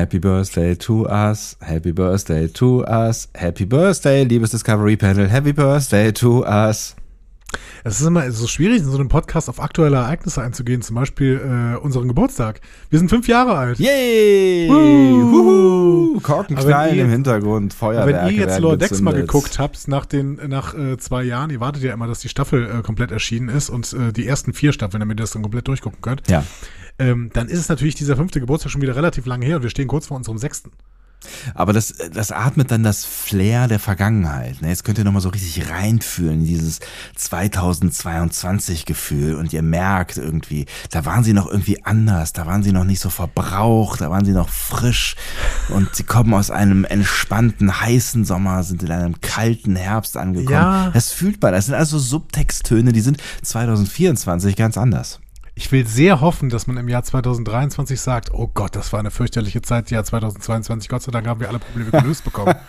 Happy Birthday to us, Happy Birthday to us, Happy Birthday, liebes Discovery Panel, Happy Birthday to us. Es ist immer so schwierig, in so einem Podcast auf aktuelle Ereignisse einzugehen, zum Beispiel äh, unseren Geburtstag. Wir sind fünf Jahre alt. Yay! Wuhu! Korken Aber wenn knallen ihr- im Hintergrund, Feuerwerke wenn ihr jetzt Decks mal geguckt habt, nach den nach äh, zwei Jahren, ihr wartet ja immer, dass die Staffel äh, komplett erschienen ist und äh, die ersten vier Staffeln, damit ihr das dann komplett durchgucken könnt, Ja. Ähm, dann ist es natürlich dieser fünfte Geburtstag schon wieder relativ lange her und wir stehen kurz vor unserem sechsten. Aber das, das atmet dann das Flair der Vergangenheit. Ne? Jetzt könnt ihr nochmal so richtig reinfühlen, in dieses 2022-Gefühl. Und ihr merkt irgendwie, da waren sie noch irgendwie anders, da waren sie noch nicht so verbraucht, da waren sie noch frisch. Und sie kommen aus einem entspannten, heißen Sommer, sind in einem kalten Herbst angekommen. Ja. Das fühlt man. Das sind also Subtexttöne, die sind 2024 ganz anders. Ich will sehr hoffen, dass man im Jahr 2023 sagt, oh Gott, das war eine fürchterliche Zeit, Jahr 2022, Gott sei Dank haben wir alle Probleme gelöst bekommen.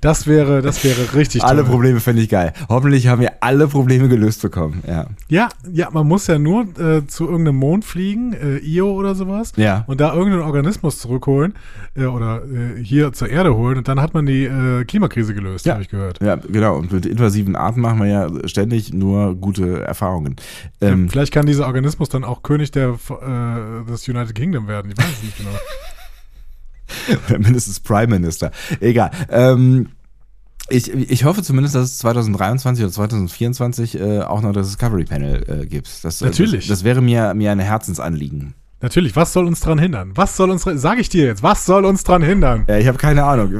Das wäre, das wäre richtig Alle toll. Probleme fände ich geil. Hoffentlich haben wir alle Probleme gelöst bekommen. Ja. Ja, ja, man muss ja nur äh, zu irgendeinem Mond fliegen, äh, Io oder sowas, Ja. und da irgendeinen Organismus zurückholen äh, oder äh, hier zur Erde holen und dann hat man die äh, Klimakrise gelöst, Ja. habe ich gehört. Ja, genau. Und mit invasiven Arten machen wir ja ständig nur gute Erfahrungen. Ähm, Vielleicht kann dieser Organismus dann auch König der, äh, des United Kingdom werden, ich weiß es nicht genau. oder mindestens Prime Minister. Egal. Ähm, ich, ich hoffe zumindest, dass es 2023 oder 2024 äh, auch noch das Discovery Panel äh, gibt. Das, äh, Natürlich. Das, das wäre mir, mir ein Herzensanliegen. Natürlich, was soll uns dran hindern? Was soll uns, sage ich dir jetzt, was soll uns dran hindern? Ja, ich habe keine Ahnung.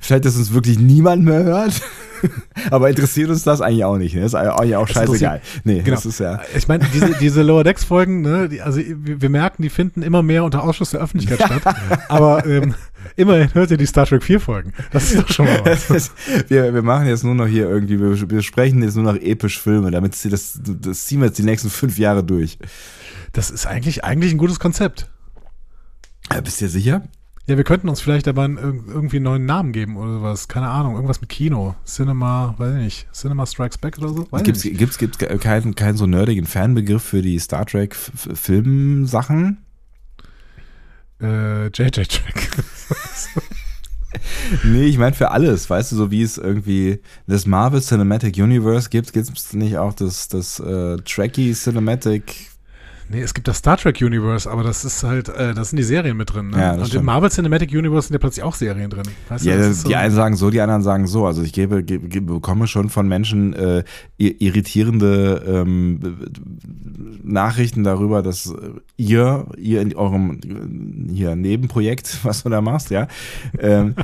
Vielleicht, dass uns wirklich niemand mehr hört. Aber interessiert uns das eigentlich auch nicht. Ne? Ist eigentlich auch scheißegal. Nee, Genau. das ist ja. Ich meine, diese, diese Lower Decks Folgen, ne, die, also wir merken, die finden immer mehr unter Ausschuss der Öffentlichkeit statt. Aber ähm, immerhin hört ihr die Star Trek 4 Folgen. Das ist doch schon mal was. Das- wir, wir machen jetzt nur noch hier irgendwie, wir, sprechen jetzt nur noch episch Filme, damit sie das, das ziehen wir jetzt die nächsten fünf Jahre durch. Das ist eigentlich, eigentlich ein gutes Konzept. Ja, bist du dir sicher? Ja, wir könnten uns vielleicht aber irgendwie einen neuen Namen geben oder sowas. Keine Ahnung, irgendwas mit Kino. Cinema, weiß ich nicht. Cinema Strikes Back oder so? Weiß Gibt's, ich nicht. gibt's, gibt's keinen, keinen so nerdigen Fanbegriff für die Star Trek Filmsachen? Äh, JJ Track. Nee, ich meine für alles, weißt du, so wie es irgendwie das Marvel Cinematic Universe gibt, gibt's nicht auch das, das äh, Trekkie Cinematic Nee, es gibt das Star Trek Universe, aber das ist halt, äh, da sind die Serien mit drin. Ne? Ja, das Und stimmt. im Marvel Cinematic Universe sind ja plötzlich auch Serien drin. Weißt Ja, das die ist so- einen sagen so, die anderen sagen so. Also ich gebe, gebe, gebe bekomme schon von Menschen äh, ir- irritierende ähm, Nachrichten darüber, dass ihr, ihr in eurem hier Nebenprojekt, was du da machst, ja, ähm,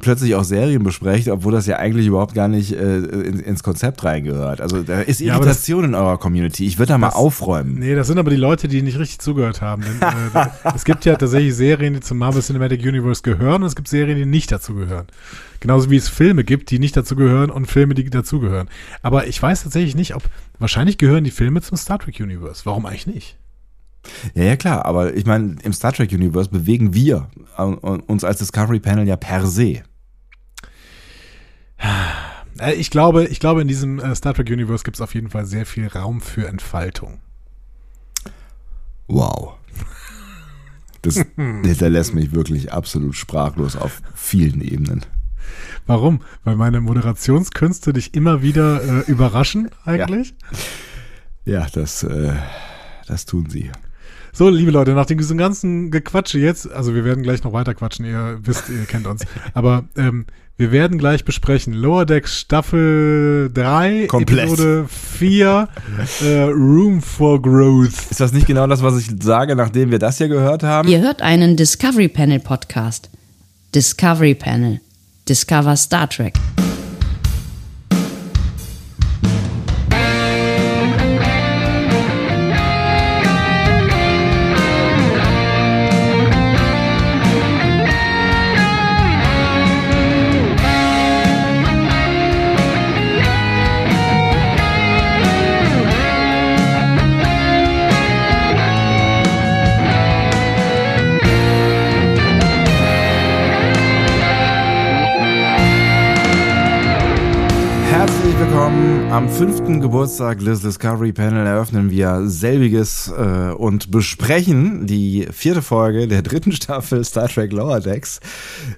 plötzlich auch Serien besprecht, obwohl das ja eigentlich überhaupt gar nicht äh, in, ins Konzept reingehört. Also da ist Ja, aber das- Irritation in eurer Community. Ich würde da mal Das- aufräumen. Nee, das sind aber die Leute, die nicht richtig zugehört haben. Denn, äh, es gibt ja tatsächlich Serien, die zum Marvel Cinematic Universe gehören und es gibt Serien, die nicht dazu gehören. Genauso wie es Filme gibt, die nicht dazu gehören und Filme, die dazugehören. Aber ich weiß tatsächlich nicht, ob, wahrscheinlich gehören die Filme zum Star Trek Universe. Warum eigentlich nicht? Ja, ja, klar, aber ich meine, im Star Trek Universe bewegen wir äh, uns als Discovery Panel ja per se. Äh, ich glaube, ich glaube, in diesem äh, Star Trek Universe gibt es auf jeden Fall sehr viel Raum für Entfaltung. Wow. Das hinterlässt mich wirklich absolut sprachlos auf vielen Ebenen. Warum? Weil meine Moderationskünste dich immer wieder äh, überraschen, eigentlich. Ja, das, äh, das tun sie. So, liebe Leute, nach dem diesem ganzen Gequatsche jetzt, also wir werden gleich noch weiter quatschen, ihr wisst, ihr kennt uns, aber ähm, wir werden gleich besprechen Lower Decks Staffel 3, Komplett. Episode 4, äh, Room for Growth. Ist das nicht genau das, was ich sage, nachdem wir das hier gehört haben? Ihr hört einen Discovery Panel Podcast. Discovery Panel. Discover Star Trek. Fünften Geburtstag des Discovery Panel eröffnen wir selbiges äh, und besprechen die vierte Folge der dritten Staffel Star Trek Lower Decks,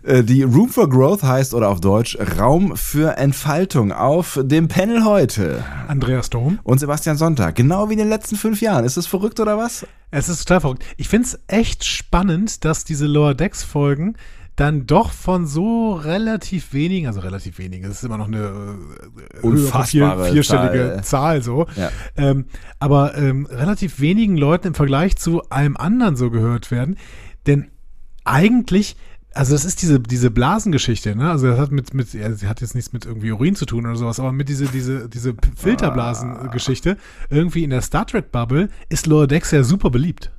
äh, die Room for Growth heißt oder auf Deutsch Raum für Entfaltung auf dem Panel heute. Andreas Dom. Und Sebastian Sonntag. Genau wie in den letzten fünf Jahren. Ist es verrückt oder was? Es ist total verrückt. Ich finde es echt spannend, dass diese Lower Decks Folgen dann doch von so relativ wenigen, also relativ wenigen, es ist immer noch eine äh, Unfassbare vier, vierstellige Zahl. Zahl, so, Ja. ähm, aber ähm, relativ wenigen Leuten im Vergleich zu allem anderen so gehört werden, denn eigentlich also das ist diese, diese Blasengeschichte, ne? Also das hat mit, mit, ja, sie hat jetzt nichts mit irgendwie Urin zu tun oder sowas, aber mit diese, diese, diese Filterblasengeschichte, irgendwie in der Star Trek Bubble ist Lower Decks ja super beliebt.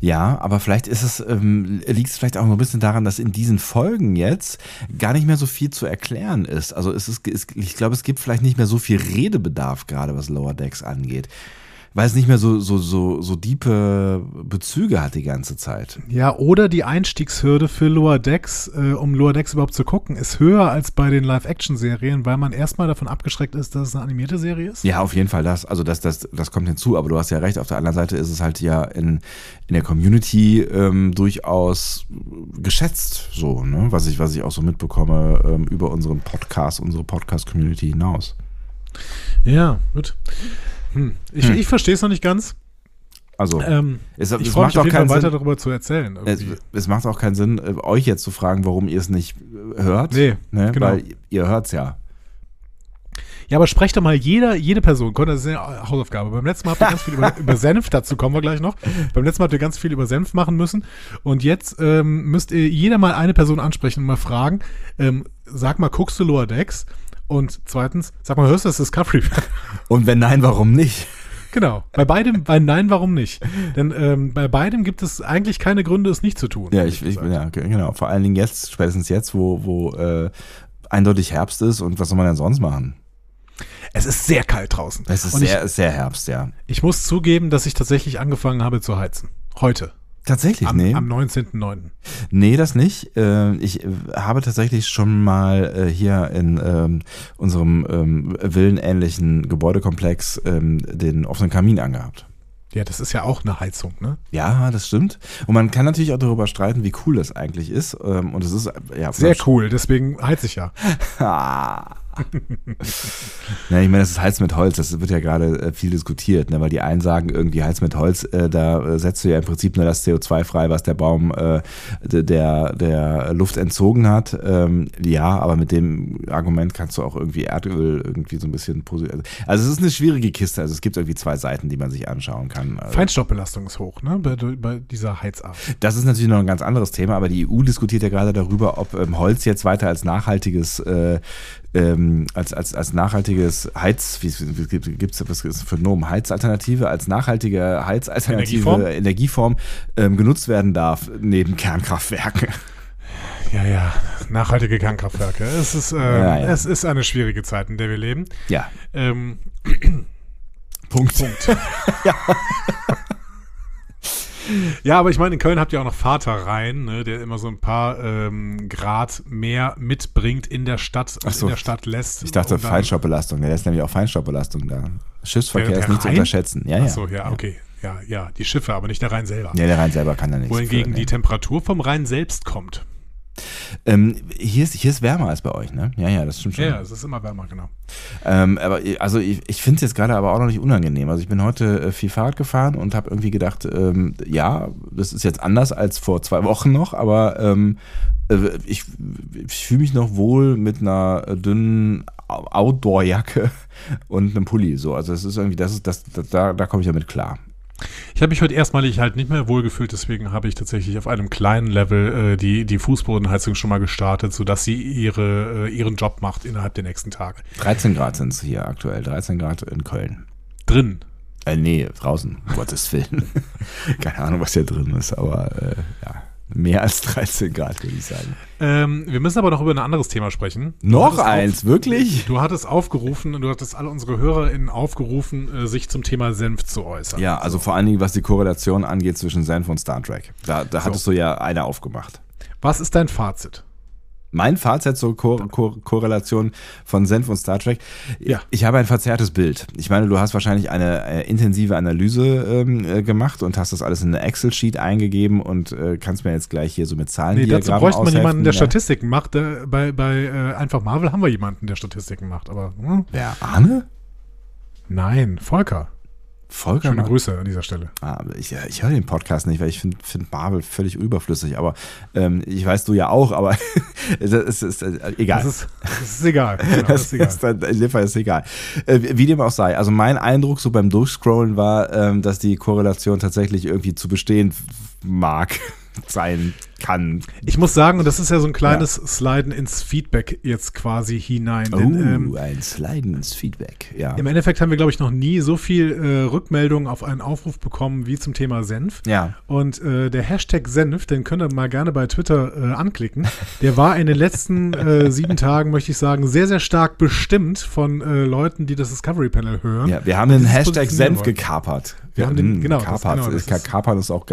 Ja, aber vielleicht ist es, ähm, liegt es vielleicht auch noch ein bisschen daran, dass in diesen Folgen jetzt gar nicht mehr so viel zu erklären ist. Also es ist, es, ich glaube, es gibt vielleicht nicht mehr so viel Redebedarf, gerade was Lower Decks angeht. Weil es nicht mehr so, so, so, so diepe Bezüge hat die ganze Zeit. Ja, oder die Einstiegshürde für Lower Decks, äh, um Lower Decks überhaupt zu gucken, ist höher als bei den Live-Action-Serien, weil man erstmal davon abgeschreckt ist, dass es eine animierte Serie ist. Ja, auf jeden Fall das. Also das, das, das kommt hinzu, aber du hast ja recht. Auf der anderen Seite ist es halt ja in, in der Community ähm, durchaus geschätzt, so, ne? Was ich, was ich auch so mitbekomme ähm, über unseren Podcast, unsere Podcast-Community hinaus. Ja, gut. Hm. Ich, ich verstehe es noch nicht ganz. Also Ähm, es, ich freue mich auf auch jeden Fall keinen weiter Sinn. darüber zu erzählen. Es, es macht auch keinen Sinn, äh, euch jetzt zu fragen, warum ihr es nicht äh, hört. Nee, ne? genau. Weil ihr hört es ja. Ja, aber sprecht doch mal jeder, jede Person, das ist eine Hausaufgabe. Beim letzten Mal habt ihr ganz viel über, über Senf, dazu kommen wir gleich noch. Beim letzten Mal habt ihr ganz viel über Senf machen müssen. Und jetzt ähm, müsst ihr jeder mal eine Person ansprechen und mal fragen, ähm, sag mal, guckst du Lower Decks? Und zweitens, sag mal, hörst du das Discovery? Und wenn nein, warum nicht? genau. Bei beidem, bei Nein, warum nicht? Denn ähm, bei beidem gibt es eigentlich keine Gründe, es nicht zu tun. Ja, ich, ich ja, genau. Vor allen Dingen jetzt, spätestens jetzt, wo, wo äh, eindeutig Herbst ist und was soll man denn sonst machen? Es ist sehr kalt draußen. Es ist und sehr, sehr Herbst, ja. ich, ich muss zugeben, dass ich tatsächlich angefangen habe zu heizen. Heute. Tatsächlich, Am, nee. am 19.09. Nee, das nicht. Äh, Ich äh, habe tatsächlich schon mal äh, hier in ähm, unserem ähm, villenähnlichen Gebäudekomplex ähm, den offenen Kamin angehabt. Ja, das ist ja auch eine Heizung, ne? Ja, das stimmt. Und man kann natürlich auch darüber streiten, wie cool das eigentlich ist. Und es ist ja Sehr cool, deswegen heiz ich ja. Ja, ich meine, das ist Heiz mit Holz, das wird ja gerade äh, viel diskutiert, ne? weil die einen sagen, irgendwie Heiz mit Holz, äh, da äh, setzt du ja im Prinzip nur das CO2 frei, was der Baum äh, der, der Luft entzogen hat. Ähm, ja, aber mit dem Argument kannst du auch irgendwie Erdöl irgendwie so ein bisschen positiv. Also es ist eine schwierige Kiste, also es gibt irgendwie zwei Seiten, die man sich anschauen kann. Also, Feinstaubbelastung ist hoch, ne? Bei, bei dieser Heizart. das ist natürlich noch ein ganz anderes Thema, aber die EU diskutiert ja gerade darüber, ob ähm, Holz jetzt weiter als nachhaltiges, äh, ähm, als, als, als nachhaltiges Heiz, wie, wie gibt was ist für Nomen, Heizalternative, als nachhaltige Heizalternative Energieform? Energieform, ähm, genutzt werden darf neben Kernkraftwerken. Ja, ja, nachhaltige Kernkraftwerke. Es ist, ähm, Ja, ja. es ist eine schwierige Zeit, in der wir leben. Ja, Ähm, Punkt. Punkt. ja, aber ich meine, in Köln habt ihr auch noch Vaterrhein, ne, der immer so ein paar ähm, Grad mehr mitbringt in der Stadt und so. in der Stadt lässt. Ich dachte Feinstaubbelastung, ja, da ist nämlich auch Feinstaubbelastung da. Schiffsverkehr Der- der ist nicht zu Rhein? unterschätzen. Ja, ja. Ach so, ja, okay. Ja, ja, die Schiffe, aber nicht der Rhein selber. Ja, der Rhein selber kann da nichts. Wohingegen für, die nee. Temperatur vom Rhein selbst kommt. Ähm, hier, ist, hier ist wärmer als bei euch, ne? Ja, ja, das stimmt schon. Ja, ja, es ist immer wärmer, genau. Ähm, aber also ich, ich finde es jetzt gerade aber auch noch nicht unangenehm. Also ich bin heute äh, viel Fahrrad gefahren und habe irgendwie gedacht, ähm, ja, das ist jetzt anders als vor zwei Wochen noch, aber ähm, äh, ich, ich fühle mich noch wohl mit einer dünnen Outdoor-Jacke und einem Pulli. So, also es ist irgendwie, das ist das, das da, da komme ich damit klar. Ich habe mich heute erstmalig halt nicht mehr wohlgefühlt, deswegen habe ich tatsächlich auf einem kleinen Level äh, die, die Fußbodenheizung schon mal gestartet, sodass sie ihre, äh, ihren Job macht innerhalb der nächsten Tage. 13 Grad sind es hier aktuell, 13 Grad in Köln. Drin. Äh, nee, draußen, um Gottes Willen. Keine Ahnung, was hier drin ist, aber äh, ja, mehr als 13 Grad, würde ich sagen. Ähm, wir müssen aber noch über ein anderes Thema sprechen. Du Noch eins, Auf, wirklich? du hattest aufgerufen, du hattest alle unsere HörerInnen aufgerufen, äh, sich zum Thema Senf zu äußern. Ja, also vor allen Dingen, was die Korrelation angeht zwischen Senf und Star Trek. Da, da So. hattest du ja eine aufgemacht. Was ist dein Fazit? Mein Fazit zur Ko Ko Korrelation von Senf und Star Trek. Ja. Ich habe ein verzerrtes Bild. Ich meine, du hast wahrscheinlich eine äh, intensive Analyse ähm, äh, gemacht und hast das alles in eine Excel-Sheet eingegeben und äh, kannst mir jetzt gleich hier so mit Zahlen Nee, dazu bräuchte man jemanden, der ja. Statistiken macht. Äh, bei bei äh, einfach Marvel haben wir jemanden, der Statistiken macht. Aber hm, Wer? Arne? nein, Volker. Volker? Schöne Grüße an dieser Stelle. Ah, ich, ich höre den Podcast nicht, weil ich finde find Marvel völlig überflüssig. Aber ähm, ich weiß du ja auch, aber es ist, ist äh, egal. Das ist, das ist egal. Genau, das ist egal. ist in dem Fall ist egal. Äh, wie dem auch sei. Also mein Eindruck so beim Durchscrollen war, ähm, dass die Korrelation tatsächlich irgendwie zu bestehen mag, sein kann. Ich muss sagen, und das ist ja so ein kleines Sliden ins Feedback jetzt quasi hinein. Denn, ähm, Oh, ein Sliden ins Feedback. Ja. Im Endeffekt haben wir, glaube ich, noch nie so viel äh, Rückmeldungen auf einen Aufruf bekommen wie zum Thema Senf. Ja. Und äh, der Hashtag Senf, den könnt ihr mal gerne bei Twitter äh, anklicken. Der war in den letzten äh, sieben Tagen, möchte ich sagen, sehr, sehr stark bestimmt von äh, Leuten, die das Discovery Panel hören. Ja, wir haben den Hashtag Senf wollen. gekapert. Wir haben den- genau, das- Kapert. genau, das ist, ist- Kapern ist auch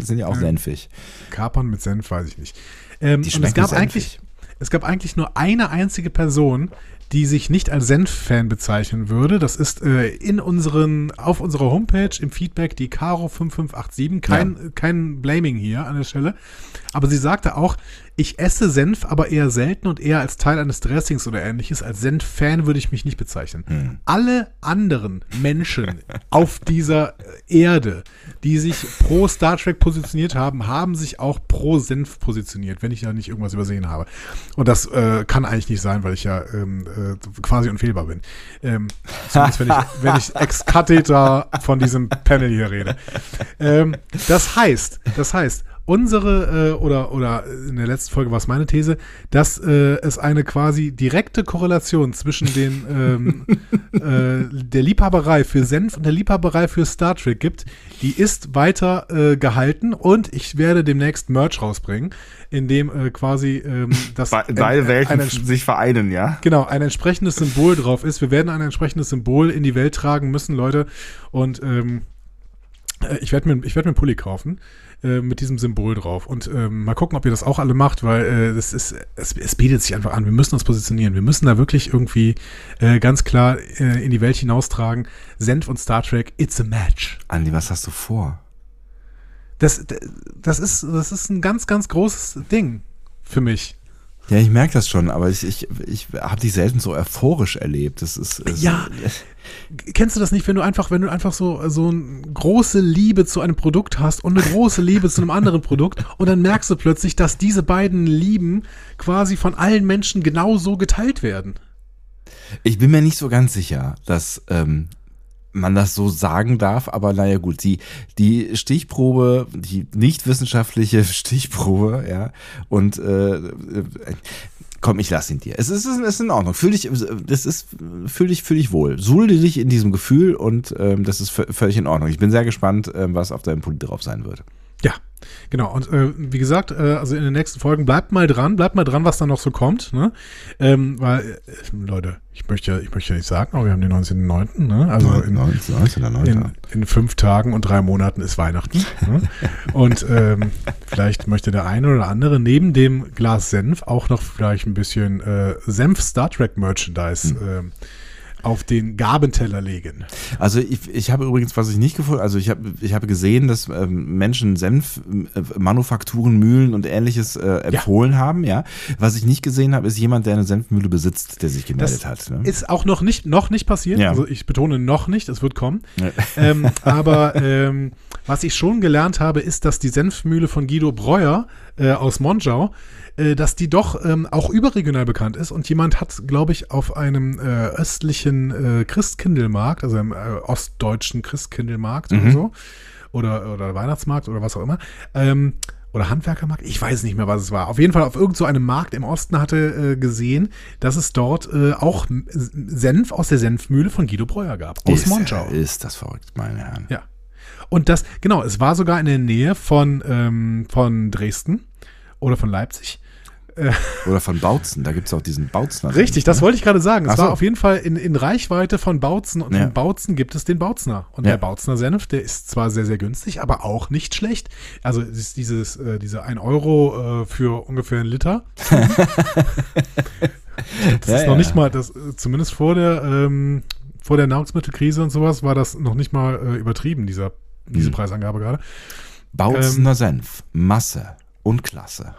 sind ja auch senfig. Kapern mit Senf, weiß ich nicht. Ähm, und es gab eigentlich, es gab eigentlich nur eine einzige Person, die sich nicht als Senf-Fan bezeichnen würde. Das ist äh, in unseren, auf unserer Homepage im Feedback die Caro5587. Kein, kein Blaming hier an der Stelle. Aber sie sagte auch, ich esse Senf, aber eher selten und eher als Teil eines Dressings oder ähnliches. Als Senf-Fan würde ich mich nicht bezeichnen. Alle anderen Menschen auf dieser Erde, die sich pro Star Trek positioniert haben, haben sich auch pro Senf positioniert, wenn ich da nicht irgendwas übersehen habe. Und das äh, kann eigentlich nicht sein, weil ich ja ähm, äh, quasi unfehlbar bin. Ähm, zumindest wenn ich, wenn ich ex cathedra von diesem Panel hier rede. Ähm, das heißt, das heißt, unsere äh, oder oder in der letzten Folge war es meine These, dass äh, es eine quasi direkte Korrelation zwischen den ähm, äh, der Liebhaberei für Senf und der Liebhaberei für Star Trek gibt. Die ist weiter äh, gehalten und ich werde demnächst Merch rausbringen, in dem äh, quasi ähm, das ein- ein- sich vereinen, ja? Genau, ein entsprechendes Symbol drauf ist. Wir werden ein entsprechendes Symbol in die Welt tragen müssen, Leute. Und ähm, äh, ich werde mir, ich werd mir einen Pulli kaufen äh, mit diesem Symbol drauf. Und ähm, mal gucken, ob ihr das auch alle macht, weil äh, das ist, es, es bietet sich einfach an. Wir müssen uns positionieren. Wir müssen da wirklich irgendwie äh, ganz klar äh, in die Welt hinaustragen. Senf und Star Trek, it's a match. Andi, was hast du vor? Das, das, ist, das ist ein ganz, ganz großes Ding für mich. Ja, ich merke das schon, aber ich, ich, ich habe dich selten so euphorisch erlebt. Das ist, es, Ja. Kennst du das nicht, wenn du einfach, wenn du einfach so, so eine große Liebe zu einem Produkt hast und eine große Liebe zu einem anderen Produkt und dann merkst du plötzlich, dass diese beiden Lieben quasi von allen Menschen genauso geteilt werden. Ich bin mir nicht so ganz sicher, dass ähm, man das so sagen darf, aber naja gut, die, die Stichprobe, die nicht wissenschaftliche Stichprobe, ja, und äh, äh, komm, ich lass ihn dir. Es ist, es ist in Ordnung. Fühl dich, das ist, fühl dich, fühl dich wohl. Suhle dich in diesem Gefühl und ähm, das ist völlig in Ordnung. Ich bin sehr gespannt, ähm, was auf deinem Pulli drauf sein wird. Ja, genau. Und äh, wie gesagt, äh, also in den nächsten Folgen bleibt mal dran, bleibt mal dran, was da noch so kommt. Ne? Ähm, weil, äh, Leute, ich möchte, ja- ich möchte ja nicht sagen, aber wir haben den 19.09., ne? Also in, 19, in, in fünf Tagen und drei Monaten ist Weihnachten. ne? Und ähm, vielleicht möchte der eine oder andere neben dem Glas Senf auch noch vielleicht ein bisschen äh, Senf Star Trek Merchandise ähm, auf den Gabenteller legen. Also ich, ich habe übrigens, was ich nicht gefunden, also ich habe ich habe gesehen, dass ähm, Menschen Senf, äh, Mühlen und ähnliches äh, empfohlen haben, ja. Was ich nicht gesehen habe, ist jemand, der eine Senfmühle besitzt, der sich gemeldet hat. Ne? Ist auch noch nicht, noch nicht passiert. Ja. Also ich betone noch nicht, es wird kommen. Ja. ähm, aber ähm, was ich schon gelernt habe, ist, dass die Senfmühle von Guido Breuer äh, aus Monschau, äh, dass die doch ähm, auch überregional bekannt ist. Und jemand hat, glaube ich, auf einem äh, östlichen äh, Christkindlmarkt, also im äh, ostdeutschen Christkindlmarkt oder so, oder, oder Weihnachtsmarkt oder was auch immer, ähm, oder Handwerkermarkt, ich weiß nicht mehr, was es war. Auf jeden Fall auf irgend so einem Markt im Osten hatte äh, gesehen, dass es dort äh, auch Senf aus der Senfmühle von Guido Breuer gab, aus ist, Monschau. Ist das verrückt, meine Herren. Ja. Und das, genau, es war sogar in der Nähe von, ähm, von Dresden oder von Leipzig. Oder von Bautzen, da gibt es auch diesen Bautzner. Richtig, das ne? wollte ich gerade sagen. Es so. war auf jeden Fall in, in Reichweite von Bautzen und Ja. in Bautzen gibt es den Bautzner. Und Ja. der Bautzner Senf, der ist zwar sehr, sehr günstig, aber auch nicht schlecht. Also ist dieses, äh, diese 1 Euro äh, für ungefähr einen Liter. das Ja, ist noch nicht mal, das, äh, zumindest vor der, ähm, vor der Nahrungsmittelkrise und sowas war das noch nicht mal äh, übertrieben, dieser, diese Hm. Preisangabe gerade. Bautzener Ähm, Senf, Masse und Klasse.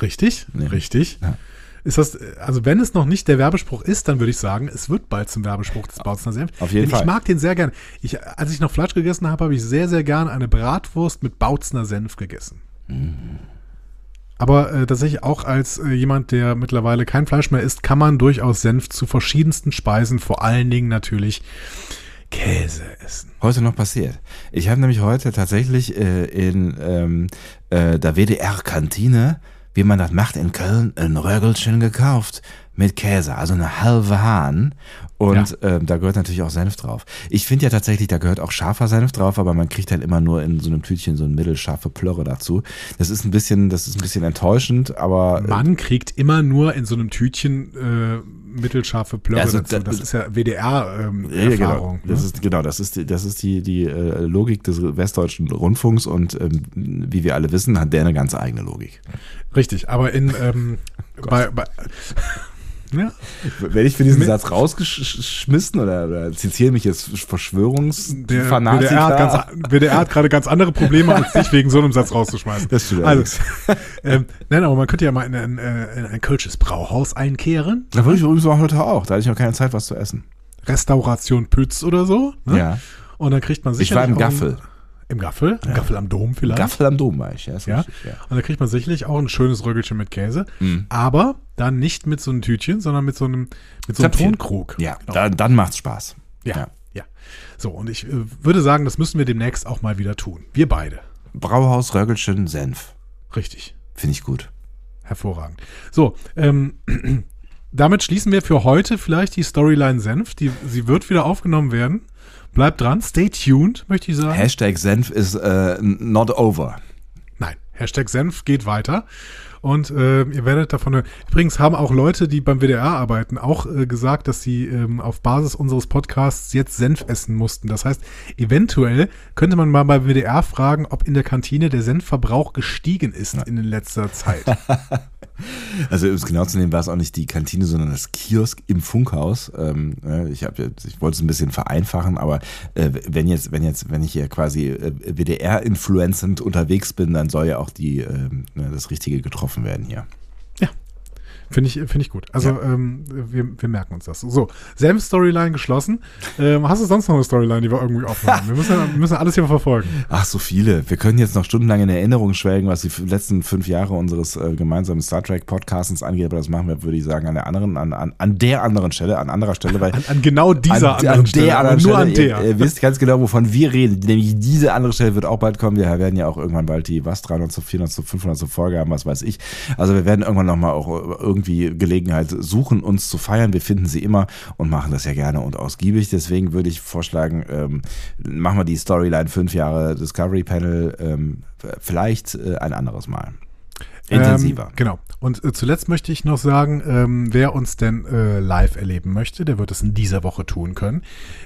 Richtig, Nee. richtig. Ja. Ist das, also wenn es noch nicht der Werbespruch ist, dann würde ich sagen, es wird bald zum Werbespruch des Bautzner Senf. Auf jeden Denn Fall. ich mag den sehr gern. Ich, als ich noch Fleisch gegessen habe, habe ich sehr, sehr gern eine Bratwurst mit Bautzner Senf gegessen. Aber äh, tatsächlich auch als äh, jemand, der mittlerweile kein Fleisch mehr isst, kann man durchaus Senf zu verschiedensten Speisen, vor allen Dingen natürlich Käse essen. Heute noch passiert. Ich habe nämlich heute tatsächlich äh, in ähm, äh, der WDR-Kantine, wie man das macht in Köln, ein Rögelchen gekauft mit Käse, also eine halbe Hahn. Und ähm, da gehört natürlich auch Senf drauf. Ich finde ja tatsächlich, da gehört auch scharfer Senf drauf, aber man kriegt halt immer nur in so einem Tütchen so ein mittelscharfe Plörre dazu. Das ist ein bisschen, das ist ein bisschen enttäuschend, aber äh, Man kriegt immer nur in so einem Tütchen äh, mittelscharfe Plörre Also dazu. da- Das ist ja WDR-Erfahrung. Ja, ja, genau. ne? Das ist genau, das ist die, das ist die die äh, Logik des westdeutschen Rundfunks und ähm, wie wir alle wissen, hat der eine ganz eigene Logik. Richtig, aber in ähm, bei, bei ja, Werde ich für diesen Mit- Satz rausgeschmissen oder, oder zitieren mich jetzt Verschwörungsfanatiker? WDR hat, ganz, WDR hat gerade ganz andere Probleme, als dich wegen so einem Satz rauszuschmeißen. Das stimmt Also, ähm, nein, aber man könnte ja mal in ein, äh, in ein kölsches Brauhaus einkehren. da würde ich übrigens auch heute auch. Da hatte ich noch keine Zeit, was zu essen. Restauration Pütz oder so. Ne? Ja. Und dann kriegt man Ich sicherlich war im Gaffel. Ein, Im Gaffel? Im Gaffel am Dom vielleicht. Gaffel am Dom war ich, ja. Ja. richtig, ja. Und da kriegt man sicherlich auch ein schönes Röggelchen mit Käse. Mhm. Aber dann nicht mit so einem Tütchen, sondern mit so einem, mit so einem. Tonkrug. Ja, Genau. dann, dann macht's Spaß. ja, ja. ja. So, und ich äh, würde sagen, das müssen wir demnächst auch mal wieder tun. Wir beide. Brauhaus, Röggelchen, Senf. Richtig. Finde ich gut. Hervorragend. So, ähm, damit schließen wir für heute vielleicht die Storyline Senf. Die, sie wird wieder aufgenommen werden. Bleibt dran, stay tuned, möchte ich sagen. Hashtag Senf ist äh, not over. Nein, Hashtag Senf geht weiter. Und äh, ihr werdet davon hören. Übrigens haben auch Leute, die beim WDR arbeiten, auch äh, gesagt, dass sie ähm, auf Basis unseres Podcasts jetzt Senf essen mussten. Das heißt, eventuell könnte man mal beim WDR fragen, ob in der Kantine der Senfverbrauch gestiegen ist in letzter Zeit. Also um es genau zu nehmen, war es auch nicht die Kantine, sondern das Kiosk im Funkhaus. Ähm, äh, ich ich wollte es ein bisschen vereinfachen, aber äh, wenn jetzt, wenn jetzt, wenn ich hier quasi äh, WDR-influencend unterwegs bin, dann soll ja auch die ne, das Richtige getroffen werden hier. Finde ich, finde ich gut. Also ähm, wir, wir merken uns das. So, selbe Storyline geschlossen. Ähm, hast du sonst noch eine Storyline, die wir irgendwie offen haben? Wir müssen, wir müssen alles hier verfolgen. Ach, so viele. Wir können jetzt noch stundenlang in Erinnerung schwelgen, was die letzten fünf Jahre unseres äh, gemeinsamen Star Trek Podcastens angeht, aber das machen wir, würde ich sagen, an der anderen, an, an, an der anderen Stelle, an anderer Stelle, weil An, an genau dieser an, anderen an Stelle, anderen nur Stelle, an der. Ihr, ihr wisst ganz genau, wovon wir reden. Nämlich diese andere Stelle wird auch bald kommen. Wir werden ja auch irgendwann bald die was 300, 400, 500 Folge haben, was weiß ich. Also wir werden irgendwann nochmal auch irgendwie Gelegenheit suchen, uns zu feiern. Wir finden sie immer und machen das ja gerne und ausgiebig. Deswegen würde ich vorschlagen, ähm, machen wir die Storyline fünf Jahre Discovery Panel ähm, vielleicht äh, ein anderes Mal. Intensiver. Ähm, genau. Und äh, zuletzt möchte ich noch sagen, ähm, wer uns denn äh, live erleben möchte, der wird es in dieser Woche tun können.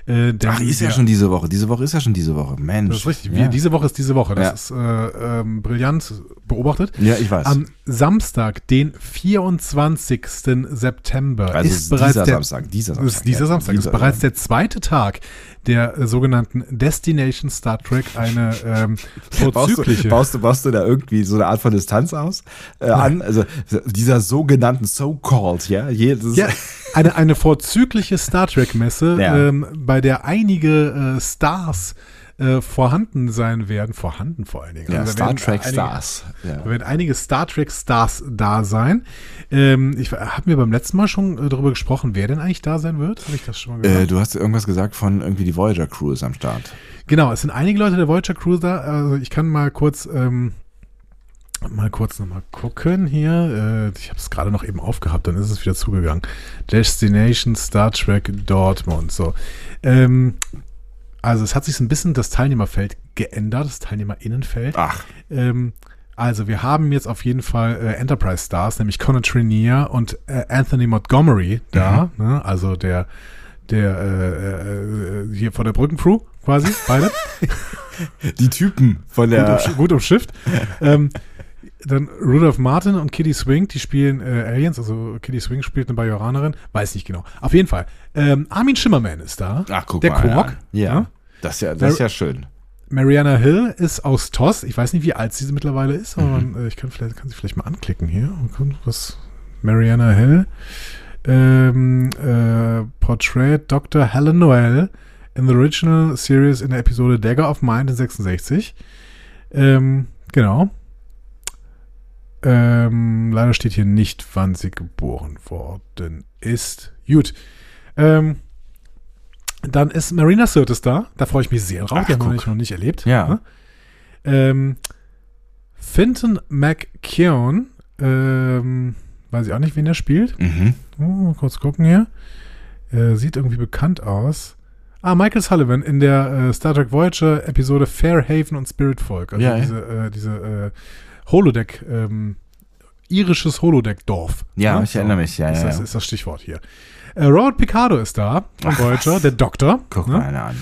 Äh, Ach, ist ja schon diese Woche. Diese Woche ist ja schon diese Woche. Mensch. Das ist richtig. Ja, Wir, diese Woche ist diese Woche. Das Ja. ist äh, ähm, brillant beobachtet. ja ich weiß. Am Samstag, den 24. September, also ist bereits dieser der Samstag. Dieser Samstag. ist dieser ja, Samstag dieser, ist bereits der zweite Tag der äh, sogenannten Destination Star Trek, eine ähm, Baust du, vorzügliche. baust, du, baust du da irgendwie so eine Art von Distanz aus äh, an? Also dieser sogenannten So-Called, ja? Jedes, ja, eine, eine vorzügliche Star Trek-Messe, Ja. ähm, bei der einige äh, Stars äh, vorhanden sein werden. Vorhanden vor allen Dingen. ja, Also Star Trek einige, Stars. Ja. Da werden einige Star Trek Stars da sein. Ähm, ich habe mir beim letzten Mal schon äh, darüber gesprochen, wer denn eigentlich da sein wird. Habe ich das schon mal gesagt? Äh, du hast irgendwas gesagt von irgendwie die Voyager Crew ist am Start. Genau, es sind einige Leute der Voyager Crew da. Also ich kann mal kurz ähm, mal kurz nochmal gucken hier. Äh, ich habe es gerade noch eben aufgehabt, dann ist es wieder zugegangen. Destination Star Trek Dortmund. So. Ähm, also es hat sich so ein bisschen das Teilnehmerfeld geändert, das Teilnehmerinnenfeld. Ach, Ähm, Also wir haben jetzt auf jeden Fall äh, Enterprise Stars, nämlich Conor Trinier und äh, Anthony Montgomery da, ne? also der der äh, äh, hier von der Brückencrew quasi, beide. Die Typen von gut, der. um, gut umschifft. ähm, dann Rudolph Martin und Kitty Swing, die spielen äh, Aliens, also Kitty Swing spielt eine Bajoranerin, weiß nicht genau. Auf jeden Fall. Ähm, Armin Schimmerman ist da. Ach, guck der mal. Quark. an. Ja. ne? Das ist ja, das ist ja schön. Mariana Hill ist aus TOS. Ich weiß nicht, wie alt sie mittlerweile ist, aber Mhm. man, äh, ich kann, vielleicht, kann sie vielleicht mal anklicken hier. Was Mariana Hill. Ähm, äh, Portrait Dr. Helen Noel in the original series in der Episode Dagger of Mind in 66. Ähm, genau. Ähm, leider steht hier nicht, wann sie geboren worden ist. Gut. Ähm, dann ist Marina Sirtis da. Da freue ich mich sehr drauf. Die haben wir guck. nämlich noch nicht erlebt. Ja. Ne? Ähm, Finton McKeown. Ähm, weiß ich auch nicht, wen er spielt. Mhm. Oh, kurz gucken hier. Äh, sieht irgendwie bekannt aus. Ah, Michael Sullivan in der äh, Star Trek Voyager Episode Fairhaven und Spirit Folk. Also Ja, ja. diese, äh, diese äh, Holodeck, ähm, irisches Holodeck-Dorf. Ja, Ne? ich erinnere mich, ja, ist, ja, das, ja. ist das Stichwort hier. Äh, Robert Picardo ist da von Ach, Voyager, was? der Doktor. Guck ne? mal einer an.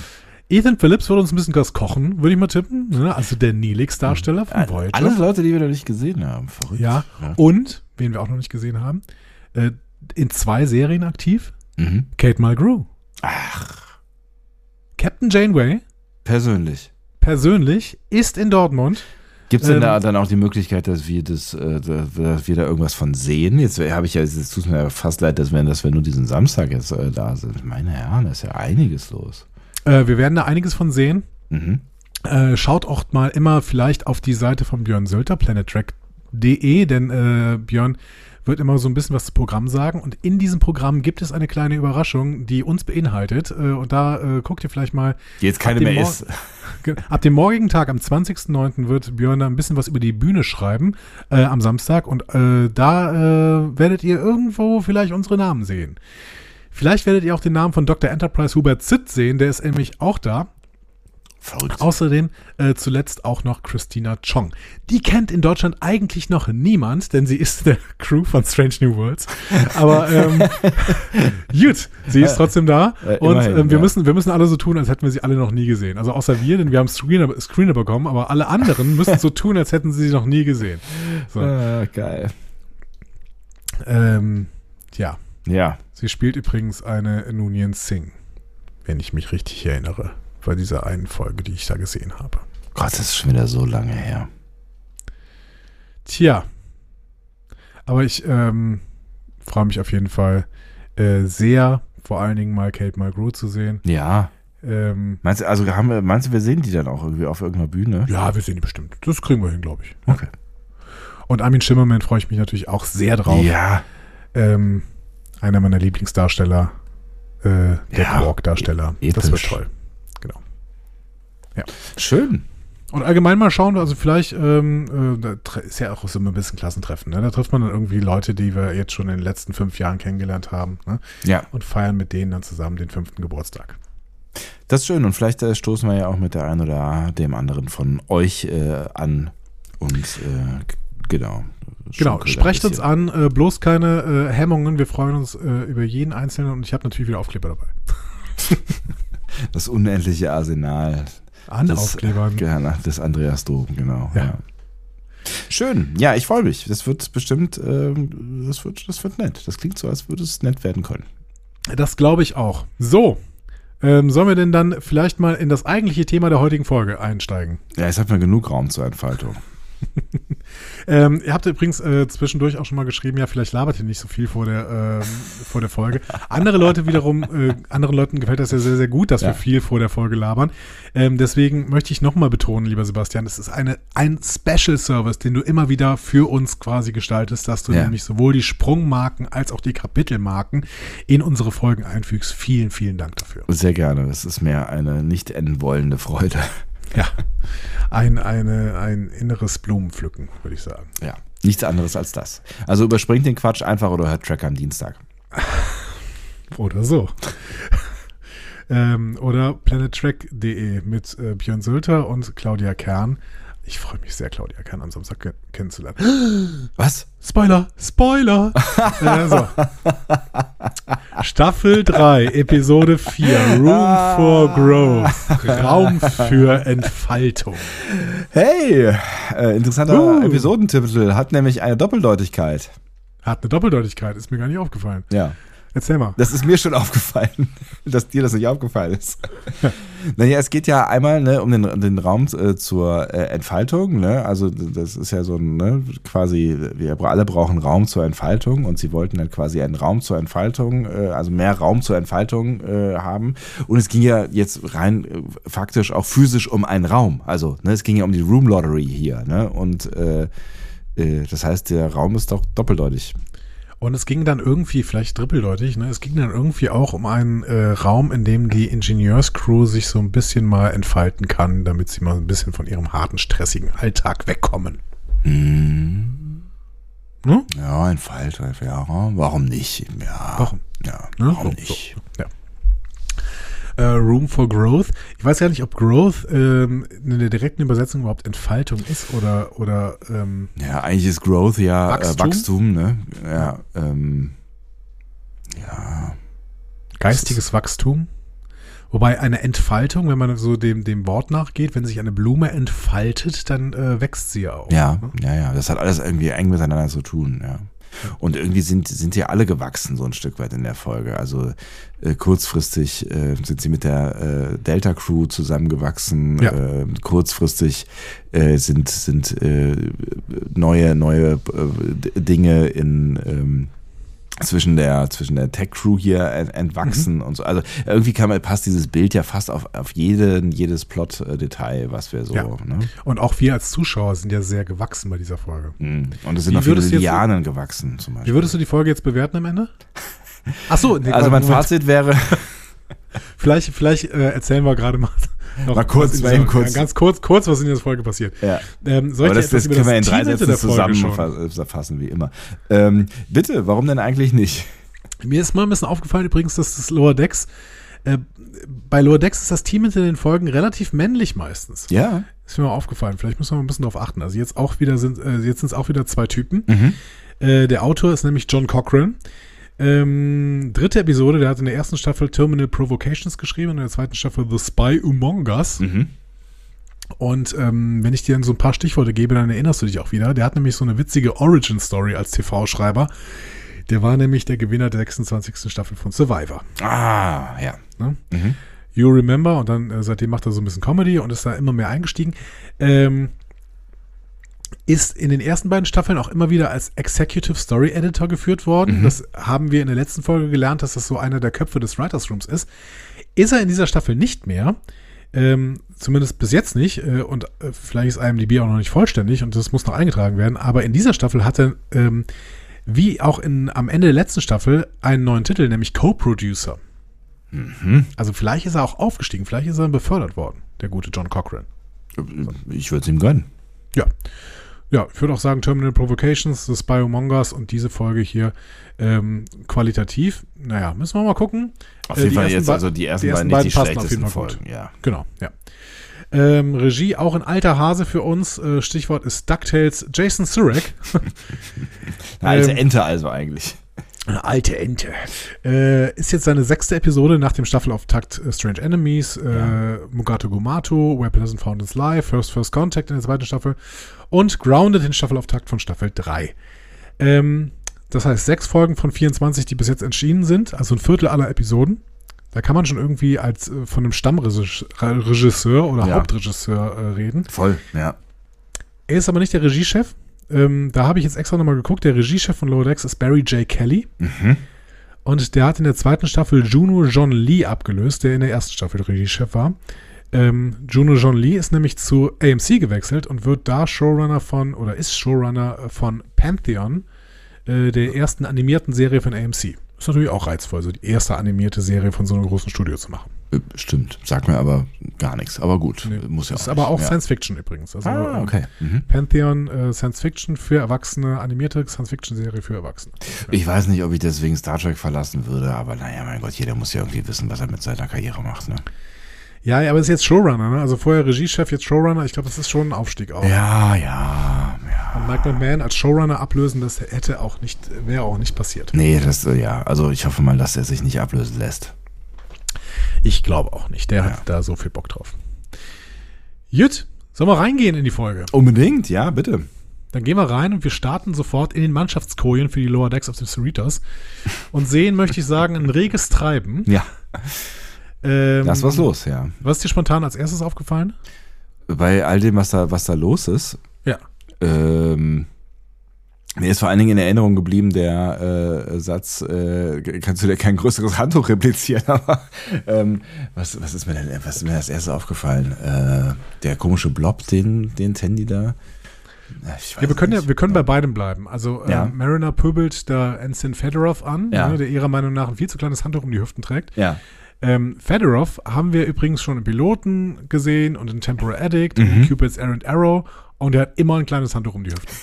Ethan Phillips wird uns ein bisschen was kochen, würde ich mal tippen. Ne? Also der Neelix-Darsteller von Voyager. Alles Leute, die wir noch nicht gesehen haben. Verrückt. Ja. Und, wen wir auch noch nicht gesehen haben, äh, in zwei Serien aktiv, Mhm. Kate Mulgrew. Ach, Captain Janeway persönlich. persönlich ist in Dortmund. Gibt es denn Ähm, da dann auch die Möglichkeit, dass wir das, äh, da- dass wir da irgendwas von sehen? Jetzt habe ich ja, es tut mir ja fast leid, dass wir, dass wir nur diesen Samstag jetzt äh, da sind. Meine Herren, da ist ja einiges los. Äh, wir werden da einiges von sehen. Mhm. Äh, schaut auch mal immer vielleicht auf die Seite von Björn Sölter, planettrack.de, denn äh, Björn wird immer so ein bisschen was zu Programm sagen. Und in diesem Programm gibt es eine kleine Überraschung, die uns beinhaltet. Äh, und da äh, guckt ihr vielleicht mal. Die jetzt keine mehr Mor- ist. Ab dem morgigen Tag, am 20.09., wird Björn da ein bisschen was über die Bühne schreiben, äh, am Samstag. Und äh, da äh, werdet ihr irgendwo vielleicht unsere Namen sehen. Vielleicht werdet ihr auch den Namen von Dr. Enterprise Hubert Zitt sehen, der ist nämlich auch da. Verrückt. Außerdem äh, zuletzt auch noch Christina Chong. Die kennt in Deutschland eigentlich noch niemand, denn sie ist der Crew von Strange New Worlds. Aber ähm, gut, sie ist trotzdem da. Äh, und immerhin, ähm, wir, ja. müssen, wir müssen alle so tun, als hätten wir sie alle noch nie gesehen. Also außer wir, denn wir haben Screener, Screener bekommen, aber alle anderen müssen so tun, als hätten sie sie noch nie gesehen. So, Ah, geil. ähm, ja, Ja. sie spielt übrigens eine Nunien Singh, wenn ich mich richtig erinnere, bei dieser einen Folge, die ich da gesehen habe. Gott, das ist schon wieder so lange her. Tja. Aber ich ähm, freue mich auf jeden Fall äh, sehr, vor allen Dingen mal Kate Mulgrew zu sehen. Ja. Ähm, Meinst du, also haben wir, meinst du, wir sehen die dann auch irgendwie auf irgendeiner Bühne? ja, wir sehen die bestimmt. Das kriegen wir hin, glaube ich. Okay. Und Armin Schimmermann freue ich mich natürlich auch sehr drauf. Ja. Ähm, einer meiner Lieblingsdarsteller, äh, der Ja, Quark-Darsteller. Das wird toll. Genau. Schön. Und allgemein mal schauen, also vielleicht ähm, äh, ist ja auch so ein bisschen Klassentreffen. Ne? Da trifft man dann irgendwie Leute, die wir jetzt schon in den letzten fünf Jahren kennengelernt haben. Ne? Ja. und feiern mit denen dann zusammen den fünften Geburtstag. Das ist schön und vielleicht äh, stoßen wir ja auch mit der einen oder dem anderen von euch äh, an und äh, genau. Genau, sprecht uns an, äh, bloß keine Hemmungen. Wir freuen uns über jeden Einzelnen und ich habe natürlich wieder Aufkleber dabei. Das unendliche Arsenal An des, Aufklebern. Ja, des Andreas Dom, genau. Ja. Ja. Schön. Ja, ich freue mich. Das wird bestimmt, ähm, das, wird, das wird nett. Das klingt so, als würde es nett werden können. Das glaube ich auch. So, ähm, sollen wir denn dann vielleicht mal in das eigentliche Thema der heutigen Folge einsteigen? Ja, es hat mir genug Raum zur Entfaltung. Ähm, ihr habt übrigens äh, zwischendurch auch schon mal geschrieben, ja, vielleicht labert ihr nicht so viel vor der, ähm, vor der Folge. Andere Leute wiederum, äh, anderen Leuten gefällt das ja sehr, sehr gut, dass Ja. wir viel vor der Folge labern. Ähm, deswegen möchte ich nochmal betonen, lieber Sebastian, es ist eine, ein Special Service, den du immer wieder für uns quasi gestaltest, dass du Ja. nämlich sowohl die Sprungmarken als auch die Kapitelmarken in unsere Folgen einfügst. Vielen, vielen Dank dafür. Sehr gerne. Das ist mir eine nicht enden wollende Freude. Ja, ein, eine, ein inneres Blumenpflücken, würde ich sagen. Ja. Nichts anderes als das. Also überspringt den Quatsch einfach oder hört Track am Dienstag. Oder so. ähm, oder planettrack.de mit äh, Björn Sülter und Claudia Kern Ich freue mich sehr, Claudia Kern am Samstag ke- kennenzulernen. Was? Spoiler, Spoiler. äh, so. Staffel 3, Episode 4, Room for Growth, Raum für Entfaltung. Hey, äh, interessanter Uh. Episodentitel, hat nämlich eine Doppeldeutigkeit. Hat eine Doppeldeutigkeit, ist mir gar nicht aufgefallen. Ja. Erzähl mal. Das ist mir schon aufgefallen, dass dir das nicht aufgefallen ist. naja, es geht ja einmal ne, um den, den Raum äh, zur äh, Entfaltung. Ne? Also das ist ja so ne, quasi, wir alle brauchen Raum zur Entfaltung und sie wollten dann quasi einen Raum zur Entfaltung, äh, also mehr Raum zur Entfaltung äh, haben. Und es ging ja jetzt rein äh, faktisch auch physisch um einen Raum. Also ne, es ging ja um die Room Lottery hier. Ne? Und äh, das heißt, der Raum ist doch doppeldeutig. Und es ging dann irgendwie, vielleicht trippeldeutig, ne? es ging dann irgendwie auch um einen äh, Raum, in dem die Ingenieurscrew sich so ein bisschen mal entfalten kann, damit sie mal ein bisschen von ihrem harten, stressigen Alltag wegkommen. Ne? Ja, ein Falter, ja, warum nicht? Ja, Warum? Ja, Ne? warum So, nicht? So, ja. Äh, Room for Growth. Ich weiß gar nicht, ob Growth ähm, in der direkten Übersetzung überhaupt Entfaltung ist oder, oder ähm, Ja, eigentlich ist Growth ja Wachstum? Wachstum, äh, Wachstum ne? Ja, ähm, ja, geistiges Wachstum. Wobei eine Entfaltung, wenn man so dem, dem Wort nachgeht, wenn sich eine Blume entfaltet, dann äh, wächst sie ja auch. ja, ne? ja, ja, das hat alles irgendwie eng miteinander zu tun, ja. Und irgendwie sind, sind ja alle gewachsen, so ein Stück weit in der Folge. Also äh, kurzfristig äh, sind sie mit der äh, Delta Crew zusammengewachsen. Ja. Äh, kurzfristig äh, sind, sind äh, neue, neue äh, Dinge in ähm, zwischen der zwischen der Tech Crew hier ent- entwachsen und so. Also irgendwie kann man passt dieses Bild ja fast auf, auf jeden jedes Plot äh, Detail, was wir so. Ja. Ne? Und auch wir als Zuschauer sind ja sehr gewachsen bei dieser Folge. Mhm. Und es sind Wie noch viele jetzt- Lianen gewachsen zum Beispiel. Wie würdest du die Folge jetzt bewerten am Ende? Ach so, nee, also mein Moment. Fazit wäre, Vielleicht, vielleicht äh, erzählen wir gerade mal noch Mal kurz, mal eben kurz. Ganz kurz, kurz, was in dieser Folge passiert. ja. Ähm, soll Aber ich das, das können wir in drei Sätzen zusammenfassen, wie immer. Ähm, bitte, warum denn eigentlich nicht? Mir ist mal ein bisschen aufgefallen übrigens, dass das Lower Decks, äh, bei Lower Decks ist das Team hinter den Folgen relativ männlich meistens. Ja. Ist mir mal aufgefallen. Vielleicht müssen wir mal ein bisschen darauf achten. Also jetzt auch wieder sind, äh, jetzt sind es auch wieder zwei Typen. Mhm. Äh, der Autor ist nämlich John Cochran. Ähm, dritte Episode, der hat in der ersten Staffel Terminal Provocations geschrieben, in der zweiten Staffel The Spy Among Us. Mhm. Und ähm, wenn ich dir dann so ein paar Stichworte gebe, dann erinnerst du dich auch wieder. Der hat nämlich so eine witzige Origin-Story als TV-Schreiber. Der war nämlich der Gewinner der 26. Staffel von Survivor. Ah, ja. Ne? Mhm. You Remember und dann äh, seitdem macht er so ein bisschen Comedy und ist da immer mehr eingestiegen. Ähm, ist in den ersten beiden Staffeln auch immer wieder als Executive Story Editor geführt worden. Das haben wir in der letzten Folge gelernt, dass das so einer der Köpfe des Writers Rooms ist. Ist er in dieser Staffel nicht mehr. Ähm, zumindest bis jetzt nicht. Äh, und äh, vielleicht ist IMDb auch noch nicht vollständig und das muss noch eingetragen werden. Aber in dieser Staffel hat er, ähm, wie auch in, am Ende der letzten Staffel, einen neuen Titel, nämlich Co-Producer. Also vielleicht ist er auch aufgestiegen, vielleicht ist er befördert worden, der gute John Cochran. Ich würde es ihm gönnen. Ja. Ja, ich würde auch sagen, Terminal Provocations, Among Us und diese Folge hier ähm, qualitativ. Naja, müssen wir mal gucken. Auf Äh, jeden die Fall jetzt also die ersten die ersten beiden nicht die beiden passen auf jeden Fall gut. Folgen. Ja. Genau, ja. Ähm, Regie, auch ein alter Hase für uns. Äh, Stichwort ist DuckTales Jason Surek. Eine alte Ähm, Ente also eigentlich. Eine alte Ente. Äh, ist jetzt seine sechste Episode nach dem Staffelauftakt äh, Strange Enemies, äh, Ja. Mugato Gumato, Where Pleasant Found Its Life, First First Contact in der zweiten Staffel und Grounded den Staffelauftakt von Staffel 3. Ähm, das heißt, sechs Folgen von 24, die bis jetzt erschienen sind, also ein Viertel aller Episoden. Da kann man schon irgendwie als äh, von einem Stammregisseur oder Ja. Hauptregisseur äh, reden. Voll, ja. Er ist aber nicht der Regiechef. Ähm, da habe ich jetzt extra nochmal geguckt. Der Regiechef von Lower Decks ist Barry J. Kelly. Mhm. Und der hat in der zweiten Staffel Juno John Lee abgelöst, der in der ersten Staffel Regiechef war. Ähm, Juno John Lee ist nämlich zu AMC gewechselt und wird da Showrunner von, oder ist Showrunner von Pantheon, äh, der ersten animierten Serie von AMC. Ist natürlich auch reizvoll, so die erste animierte Serie von so einem großen Studio zu machen. Äh, Stimmt. Sagt mir aber gar nichts. Aber gut. Nee. Muss ja ist auch aber nicht. auch ja. Science Fiction übrigens. Also, Ah, ähm, okay. Mhm. Pantheon äh, Science Fiction für Erwachsene, animierte Science Fiction Serie für Erwachsene. Ich weiß nicht, ob ich deswegen Star Trek verlassen würde, aber naja, mein Gott, jeder muss ja irgendwie wissen, was er mit seiner Karriere macht. Ne? Ja, ja, aber ist jetzt Showrunner, ne? Also vorher Regiechef, jetzt Showrunner. Ich glaube, das ist schon ein Aufstieg auch. Ja, ja, ja. Und Mike McMahon als Showrunner ablösen, das hätte auch nicht, wäre auch nicht passiert. Nee, das, äh, ja, also ich hoffe mal, dass er sich nicht ablösen lässt. Ich glaube auch nicht. Der hat da so viel Bock drauf. Jut, sollen wir reingehen in die Folge? Unbedingt, ja, bitte. Dann gehen wir rein und wir starten sofort in den Mannschaftskojen für die Lower Decks of the Cerritos und sehen, möchte ich sagen, ein reges Treiben. Ja, Ähm, da ist was los, ja. Was ist dir spontan als erstes aufgefallen? Bei all dem, was da, was da los ist, Ja. ähm, mir ist vor allen Dingen in Erinnerung geblieben der äh, Satz, äh, kannst du dir kein größeres Handtuch replizieren, aber ähm, was, was ist mir denn, was ist mir als erstes aufgefallen? Äh, der komische Blob, den, den Tandy da. Ja, wir können ja, wir können bei beidem bleiben. Also Ja. äh, Mariner pöbelt da Ensign Fedorov an, Ja. ne, der ihrer Meinung nach ein viel zu kleines Handtuch um die Hüften trägt. Ja. Ähm, Fedorov haben wir übrigens schon im Piloten gesehen und in Temporal Addict, Mhm. in Cupid's Errant Arrow und er hat immer ein kleines Handtuch um die Hüften.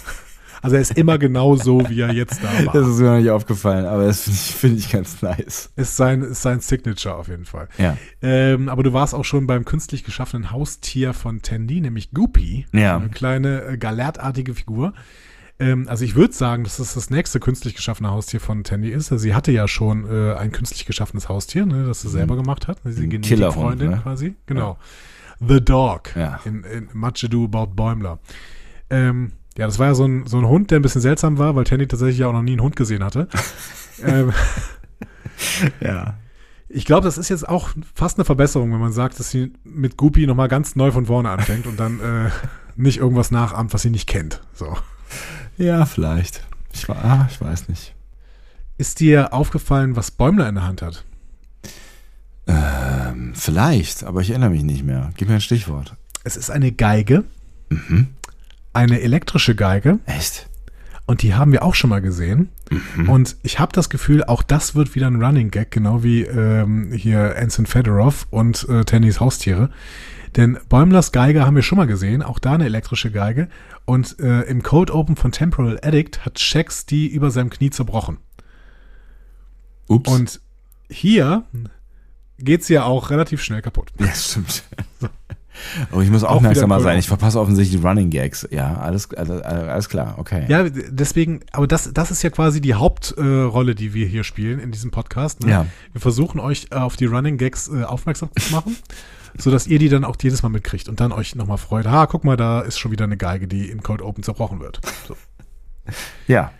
Also er ist immer genau so, wie er jetzt da war. Das ist mir noch nicht aufgefallen, aber das finde ich, finde ich ganz nice. Ist sein, ist sein Signature auf jeden Fall. Ja. Ähm, aber du warst auch schon beim künstlich geschaffenen Haustier von Tandy, nämlich Goopy. Ja. Eine kleine äh, galertartige Figur. Ähm, also ich würde sagen, dass das das nächste künstlich geschaffene Haustier von Tandy ist. Also sie hatte ja schon äh, ein künstlich geschaffenes Haustier, ne, das sie selber gemacht hat. Diese Genetikfreundin ne? quasi. Genau. The Dog Ja. in, in Much Ado About Bäumler. Ähm, ja, das war ja so ein, so ein Hund, der ein bisschen seltsam war, weil Tandy tatsächlich ja auch noch nie einen Hund gesehen hatte. ähm, Ja. ich glaube, das ist jetzt auch fast eine Verbesserung, wenn man sagt, dass sie mit Goopy nochmal ganz neu von vorne anfängt und dann äh, nicht irgendwas nachahmt, was sie nicht kennt. So. Ja, vielleicht. Ich, ah, ich weiß nicht. Ist dir aufgefallen, was Bäumler in der Hand hat? Ähm, vielleicht, aber ich erinnere mich nicht mehr. Gib mir ein Stichwort. Es ist eine Geige, Mhm. Eine elektrische Geige Echt? und die haben wir auch schon mal gesehen. Mhm. Und ich habe das Gefühl, auch das wird wieder ein Running Gag, genau wie ähm, hier Anson Fedorov und äh, Tannys Haustiere. Denn Bäumlers Geige haben wir schon mal gesehen, auch da eine elektrische Geige. Und äh, im Code Open von Temporal Addict hat Shax die über seinem Knie zerbrochen. Ups. Und hier geht sie ja auch relativ schnell kaputt. ja, stimmt. Aber ich muss Auch aufmerksamer sein. Ich verpasse offensichtlich die Running Gags. Ja, alles, alles, alles klar. Okay. Ja, deswegen, aber das, das ist ja quasi die Hauptrolle, äh, die wir hier spielen in diesem Podcast. Ne? Ja. Wir versuchen euch äh, auf die Running Gags äh, aufmerksam zu machen, sodass ihr die dann auch jedes Mal mitkriegt und dann euch nochmal freut. Ah, guck mal, da ist schon wieder eine Geige, die im Cold Open zerbrochen wird. So. Ja.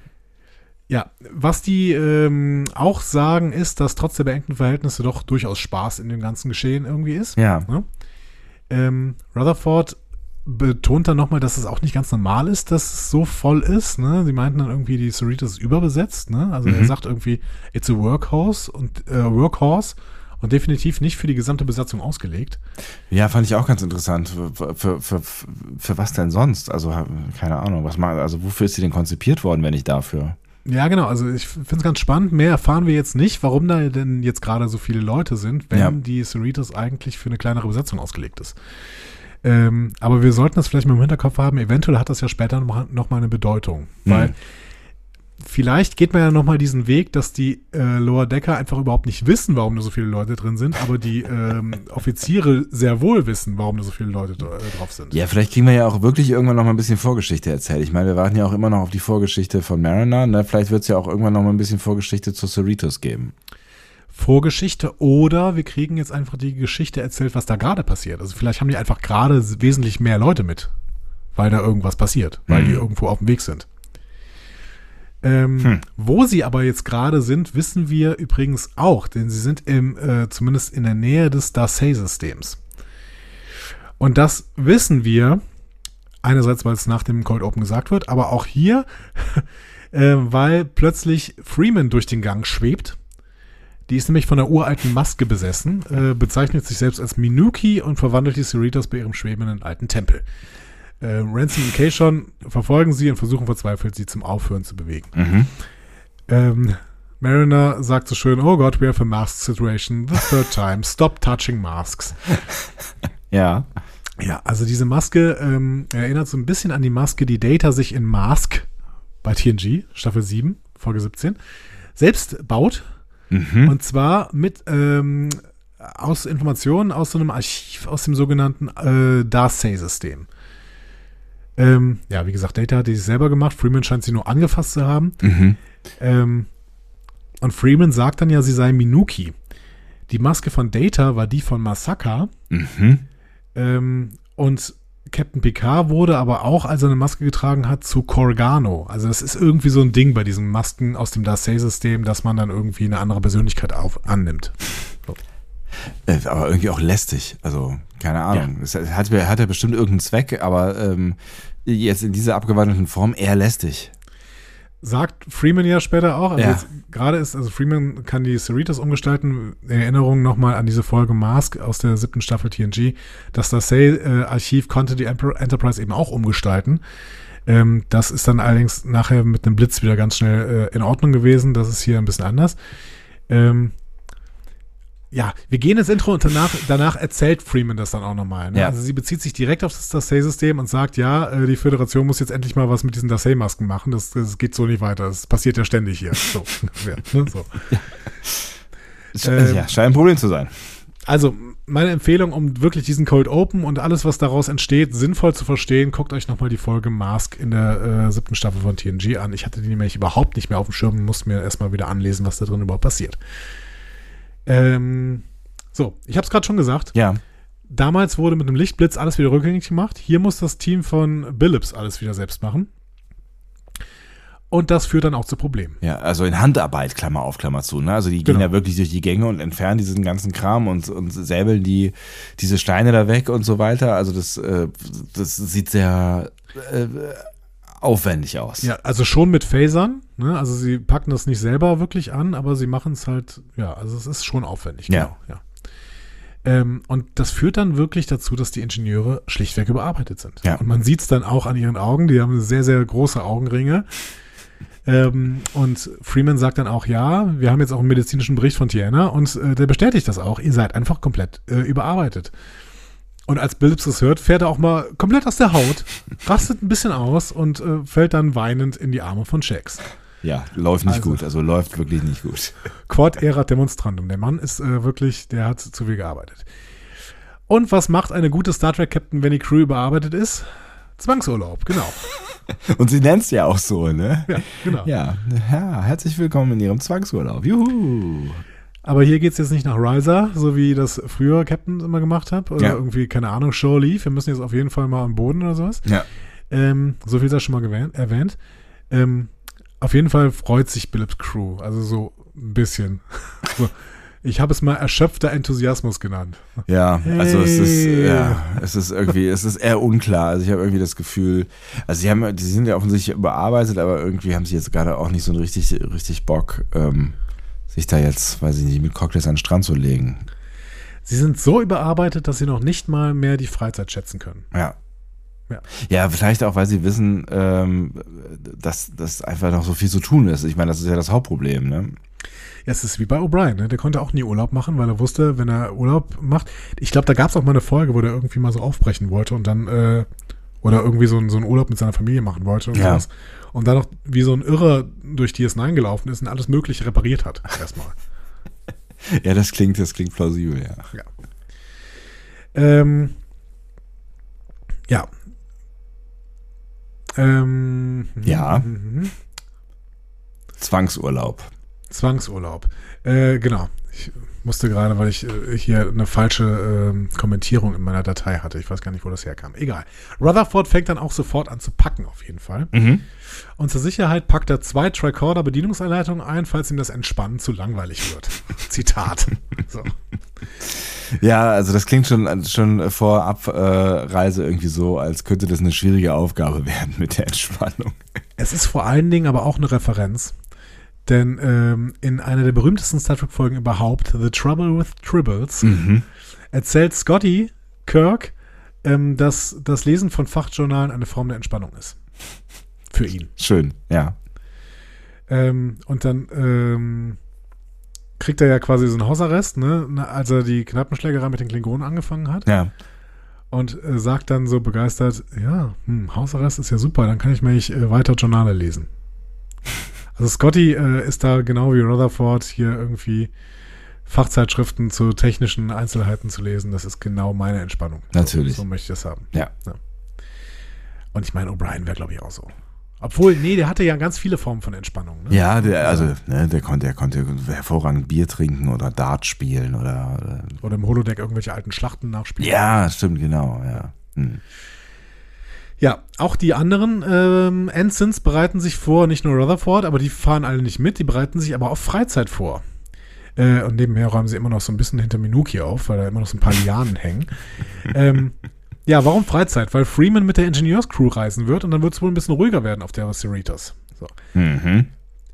Ja, was die ähm, auch sagen, ist, dass trotz der beengten Verhältnisse doch durchaus Spaß in dem ganzen Geschehen irgendwie ist. Ja. Ne? Ähm, Rutherford betont dann nochmal, dass es auch nicht ganz normal ist, dass es so voll ist. Ne? Sie meinten dann irgendwie, die Cerritos ist überbesetzt. Ne? Also er Mhm. sagt irgendwie, it's a workhorse und äh, workhorse und definitiv nicht für die gesamte Besatzung ausgelegt. Ja, fand ich auch ganz interessant. Für, für, für, für was denn sonst? Also, keine Ahnung. Was mal, also, wofür ist sie denn konzipiert worden, wenn nicht dafür? Ja, genau. Also ich finde es ganz spannend. Mehr erfahren wir jetzt nicht, warum da denn jetzt gerade so viele Leute sind, wenn Ja. die Cerritos eigentlich für eine kleinere Besatzung ausgelegt ist. Ähm, aber wir sollten das vielleicht mal im Hinterkopf haben. Eventuell hat das ja später nochmal noch mal eine Bedeutung. Mhm. Vielleicht geht man ja nochmal diesen Weg, dass die äh, Lower Decker einfach überhaupt nicht wissen, warum da so viele Leute drin sind, aber die ähm, Offiziere sehr wohl wissen, warum da so viele Leute äh, drauf sind. Ja, vielleicht kriegen wir ja auch wirklich irgendwann noch mal ein bisschen Vorgeschichte erzählt. Ich meine, wir warten ja auch immer noch auf die Vorgeschichte von Mariner. Ne? Vielleicht wird es ja auch irgendwann noch mal ein bisschen Vorgeschichte zu Cerritos geben. Vorgeschichte oder wir kriegen jetzt einfach die Geschichte erzählt, was da gerade passiert. Also vielleicht haben die einfach gerade wesentlich mehr Leute mit, weil da irgendwas passiert, weil die Mhm. irgendwo auf dem Weg sind. Ähm, Hm. Wo sie aber jetzt gerade sind, wissen wir übrigens auch, denn sie sind im, äh, zumindest in der Nähe des Darcy-Systems. Und das wissen wir, einerseits, weil es nach dem Cold Open gesagt wird, aber auch hier, äh, weil plötzlich Freeman durch den Gang schwebt. Die ist nämlich von einer uralten Maske besessen, äh, bezeichnet sich selbst als Minuki und verwandelt die Cerritos bei ihrem schwebenden alten Tempel. Äh, Ransom und Keishon verfolgen sie und versuchen verzweifelt, sie zum Aufhören zu bewegen. Mhm. Ähm, Mariner sagt so schön, oh Gott, we have a mask situation, the third time, stop touching masks. Ja. Ja, also diese Maske ähm, erinnert so ein bisschen an die Maske, die Data sich in Mask bei TNG, Staffel 7, Folge 17, selbst baut. Mhm. Und zwar mit ähm, aus Informationen aus so einem Archiv aus dem sogenannten äh, Darcy-System. Ähm, ja, wie gesagt, Data hat die sich selber gemacht. Freeman scheint sie nur angefasst zu haben. Mhm. Ähm, und Freeman sagt dann ja, sie sei Minuki. Die Maske von Data war die von Masaka. Mhm. Ähm, und Captain Picard wurde aber auch, als er eine Maske getragen hat, zu Corgano. Also das ist irgendwie so ein Ding bei diesen Masken aus dem Darcy-System, dass man dann irgendwie eine andere Persönlichkeit auf, annimmt. Äh, aber irgendwie auch lästig. Also, keine Ahnung. Es hat, hat ja bestimmt irgendeinen Zweck, aber ähm, jetzt in dieser abgewandelten Form eher lästig. Sagt Freeman ja später auch. Also Ja. gerade ist, also Freeman kann die Cerritos umgestalten. Erinnerung nochmal an diese Folge Mask aus der siebten Staffel TNG. Das Darcy-Archiv konnte die Enterprise eben auch umgestalten. Ähm, das ist dann allerdings nachher mit einem Blitz wieder ganz schnell äh, in Ordnung gewesen. Das ist hier ein bisschen anders. Ähm, ja, wir gehen ins Intro und danach, danach erzählt Freeman das dann auch nochmal. Ne? Ja. Also sie bezieht sich direkt auf das Darcy-System und sagt, ja, äh, die Föderation muss jetzt endlich mal was mit diesen Darcy-Masken machen. Das, das geht so nicht weiter. Das passiert ja ständig hier. So, ungefähr, ne? so. Ähm, ja, scheint ein Problem zu sein. Also, meine Empfehlung, um wirklich diesen Cold Open und alles, was daraus entsteht, sinnvoll zu verstehen, guckt euch nochmal die Folge Mask in der äh, siebten Staffel von TNG an. Ich hatte die nämlich überhaupt nicht mehr auf dem Schirm und musste mir erstmal wieder anlesen, was da drin überhaupt passiert. Ähm, so, ich habe es gerade schon gesagt. Ja. Damals wurde mit einem Lichtblitz alles wieder rückgängig gemacht. Hier muss das Team von Billups alles wieder selbst machen. Und das führt dann auch zu Problemen. Ja, also in Handarbeit, Klammer auf, Klammer zu. Ne? Also die gehen Genau. ja wirklich durch die Gänge und entfernen diesen ganzen Kram und, und säbeln die, diese Steine da weg und so weiter. Also das, äh, das sieht sehr äh, aufwendig aus. Ja, also schon mit Phasern. Ne? Also sie packen das nicht selber wirklich an, aber sie machen es halt, ja, also es ist schon aufwendig. Ja. Genau, ja. Ähm, und das führt dann wirklich dazu, dass die Ingenieure schlichtweg überarbeitet sind. Ja. Und man sieht es dann auch an ihren Augen. Die haben sehr, sehr große Augenringe. Ähm, und Freeman sagt dann auch, ja, wir haben jetzt auch einen medizinischen Bericht von Tiana und äh, der bestätigt das auch. Ihr seid einfach komplett äh, überarbeitet. Und als Billups das hört, fährt er auch mal komplett aus der Haut, rastet ein bisschen aus und äh, fällt dann weinend in die Arme von Shax. Ja, läuft nicht Also- gut. Also läuft wirklich nicht gut. Quod erat demonstrandum. Der Mann ist äh, wirklich, der hat zu viel gearbeitet. Und was macht eine gute Star Trek Captain, wenn die Crew überarbeitet ist? Zwangsurlaub, genau. Und sie nennt es ja auch so, ne? Ja, genau. Ja, ja, herzlich willkommen in ihrem Zwangsurlaub. Juhu. Aber hier geht's jetzt nicht nach Riser, so wie das früher Captain immer gemacht hat. Oder Ja. irgendwie, keine Ahnung, Shore Leave. Wir müssen jetzt auf jeden Fall mal am Boden oder sowas. Ja. Ähm, so viel sei schon mal gewähnt, erwähnt. Ähm, auf jeden Fall freut sich Billups Crew. Also so ein bisschen. so, ich habe es mal erschöpfter Enthusiasmus genannt. Ja, also es ist, Hey. ja, es ist irgendwie, es ist eher unklar. Also ich habe irgendwie das Gefühl, also sie haben, die sind ja offensichtlich überarbeitet, aber irgendwie haben sie jetzt gerade auch nicht so richtig, richtig Bock, ähm, sich da jetzt, weiß ich nicht, mit Cocktails an den Strand zu legen. Sie sind so überarbeitet, dass sie noch nicht mal mehr die Freizeit schätzen können. Ja. Ja. Ja, vielleicht auch, weil sie wissen, ähm, dass das einfach noch so viel zu tun ist. Ich meine, das ist ja das Hauptproblem, ne? Ja, es ist wie bei O'Brien, ne? der konnte auch nie Urlaub machen, weil er wusste, wenn er Urlaub macht, ich glaube, da gab es auch mal eine Folge, wo der irgendwie mal so aufbrechen wollte und dann, äh, oder irgendwie so, ein- so einen Urlaub mit seiner Familie machen wollte und Ja. sowas. Und dann noch wie so ein Irrer durch DS9 gelaufen ist und alles Mögliche repariert hat, erstmal. Ja, das klingt, das klingt plausibel, ja. Ähm, ja. Ähm, Ja. mhm. Zwangsurlaub. Zwangsurlaub. Äh, genau. Ich musste gerade, weil ich äh, hier eine falsche ähm, Kommentierung in meiner Datei hatte. Ich weiß gar nicht, wo das herkam. Egal. Rutherford fängt dann auch sofort an zu packen, auf jeden Fall. Mhm. Und zur Sicherheit packt er zwei Tricorder-Bedienungsanleitungen ein, falls ihm das Entspannen zu langweilig wird. Zitat. So. Ja, also das klingt schon, schon vor Abreise irgendwie so, als könnte das eine schwierige Aufgabe werden mit der Entspannung. Es ist vor allen Dingen aber auch eine Referenz. Denn ähm, in einer der berühmtesten Star Trek-Folgen überhaupt, The Trouble with Tribbles, Mhm. erzählt Scotty Kirk, ähm, dass das Lesen von Fachjournalen eine Form der Entspannung ist. Für ihn. Schön, ja. Ähm, und dann ähm, kriegt er ja quasi so einen Hausarrest, ne, als er die Knappenschlägerei mit den Klingonen angefangen hat. Ja. Und äh, sagt dann so begeistert, ja, hm, Hausarrest ist ja super, dann kann ich mich äh, weiter Journale lesen. Also Scotty äh, ist da genau wie Rutherford hier irgendwie Fachzeitschriften zu technischen Einzelheiten zu lesen, das ist genau meine Entspannung. Natürlich. So, so möchte ich das haben. Ja. Und ich meine, O'Brien wäre, glaube ich, auch so. Obwohl, nee, der hatte ja ganz viele Formen von Entspannung. Ne? Ja, der, also, ne, der konnte, der konnte hervorragend Bier trinken oder Dart spielen oder. Oder im Holodeck irgendwelche alten Schlachten nachspielen. Ja, stimmt, genau, ja. Hm. Ja, auch die anderen ähm, Ensigns bereiten sich vor, nicht nur Rutherford, aber die fahren alle nicht mit, die bereiten sich aber auf Freizeit vor. Äh, und nebenher räumen sie immer noch so ein bisschen hinter Minuki auf, weil da immer noch so ein paar Lianen hängen. Ähm, ja, warum Freizeit? Weil Freeman mit der Ingenieurscrew reisen wird und dann wird es wohl ein bisschen ruhiger werden auf der Cerritos. So. Mhm.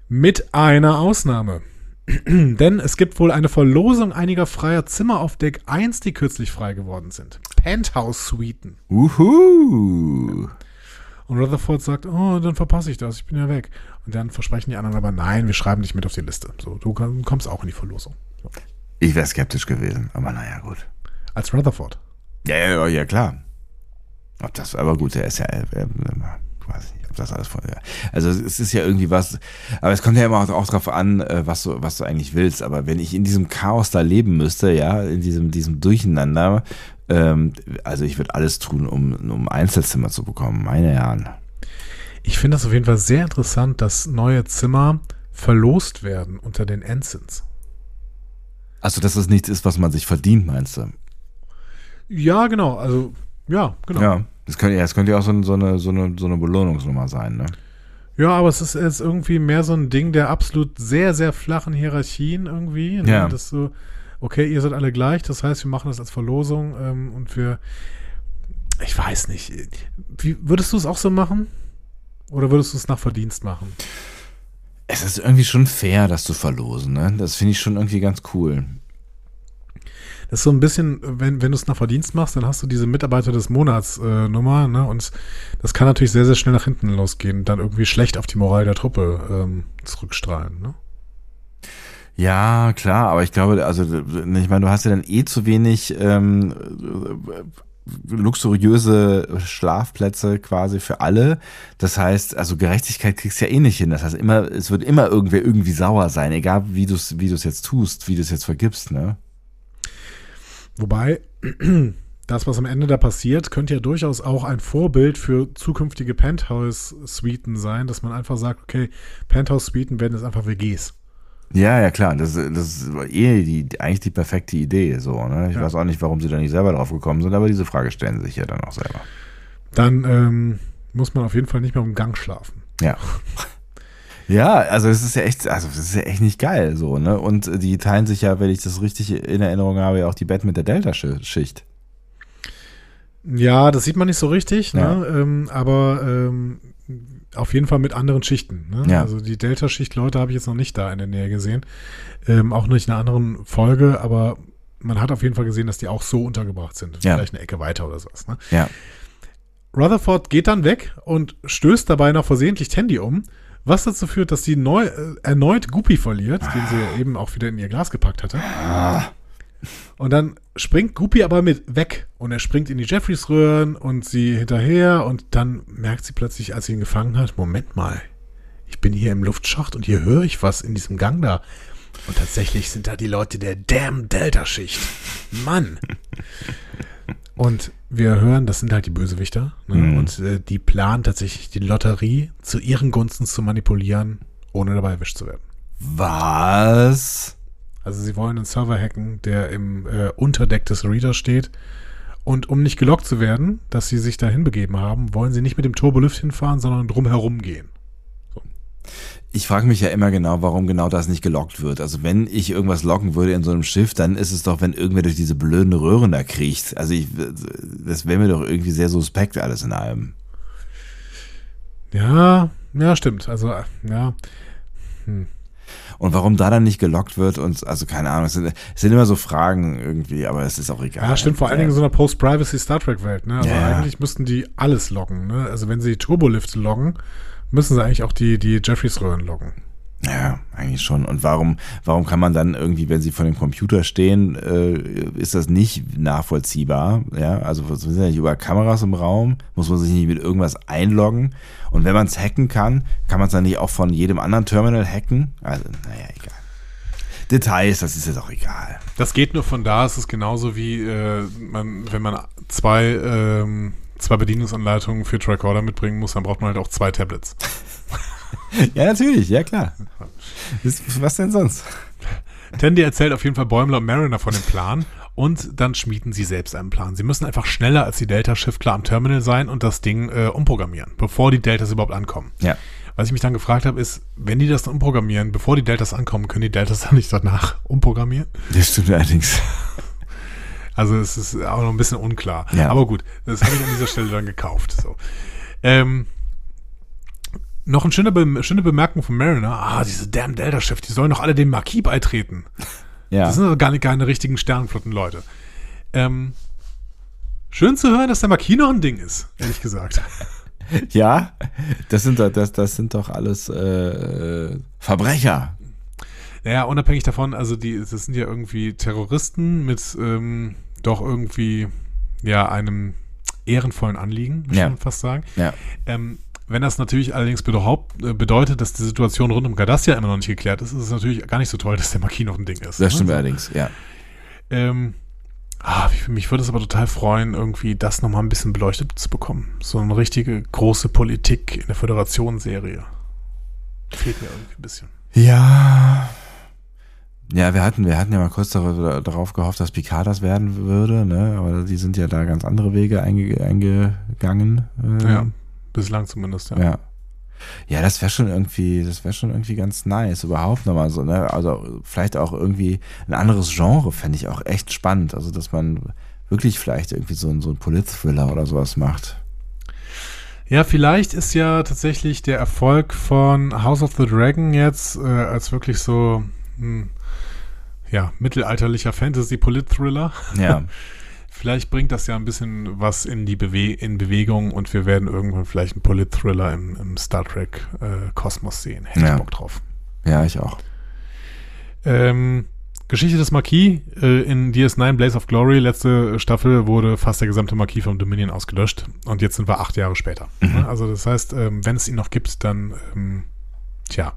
Mit einer Ausnahme. Denn es gibt wohl eine Verlosung einiger freier Zimmer auf Deck 1, die kürzlich frei geworden sind. Penthouse-Suiten. Uhu. Und Rutherford sagt, oh, dann verpasse ich das, ich bin ja weg. Und dann versprechen die anderen aber, nein, wir schreiben dich mit auf die Liste. So, du kommst auch in die Verlosung. So. Ich wäre skeptisch gewesen, aber naja, gut. Als Rutherford. Ja, ja, ja, klar. Ob das, aber gut, der ist ja, äh, äh, weiß nicht, ob das alles von, ja. Also es ist ja irgendwie was, aber es kommt ja immer auch, auch drauf an, äh, was du, was du eigentlich willst. Aber wenn ich in diesem Chaos da leben müsste, ja, in diesem, diesem Durcheinander, ähm, also ich würde alles tun, um, um Einzelzimmer zu bekommen, meine Herren. Ich finde das auf jeden Fall sehr interessant, dass neue Zimmer verlost werden unter den Ensigns. Also, dass das nichts ist, was man sich verdient, meinst du? Ja, genau. Also, ja, genau. Ja, das könnte, ja, das könnte auch so, so, eine, so, eine, so eine Belohnungsnummer sein, ne? Ja, aber es ist jetzt irgendwie mehr so ein Ding der absolut sehr, sehr flachen Hierarchien irgendwie. Ne? Ja. Das so, okay, ihr seid alle gleich, das heißt, wir machen das als Verlosung ähm, und wir, ich weiß nicht, wie, würdest du es auch so machen? Oder würdest du es nach Verdienst machen? Es ist irgendwie schon fair, das zu verlosen, ne? Das finde ich schon irgendwie ganz cool. Das ist so ein bisschen, wenn, wenn du es nach Verdienst machst, dann hast du diese Mitarbeiter des Monats äh, Nummer, ne? Und das kann natürlich sehr, sehr schnell nach hinten losgehen und dann irgendwie schlecht auf die Moral der Truppe ähm, zurückstrahlen, ne? Ja, klar, aber ich glaube, also ich meine, du hast ja dann eh zu wenig ähm, luxuriöse Schlafplätze quasi für alle. Das heißt, also Gerechtigkeit kriegst du ja eh nicht hin. Das heißt, immer, es wird immer irgendwer irgendwie sauer sein, egal wie du es wie du es jetzt tust, wie du es jetzt vergibst, ne? Wobei, das, was am Ende da passiert, könnte ja durchaus auch ein Vorbild für zukünftige Penthouse-Suiten sein, dass man einfach sagt, okay, Penthouse-Suiten werden jetzt einfach WGs. Ja, ja, klar. Das, das ist eh die, eigentlich die perfekte Idee. So, ne? Ich Ja. weiß auch nicht, warum sie da nicht selber drauf gekommen sind, aber diese Frage stellen sie sich ja dann auch selber. Dann ähm, muss man auf jeden Fall nicht mehr im Gang schlafen. Ja. Ja, also es ist ja echt, also das ist ja echt nicht geil, so, ne? Und die teilen sich ja, wenn ich das richtig in Erinnerung habe, ja auch die Bett mit der Delta-Schicht. Ja, das sieht man nicht so richtig, Ja. ne? ähm, aber ähm, auf jeden Fall mit anderen Schichten. Ne? Ja. Also die Delta-Schicht-Leute habe ich jetzt noch nicht da in der Nähe gesehen. Ähm, auch nicht in einer anderen Folge, aber man hat auf jeden Fall gesehen, dass die auch so untergebracht sind. Ja. Vielleicht eine Ecke weiter oder sowas. Ne? Ja. Rutherford geht dann weg und stößt dabei noch versehentlich Tandy um, was dazu führt, dass sie neu, äh, erneut Guppy verliert, den sie ja eben auch wieder in ihr Glas gepackt hatte. Und dann springt Guppy aber mit weg und er springt in die Jeffreys-Röhren und sie hinterher und dann merkt sie plötzlich, als sie ihn gefangen hat, Moment mal, ich bin hier im Luftschacht und hier höre ich was in diesem Gang da. Und tatsächlich sind da die Leute der Damn Delta-Schicht. Mann. Und wir hören, das sind halt die Bösewichter. Ne? Mhm. Und äh, die planen tatsächlich die Lotterie zu ihren Gunsten zu manipulieren, ohne dabei erwischt zu werden. Was? Also sie wollen einen Server hacken, der im äh, Unterdeck des Readers steht. Und um nicht gelockt zu werden, dass sie sich dahin begeben haben, wollen sie nicht mit dem Turbolift hinfahren, sondern drumherum gehen. Ich frage mich ja immer genau, warum genau das nicht gelockt wird. Also wenn ich irgendwas locken würde in so einem Schiff, dann ist es doch, wenn irgendwer durch diese blöden Röhren da kriecht. Also ich, das wäre mir doch irgendwie sehr suspekt alles in allem. Ja, ja, stimmt. Also, ja. Und warum da dann nicht gelockt wird und, also keine Ahnung, es sind, es sind immer so Fragen irgendwie, aber es ist auch egal. Ja, stimmt, vor allen Dingen in so einer Post-Privacy Star Trek-Welt. Ne? Also Ja. eigentlich müssten die alles loggen. Ne? Also wenn sie Turbolift loggen, müssen sie eigentlich auch die, die Jeffreys-Röhren loggen. Ja, eigentlich schon. Und warum, warum kann man dann irgendwie, wenn sie vor dem Computer stehen, äh, ist das nicht nachvollziehbar? Ja, also sind ja nicht über Kameras im Raum, muss man sich nicht mit irgendwas einloggen. Und wenn man es hacken kann, kann man es dann nicht auch von jedem anderen Terminal hacken? Also, naja, egal. Details, das ist jetzt auch egal. Das geht nur von da. Es ist genauso wie, äh, man, wenn man zwei, ähm, zwei Bedienungsanleitungen für Tricorder mitbringen muss, dann braucht man halt auch zwei Tablets. Ja, natürlich, ja klar. Was denn sonst? Tandy erzählt auf jeden Fall Bäumler und Mariner von dem Plan und dann schmieden sie selbst einen Plan. Sie müssen einfach schneller als die Delta-Schiffler am Terminal sein und das Ding äh, umprogrammieren, bevor die Deltas überhaupt ankommen. Ja. Was ich mich dann gefragt habe, ist, wenn die das dann umprogrammieren, bevor die Deltas ankommen, können die Deltas dann nicht danach umprogrammieren? Das stimmt allerdings. Also es ist auch noch ein bisschen unklar. Ja. Aber gut, das habe ich an dieser Stelle dann gekauft. So. Ähm, noch eine schöne, Be schöne Bemerkung von Mariner. Ah, diese damn Delta-Schiff, die sollen doch alle dem Marquis beitreten. Ja. Das sind doch gar nicht keine richtigen Sternenflotten-Leute. Ähm, schön zu hören, dass der Marquis noch ein Ding ist, ehrlich gesagt. Ja, das sind doch, das, das sind doch alles äh, Verbrecher. Naja, unabhängig davon, also die, das sind ja irgendwie Terroristen mit ähm, doch irgendwie ja einem ehrenvollen Anliegen, muss Ja. man fast sagen. Ja. Ähm, wenn das natürlich allerdings äh, bedeutet, dass die Situation rund um Cardassia immer noch nicht geklärt ist, ist es natürlich gar nicht so toll, dass der Marquis noch ein Ding ist. Das stimmt ne? allerdings, ja. Ähm, ah, mich, mich würde es aber total freuen, irgendwie das nochmal ein bisschen beleuchtet zu bekommen. So eine richtige große Politik in der Föderationsserie. Fehlt mir irgendwie ein bisschen. Ja. Ja, wir hatten, wir hatten ja mal kurz dar- darauf gehofft, dass Picard das werden würde, ne? Aber die sind ja da ganz andere Wege einge eingegangen. äh, Ja, bislang zumindest, ja. Ja. Ja, das wäre schon irgendwie, das wäre schon irgendwie ganz nice, überhaupt nochmal so, ne? Also vielleicht auch irgendwie ein anderes Genre fände ich auch echt spannend. Also, dass man wirklich vielleicht irgendwie so, ein- so ein Polit-Thriller oder sowas macht. Ja, vielleicht ist ja tatsächlich der Erfolg von House of the Dragon jetzt äh, als wirklich so hm, ja, mittelalterlicher Fantasy-Polit-Thriller. Ja. Vielleicht bringt das ja ein bisschen was in die Bewe in Bewegung und wir werden irgendwann vielleicht einen Polit-Thriller im, im Star Trek-Kosmos sehen. Hätte Ja. ich Bock drauf. ja, ich auch. Ähm, Geschichte des Marquis äh, in DS9 Blaze of Glory, letzte Staffel, wurde fast der gesamte Marquis vom Dominion ausgelöscht und jetzt sind wir acht Jahre später. Ne? Also das heißt, ähm, wenn es ihn noch gibt, dann ähm, tja,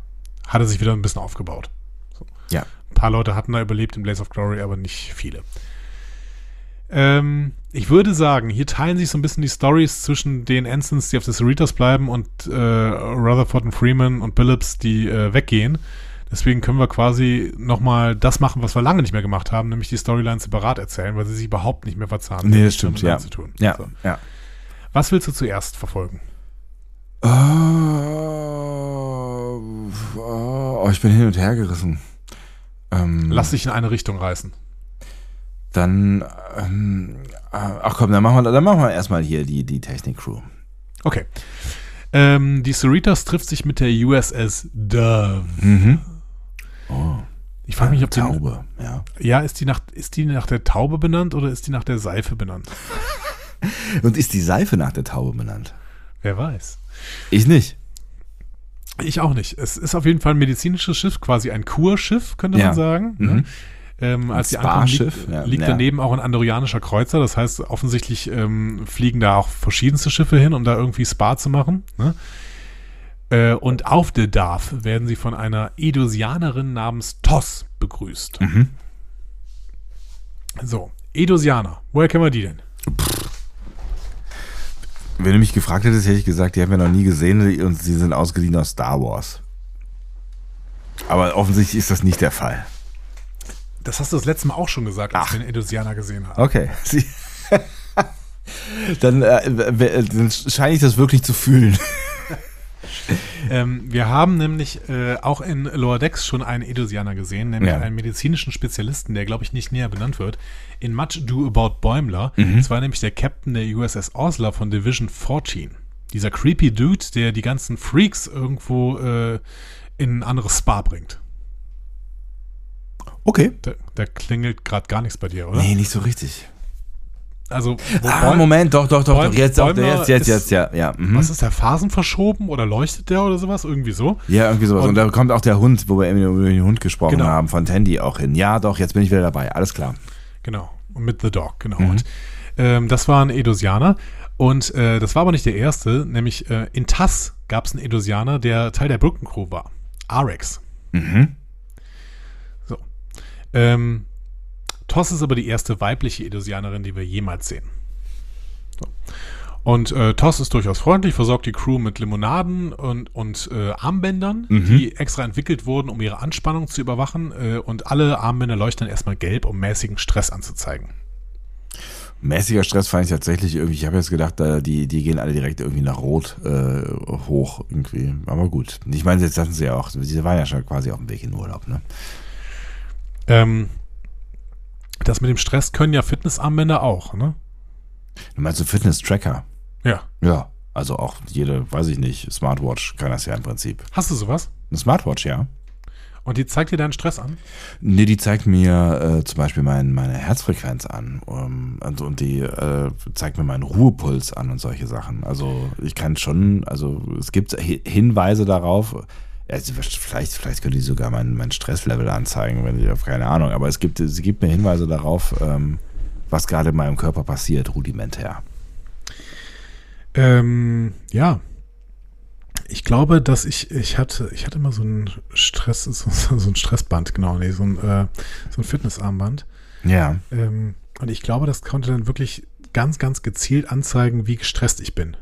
hat er sich wieder ein bisschen aufgebaut. So. Ja. Ein paar Leute hatten da überlebt in Blaze of Glory, aber nicht viele. Ähm, ich würde sagen, hier teilen sich so ein bisschen die Stories zwischen den Ensigns, die auf der Cerritos bleiben und äh, Rutherford und Freeman und Billups, die äh, weggehen. Deswegen können wir quasi nochmal das machen, was wir lange nicht mehr gemacht haben, nämlich die Storyline separat erzählen, weil sie sich überhaupt nicht mehr verzahnen. Nee, das stimmt, ja. Ja, So. ja. Was willst du zuerst verfolgen? Oh, oh, ich bin hin und her gerissen. Ähm, Lass dich in eine Richtung reißen. Dann, ähm, ach komm, dann machen wir, dann machen wir erstmal hier die, die Technik-Crew. Okay. Ähm, die Cerritos trifft sich mit der USS Dove. Mhm. Oh, Ich frage mich, ob die, Taube, ja. ja, ist die nach, ist die nach der Taube benannt oder ist die nach der Seife benannt? Und ist die Seife nach der Taube benannt? Wer weiß. Ich nicht. Ich auch nicht. Es ist auf jeden Fall ein medizinisches Schiff, quasi ein Kurschiff, könnte Ja. man sagen. Mhm. Ähm, als die Spa-Schiff, liegt, ja. liegt Ja. daneben auch ein andorianischer Kreuzer. Das heißt, offensichtlich ähm, fliegen da auch verschiedenste Schiffe hin, um da irgendwie Spa zu machen. Ne? Äh, und auf der Darf werden sie von einer Edosianerin namens Toss begrüßt. Mhm. So, Edosianer, woher kennen wir die denn? Wenn du mich gefragt hättest, hätte ich gesagt, die haben wir noch nie gesehen und sie sind ausgeliehen aus Star Wars. Aber offensichtlich ist das nicht der Fall. Das hast du das letzte Mal auch schon gesagt, als Ach. wir den Edosianer gesehen haben. Okay. Dann, äh, dann scheine ich das wirklich zu fühlen. Ähm, wir haben nämlich äh, auch in Lower Decks schon einen Edosianer gesehen, nämlich Ja. einen medizinischen Spezialisten, der, glaube ich, nicht näher benannt wird, in Much Do About Bäumler. Mhm. Das war nämlich der Captain der USS Osler von Division 14. Dieser creepy Dude, der die ganzen Freaks irgendwo äh, in ein anderes Spa bringt. Okay. Da, da klingelt gerade gar nichts bei dir, oder? Nee, nicht so richtig. Also, Ah, Bäum- Moment, doch, doch, doch, Bäum- doch. Jetzt, doch, jetzt, jetzt, ist- jetzt, ja, ja. Mhm. was ist der Phasen verschoben oder leuchtet der oder sowas? Irgendwie so. Ja, irgendwie sowas. Und, Und- da kommt auch der Hund, wo wir eben über den Hund gesprochen Genau. haben, von Tandy auch hin. Ja, doch, jetzt bin ich wieder dabei. Alles klar. Genau, und mit The Dog, genau. Mhm. Und ähm, das war ein Edosianer. Und äh, das war aber nicht der erste, nämlich äh, in TAS gab es einen Edosianer, der Teil der Brückencrew war. Arex. Mhm. Ähm, Toss ist aber die erste weibliche Illusianerin, die wir jemals sehen. So. Und äh, Toss ist durchaus freundlich, versorgt die Crew mit Limonaden und, und äh, Armbändern, Mhm. die extra entwickelt wurden, um ihre Anspannung zu überwachen. Äh, und alle Armbänder leuchten erstmal gelb, um mäßigen Stress anzuzeigen. Mäßiger Stress fand ich tatsächlich irgendwie. Ich habe jetzt gedacht, da, die, die gehen alle direkt irgendwie nach Rot äh, hoch irgendwie. Aber gut. Ich meine, jetzt hatten sie ja auch, sie waren ja schon quasi auf dem Weg in Urlaub, ne? Ähm, das mit dem Stress können ja Fitnessarmbänder auch, ne? Du meinst so Fitness-Tracker? Ja. Ja. Also auch jede, weiß ich nicht, Smartwatch kann das ja im Prinzip. Hast du sowas? Eine Smartwatch, ja. Und die zeigt dir deinen Stress an? Nee, die zeigt mir äh, zum Beispiel mein, meine Herzfrequenz an um, und, und die äh, zeigt mir meinen Ruhepuls an und solche Sachen. Also ich kann schon, also es gibt Hi- Hinweise darauf, also vielleicht, vielleicht könnte die sogar mein, mein Stresslevel anzeigen, wenn ich auf keine Ahnung, aber es gibt, sie gibt mir Hinweise darauf, ähm, was gerade in meinem Körper passiert, rudimentär. Ähm, ja. Ich glaube, dass ich, ich hatte, ich hatte immer so ein Stress, so, so ein Stressband, genau, nee, so ein, äh, so ein Fitnessarmband. Ja. Ähm, und ich glaube, das konnte dann wirklich ganz, ganz gezielt anzeigen, wie gestresst ich bin.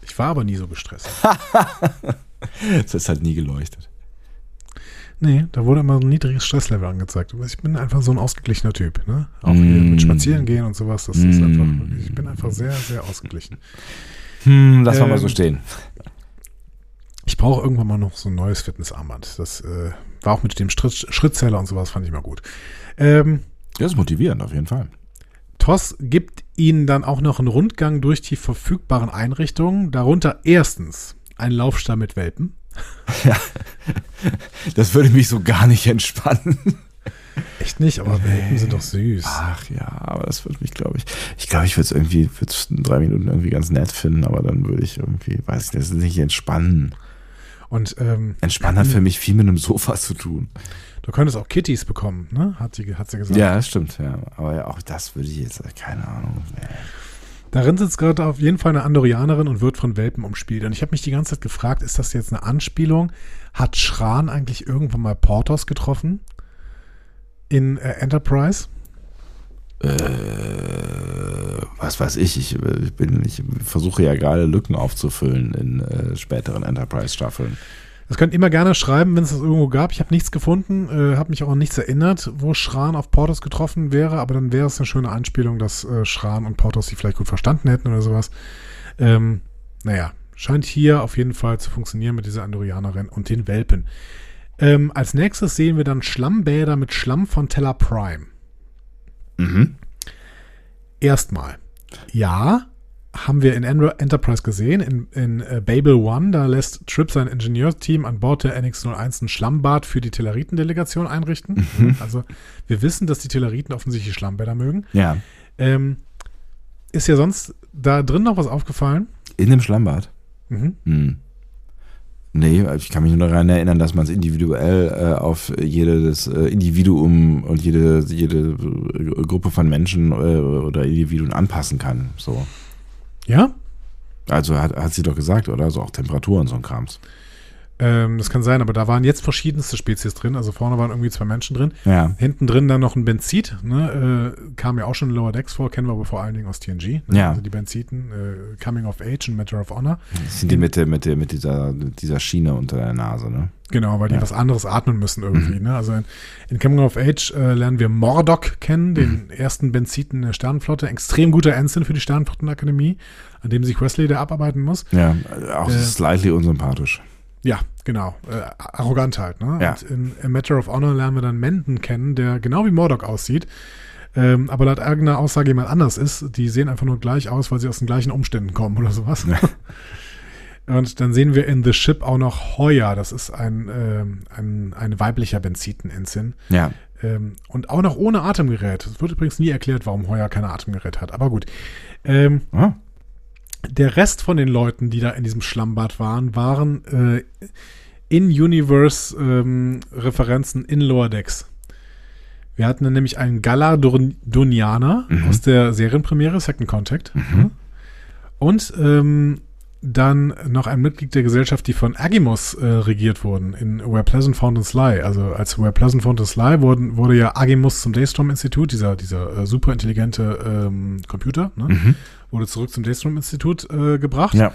Ich war aber nie so gestresst. Das ist halt nie geleuchtet. Nee, da wurde immer ein niedriges Stresslevel angezeigt. Ich bin einfach so ein ausgeglichener Typ. Ne? Auch hier Mm. mit Spazieren gehen und sowas. Das ist Mm. einfach, wirklich- ich bin einfach sehr, sehr ausgeglichen. Hm, lass mal mal so Ähm, stehen. Ich brauche irgendwann mal noch so ein neues Fitnessarmband. Das äh, war auch mit dem Schritt, Schrittzähler und sowas, fand ich mal gut. Ähm, Das ist motivierend auf jeden Fall. TOS gibt Ihnen dann auch noch einen Rundgang durch die verfügbaren Einrichtungen, darunter erstens ein Laufstall mit Welpen. Das würde mich so gar nicht entspannen. Echt nicht, aber Welpen sind doch süß. Ach ja, aber das würde mich, glaube ich, ich glaube, ich würde es irgendwie, würde es in drei Minuten irgendwie ganz nett finden, aber dann würde ich irgendwie, weiß ich nicht, das ist nicht entspannen. Und ähm, Entspannen hat für mich viel mit einem Sofa zu tun. du könntest auch Kitties bekommen, ne? Hat sie, hat sie gesagt. Ja, das stimmt, ja. Aber ja, auch das würde ich jetzt, keine Ahnung. Nee. Darin sitzt gerade auf jeden Fall eine Andorianerin und wird von Welpen umspielt. Und ich habe mich die ganze Zeit gefragt, ist das jetzt eine Anspielung? Hat Schran eigentlich irgendwann mal Portos getroffen? In äh, Enterprise? Äh, was weiß ich, ich, bin, ich versuche ja gerade Lücken aufzufüllen in äh, späteren Enterprise-Staffeln. Das könnt ihr immer gerne schreiben, wenn es das irgendwo gab. Ich habe nichts gefunden, äh, habe mich auch an nichts erinnert, wo Schran auf Portos getroffen wäre, aber dann wäre es eine schöne Anspielung, dass äh, Schran und Portos sich vielleicht gut verstanden hätten oder sowas. Ähm, naja, scheint hier auf jeden Fall zu funktionieren mit dieser Andorianerin und den Welpen. Ähm, als nächstes sehen wir dann Schlammbäder mit Schlamm von Teller Prime. Mhm. Erstmal, ja, haben wir in Enterprise gesehen, in, in äh, Babel One, da lässt Trip sein Ingenieursteam an Bord der NX-01 ein Schlammbad für die Telleriten-Delegation einrichten. Also wir wissen, dass die Telleriten offensichtlich Schlammbäder mögen. Ja. Ähm, ist ja sonst da drin noch was aufgefallen? In dem Schlammbad. Mhm. Hm. Nee, ich kann mich nur daran erinnern, dass man es individuell äh, auf jedes äh, Individuum und jede, jede äh, Gruppe von Menschen äh, oder Individuen anpassen kann. So. Ja, Also hat, hat sie doch gesagt, oder? So auch Temperatur und so ein Krams. Ähm, das kann sein, aber da waren jetzt verschiedenste Spezies drin. Also vorne waren irgendwie zwei Menschen drin. Ja. Hinten drin dann noch ein Benzit, ne, äh, kam ja auch schon in Lower Decks vor, kennen wir aber vor allen Dingen aus TNG. Ne? Ja. Also die Benziten, äh, Coming of Age und Matter of Honor. Das sind die mit, der, mit, der, mit dieser, dieser Schiene unter der Nase, ne? Genau, weil die Ja. was anderes atmen müssen irgendwie. Ne? Also in, in Coming of Age äh, lernen wir Mordok kennen, den ersten Benziten der Sternenflotte. Extrem guter Ensign für die Sternenflottenakademie, an dem sich Wesley da abarbeiten muss. Ja, auch Äh. slightly unsympathisch. Ja, genau. Äh, arrogant halt. Ne? Ja. Und in, in Matter of Honor lernen wir dann Menden kennen, der genau wie Mordok aussieht. Ähm, aber laut irgendeiner Aussage jemand anders ist. Die sehen einfach nur gleich aus, weil sie aus den gleichen Umständen kommen oder sowas. Ja. Und dann sehen wir in The Ship auch noch Hoya. Das ist ein, ähm, ein, ein weiblicher Benziten-Ensign. Ja. Ähm, und auch noch ohne Atemgerät. Es wird übrigens nie erklärt, warum Hoya kein Atemgerät hat. Aber gut. Ähm, Ah, der Rest von den Leuten, die da in diesem Schlammbad waren, waren äh, In-Universe-Referenzen in Lower Decks. Wir hatten dann nämlich einen Galadonianer Mhm. aus der Serienpremiere Second Contact. Mhm. Und ähm, dann noch ein Mitglied der Gesellschaft, die von Agimus äh, regiert wurden, in Where Pleasant Found and Sly. Also als Where Pleasant Found and Sly wurden, wurde ja Agimus zum Daystrom-Institut, dieser, dieser äh, super intelligente ähm, Computer, ne? Mhm. wurde zurück zum Daystrom-Institut äh, gebracht. Ja.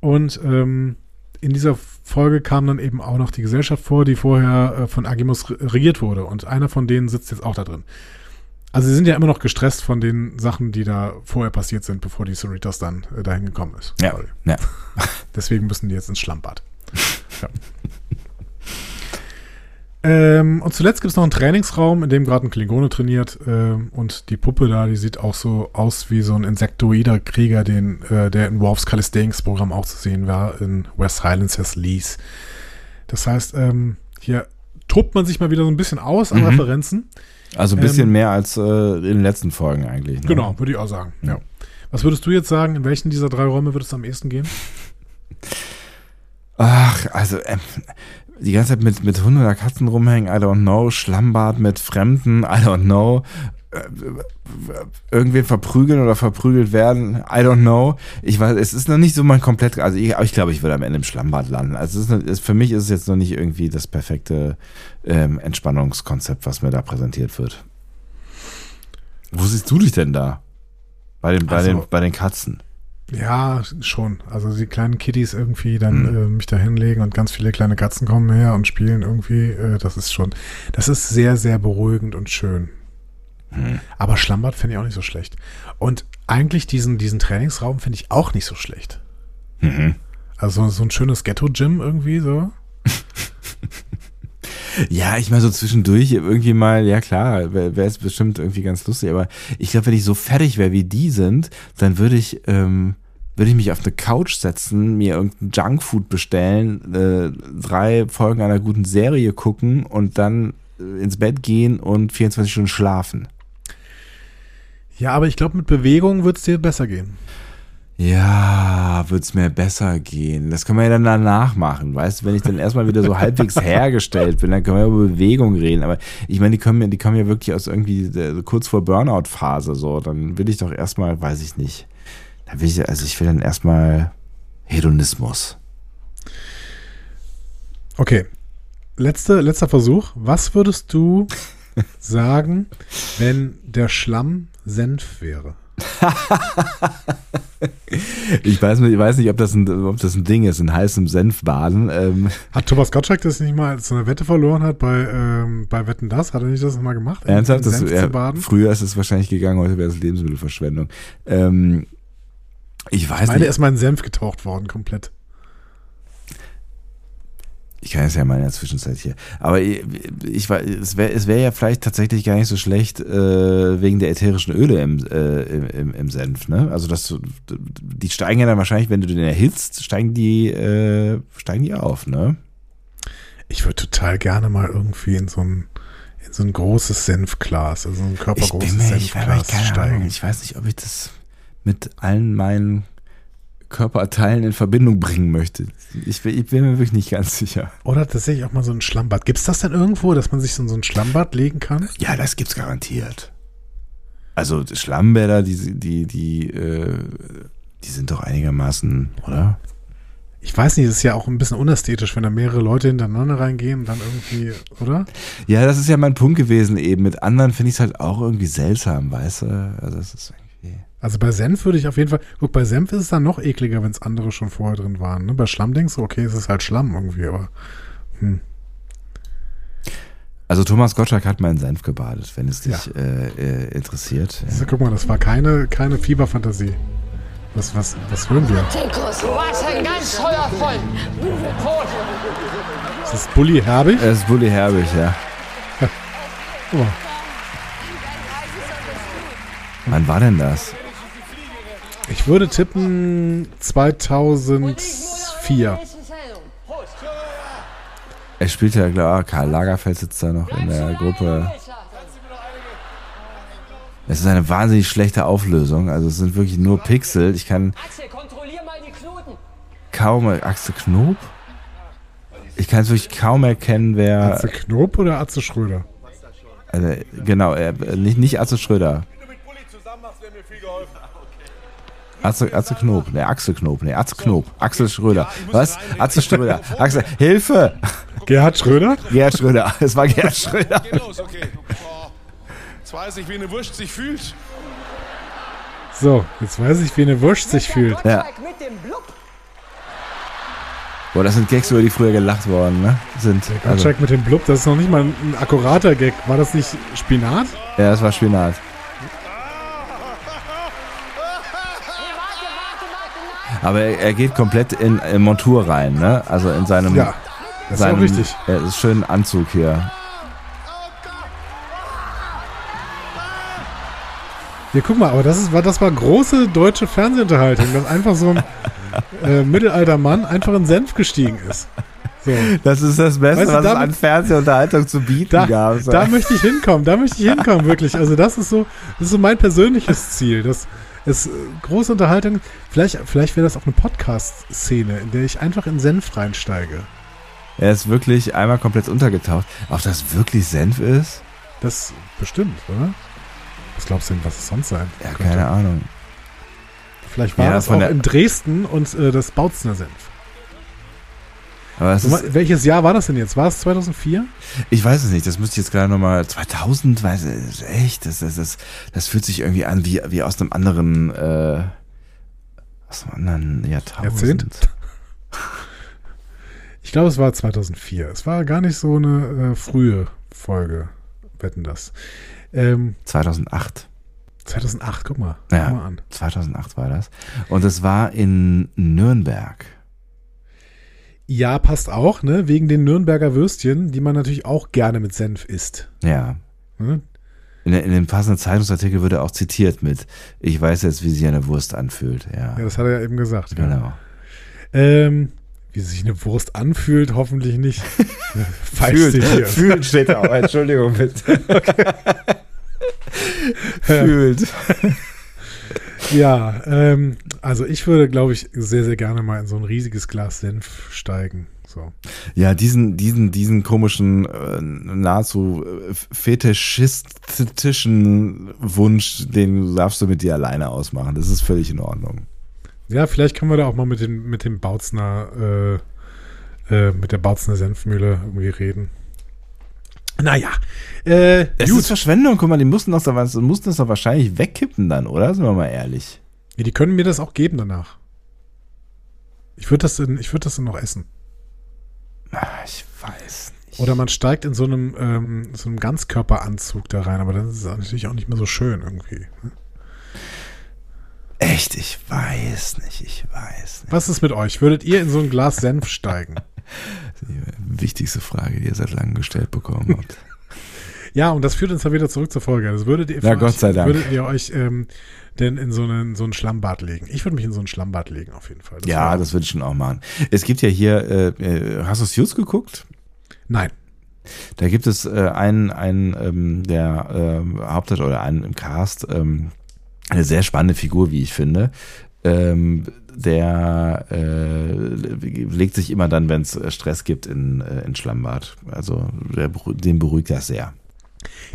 Und ähm, in dieser Folge kam dann eben auch noch die Gesellschaft vor, die vorher äh, von Agimus re regiert wurde. Und einer von denen sitzt jetzt auch da drin. Also sie sind ja immer noch gestresst von den Sachen, die da vorher passiert sind, bevor die Cerritos dann äh, dahin gekommen ist. Ja. Ja. Deswegen müssen die jetzt ins Schlammbad. ja. ähm, und zuletzt gibt es noch einen Trainingsraum, in dem gerade ein Klingone trainiert. ähm, und die Puppe da, die sieht auch so aus wie so ein insektoider Krieger, den, äh, der in Worfs Calisthenics-Programm auch zu sehen war, in West Highlands as Lease. Das heißt, ähm, hier tobt man sich mal wieder so ein bisschen aus an Mhm. Referenzen. Also ein bisschen Ähm, mehr als äh, in den letzten Folgen eigentlich. Ne? Genau, würde ich auch sagen. Ja. Was würdest du jetzt sagen? In welchen dieser drei Räume würdest du am ehesten gehen? Ach, also ähm, die ganze Zeit mit, mit Hunden oder Katzen rumhängen, I don't know. Schlambad mit Fremden, I don't know. Äh, Irgendwen verprügeln oder verprügelt werden, I don't know. Ich weiß, es ist noch nicht so mein komplett, also ich, ich glaube, ich würde am Ende im Schlammbad landen. Also es ist, für mich ist es jetzt noch nicht irgendwie das perfekte ähm, Entspannungskonzept, was mir da präsentiert wird. Wo siehst du dich denn da? Bei den, bei Also- den, bei den Katzen. Ja, schon. Also die kleinen Kitties irgendwie dann Mhm. äh, mich da hinlegen und ganz viele kleine Katzen kommen her und spielen irgendwie. Äh, das ist schon, das ist sehr, sehr beruhigend und schön. Hm. Aber Schlammbad finde ich auch nicht so schlecht. Und eigentlich diesen, diesen Trainingsraum finde ich auch nicht so schlecht. Mhm. Also so ein schönes Ghetto-Gym irgendwie so. Ja, ich meine so zwischendurch irgendwie mal, ja klar, wäre es bestimmt irgendwie ganz lustig, aber ich glaube, wenn ich so fertig wäre, wie die sind, dann würde ich, ähm, würde ich mich auf eine Couch setzen, mir irgendein Junkfood bestellen, äh, drei Folgen einer guten Serie gucken und dann äh, ins Bett gehen und 24 Stunden schlafen. Ja, aber ich glaube, mit Bewegung wird es dir besser gehen. Ja, wird's mir besser gehen. Das können wir ja dann danach machen. Weißt du, wenn ich dann erstmal wieder so halbwegs hergestellt bin, dann können wir über Bewegung reden. Aber ich meine, die kommen, ja- die kommen ja wirklich aus irgendwie der, kurz vor Burnout-Phase. So, dann will ich doch erstmal, weiß ich nicht. Da will ich, also ich will dann erstmal Hedonismus. Okay. Letzte, letzter Versuch. Was würdest du sagen, wenn der Schlamm Senf wäre? Ich weiß, nicht- ich weiß nicht, ob das, ein, ob das ein Ding ist, in heißem Senf baden. Ähm, Hat Thomas Gottschalk das nicht mal so eine Wette verloren hat bei, ähm, bei Wetten Das? Hat er nicht das mal gemacht? ernsthaft, das, ja, zu baden? früher ist es wahrscheinlich gegangen, heute wäre es Lebensmittelverschwendung. Ähm, ich weiß Ich meine, nicht. er ist mal in Senf getaucht worden, komplett. Ich kann es ja mal in der Zwischenzeit hier. Aber ich, ich war, es wäre es wär ja vielleicht tatsächlich gar nicht so schlecht äh, wegen der ätherischen Öle im, äh, im, im, Senf. Ne? Also das, die steigen ja dann wahrscheinlich, wenn du den erhitzt, steigen die, äh, steigen die auf. Ne? Ich würde total gerne mal irgendwie in so ein, in so ein großes Senfglas, also ein Ich körpergroßes bin mir, ich, Senfglas Ahnung, steigen. ich weiß nicht, ob ich das mit allen meinen Körperteilen in Verbindung bringen möchte. Ich, bin- ich bin mir wirklich nicht ganz sicher. Oder tatsächlich auch mal so ein Schlammbad. Gibt es das denn irgendwo, dass man sich so so ein Schlammbad legen kann? Ja, das gibt's garantiert. Also Schlammbäder, die, die, die, äh, die sind doch einigermaßen, oder? Ich weiß nicht, es ist ja auch ein bisschen unästhetisch, wenn da mehrere Leute hintereinander reingehen und dann irgendwie, oder? Ja, das ist ja mein Punkt gewesen eben. Mit anderen finde ich es halt auch irgendwie seltsam, weißt du? Also es ist. Also bei Senf würde ich auf jeden Fall, guck, bei Senf ist es dann noch ekliger, wenn es andere schon vorher drin waren. Ne? Bei Schlamm denkst du, okay, es ist halt Schlamm irgendwie, aber hm. Also Thomas Gottschalk hat mal in Senf gebadet, wenn es dich Ja. äh, äh, interessiert. Also, guck mal, das war keine, keine Fieberfantasie. Was, was, was hören wir? Tinkus, du warst ein ganz Freund. Tot. Ist das Bully Herbig? Es ist Bully Herbig, ja. Oh, Wann war denn das? Ich würde tippen 2004. Er spielt ja, klar, Karl Lagerfeld sitzt da noch in der Gruppe. Es ist eine wahnsinnig schlechte Auflösung. Also es sind wirklich nur Pixel. Ich kann Axel, kontrollier mal die Knoten. kaum Axel Knob. Ich kann es wirklich kaum erkennen, wer. Atze Knob oder Atze Schröder? Also, genau, er, nicht, nicht Atze Schröder. Atze, Atze Knob, ne, Axel Knob, ne, Atze Knob, Axel Schröder. Was? Atze Schröder. Axel, Hilfe! Gerhard Schröder? Gerhard Schröder. Es war Gerhard Schröder. Geht los, okay. Jetzt weiß ich, wie eine Wurst sich fühlt. So, jetzt weiß ich, wie eine Wurst sich fühlt. Ja. Boah, das sind Gags, über die früher gelacht worden, ne? Sind. Der Also, Gottschalk mit dem Blub, das ist noch nicht mal ein, ein akkurater Gag. War das nicht Spinat? ja, das war Spinat. Aber er, er geht komplett in, in Montur rein, ne? Also in seinem, Ja, das ist auch seinem richtig. Ja, das ist schön Anzug hier. Ja, guck mal, aber das, ist, war, das war große deutsche Fernsehunterhaltung, dass einfach so ein äh, mittelalter Mann einfach in Senf gestiegen ist. So. Das ist das Beste, Weißt du, was es damit- an Fernsehunterhaltung zu bieten Da, gab. So. da möchte ich hinkommen, da möchte ich hinkommen, wirklich. Also das ist so, das ist so mein persönliches Ziel. Das ist äh, große Unterhaltung. Vielleicht, vielleicht wäre das auch eine Podcast-Szene, in der ich einfach in Senf reinsteige. er ist wirklich einmal komplett untergetaucht. Ob das wirklich Senf ist? Das bestimmt, oder? Was glaubst du denn, was es sonst sein Ja, könnte? keine Ahnung. Vielleicht war Ja, das von auch in Dresden und äh, das Bautzner Senf. Ist, Welches Jahr war das denn jetzt? War es 2004? ich weiß es nicht, das müsste ich jetzt gerade nochmal, 2000, weiß ich, echt, das, das, das, das fühlt sich irgendwie an wie, wie aus einem anderen, äh, aus einem anderen Jahrtausend. Jahrzehnt? Ich glaube, es war 2004. Es war gar nicht so eine äh, frühe Folge. Wetten das. Ähm, 2008. 2008, guck mal. Ja. Guck mal an. 2008 war das. Und es war in Nürnberg. Ja, passt auch, ne? Wegen den Nürnberger Würstchen, die man natürlich auch gerne mit Senf isst. Ja. Ne? In, in dem passenden Zeitungsartikel wird er auch zitiert mit, ich weiß jetzt, wie sich eine Wurst anfühlt. Ja, Ja, das hat er ja eben gesagt. Ja. genau. Ähm, wie sich eine Wurst anfühlt, hoffentlich nicht. Feistig hier. fühlt steht da auch, Entschuldigung bitte. fühlt. Ja, ähm, also ich würde, glaube ich, sehr, sehr gerne mal in so ein riesiges Glas Senf steigen. So. Ja, diesen, diesen, diesen komischen, äh, nahezu äh, fetischistischen Wunsch, den darfst du mit dir alleine ausmachen. Das ist völlig in Ordnung. Ja, vielleicht können wir da auch mal mit, den, mit dem Bautzner, äh, äh, mit der Bautzner Senfmühle irgendwie reden. Naja, äh, Es ist Verschwendung, guck mal, die mussten das, doch, mussten das doch wahrscheinlich wegkippen dann, oder? Sind wir mal ehrlich. Ja, die können mir das auch geben danach. Ich würde das, ich würd das dann noch essen. Ah, Ich weiß nicht. Oder man steigt in so einem, ähm, so einem Ganzkörperanzug da rein, aber dann ist es natürlich auch nicht mehr so schön irgendwie. ne? Echt, ich weiß nicht, ich weiß nicht. Was ist mit euch? Würdet ihr in so ein Glas Senf steigen? Die wichtigste Frage, die ihr seit langem gestellt bekommen habt. Ja, und das führt uns dann wieder zurück zur Folge. Das würdet ihr, Na, von Gott euch, sei Dank. würdet ihr euch ähm, denn in so, einen, so ein Schlammbad legen? Ich würde mich in so ein Schlammbad legen, auf jeden Fall. Das ja, das würde ich schon auch machen. Es gibt ja hier, äh, äh, hast du Suits geguckt? Nein. Da gibt es äh, einen, einen ähm, der ähm, Hauptdarsteller oder einen im Cast, ähm, eine sehr spannende Figur, wie ich finde. Ähm, der äh, legt sich immer dann, wenn es Stress gibt, in, äh, in Schlammbad. Also der, den beruhigt das sehr.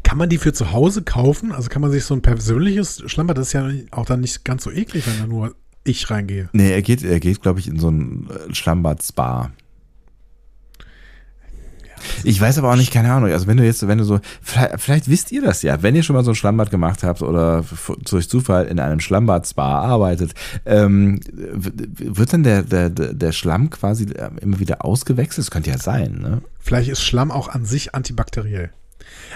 Kann man die für zu Hause kaufen? Also kann man sich so ein persönliches Schlammbad, das ist ja auch dann nicht ganz so eklig, wenn da nur ich reingehe. Nee, er geht, er geht, glaube ich, in so ein äh, Schlammbad-Spa. Ich weiß aber auch nicht, keine Ahnung. Also wenn du jetzt, wenn du so, vielleicht, vielleicht wisst ihr das ja, wenn ihr schon mal so ein Schlammbad gemacht habt oder durch Zufall in einem Schlammbad-Spa arbeitet, ähm, wird dann der, der, der Schlamm quasi äh, immer wieder ausgewechselt? Das könnte ja sein, ne? Vielleicht ist Schlamm auch an sich antibakteriell.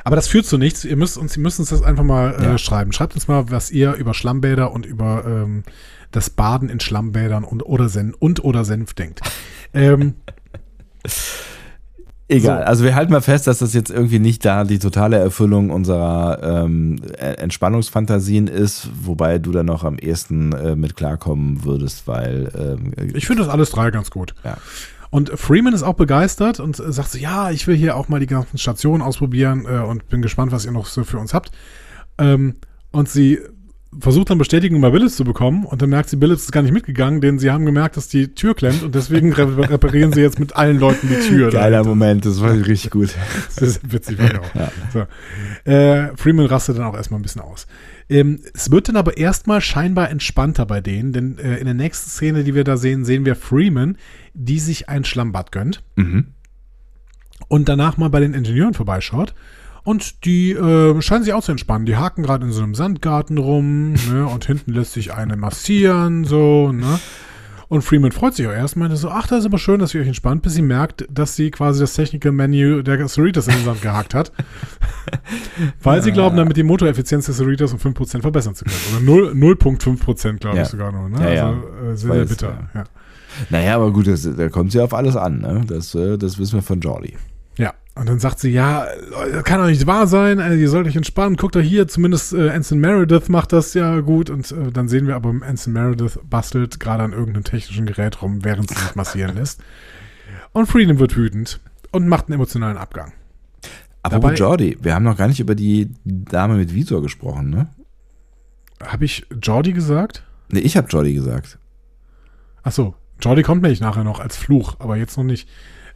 Aber das führt zu nichts. Ihr müsst uns, ihr müsst uns das einfach mal äh, Ja. schreiben. Schreibt uns mal, was ihr über Schlammbäder und über ähm, das Baden in Schlammbädern und oder Senf und oder Senf denkt. Ähm, Egal, So. also wir halten mal fest, dass das jetzt irgendwie nicht da die totale Erfüllung unserer ähm, Entspannungsfantasien ist, wobei du da noch am ehesten äh, mit klarkommen würdest, weil ähm, ich finde das alles drei ganz gut. ja. Und Freeman ist auch begeistert und äh, sagt so, ja, ich will hier auch mal die ganzen Stationen ausprobieren äh, und bin gespannt, was ihr noch so für uns habt. Ähm, und sie versucht dann Bestätigung bei Billets zu bekommen und dann merkt sie, Billets ist gar nicht mitgegangen, denn sie haben gemerkt, dass die Tür klemmt und deswegen re reparieren sie jetzt mit allen Leuten die Tür. Geiler Moment, das war richtig gut. Das ist witzig, ich auch. Ja. So. Äh, Freeman rastet dann auch erstmal ein bisschen aus. Ähm, es wird dann aber erstmal scheinbar entspannter bei denen, denn äh, in der nächsten Szene, die wir da sehen, sehen wir Freeman, die sich ein Schlammbad gönnt Mhm. und danach mal bei den Ingenieuren vorbeischaut. Und die äh, scheinen sich auch zu entspannen. Die haken gerade in so einem Sandgarten rum, ne? Und hinten lässt sich eine massieren, so, ne? Und Freeman freut sich auch erst, meinte so, ach, das ist aber schön, dass ihr euch entspannt, bis sie merkt, dass sie quasi das Technical Menu der Cerritos in den Sand gehakt hat. Weil sie glauben, damit die Motoreffizienz des Cerritos um 5% verbessern zu können. Oder 0 0,5% glaube Ja. ich sogar nur, ne? Ja, ja. Also äh, sehr, sehr es, bitter. Ja. Naja, aber gut, das, da kommt sie auf alles an, ne? Das, äh, das wissen wir von Jordi. Und dann sagt sie, ja, das kann doch nicht wahr sein, äh, ihr sollt euch entspannen, guckt doch hier, zumindest äh, Anson Meredith macht das ja gut und äh, dann sehen wir aber, Anson Meredith bastelt gerade an irgendeinem technischen Gerät rum, während sie sich massieren lässt. Und Freedom wird wütend und macht einen emotionalen Abgang. Aber Dabei- Jordi, wir haben noch gar nicht über die Dame mit Visor gesprochen, ne? Habe ich Jordi gesagt? Ne, ich habe Jordi gesagt. Ach so, Jordi kommt nämlich nachher noch als Fluch, aber jetzt noch nicht.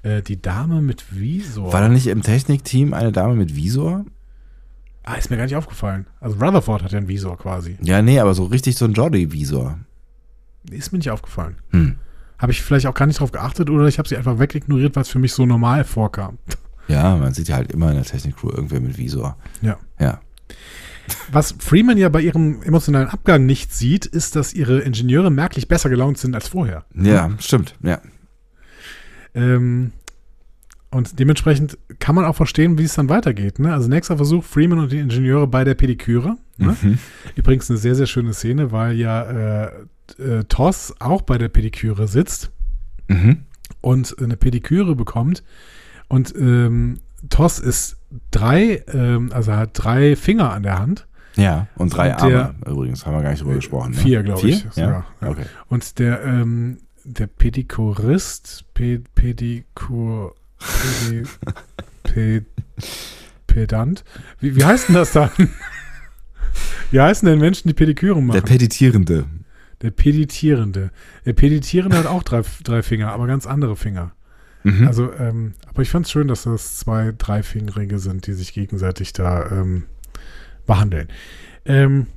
Äh, die Dame mit Visor. War da nicht im Technikteam eine Dame mit Visor? ah, ist mir gar nicht aufgefallen. Also Rutherford hat ja einen Visor quasi. Ja, nee, aber so richtig so ein Jordi-Visor. Ist mir nicht aufgefallen. Hm. Habe ich vielleicht auch gar nicht drauf geachtet oder ich habe sie einfach wegignoriert, weil es für mich so normal vorkam. Ja, man sieht ja halt immer in der Technikcrew irgendwer mit Visor. Ja. Ja. Was Freeman ja bei ihrem emotionalen Abgang nicht sieht, ist, dass ihre Ingenieure merklich besser gelaunt sind als vorher. Ja, stimmt. Ja. Ähm, und dementsprechend kann man auch verstehen, wie es dann weitergeht. Ne? Also nächster Versuch, Freeman und die Ingenieure bei der Pediküre. Ne? Mhm. Übrigens eine sehr, sehr schöne Szene, weil ja äh, äh, Toss auch bei der Pediküre sitzt Mhm. und eine Pediküre bekommt. Und ähm, Toss ist drei, ähm, also hat drei Finger an der Hand. Ja, und drei Und der- Arme. Übrigens, haben wir gar nicht drüber gesprochen. Ne? Vier, glaube ich, Vier? Ja? Okay. Und der, ähm, der Pedikurist, Pe Pedikur, Pedi, Pe Pedant, wie, wie heißt denn das dann? Wie heißen denn Menschen, die Pediküre machen? Der Peditierende. Der Peditierende. Der Peditierende hat auch drei, drei Finger, aber ganz andere Finger. Mhm. Also, ähm, aber ich fand es schön, dass das zwei Dreifingerige sind, die sich gegenseitig da ähm, behandeln. Ähm,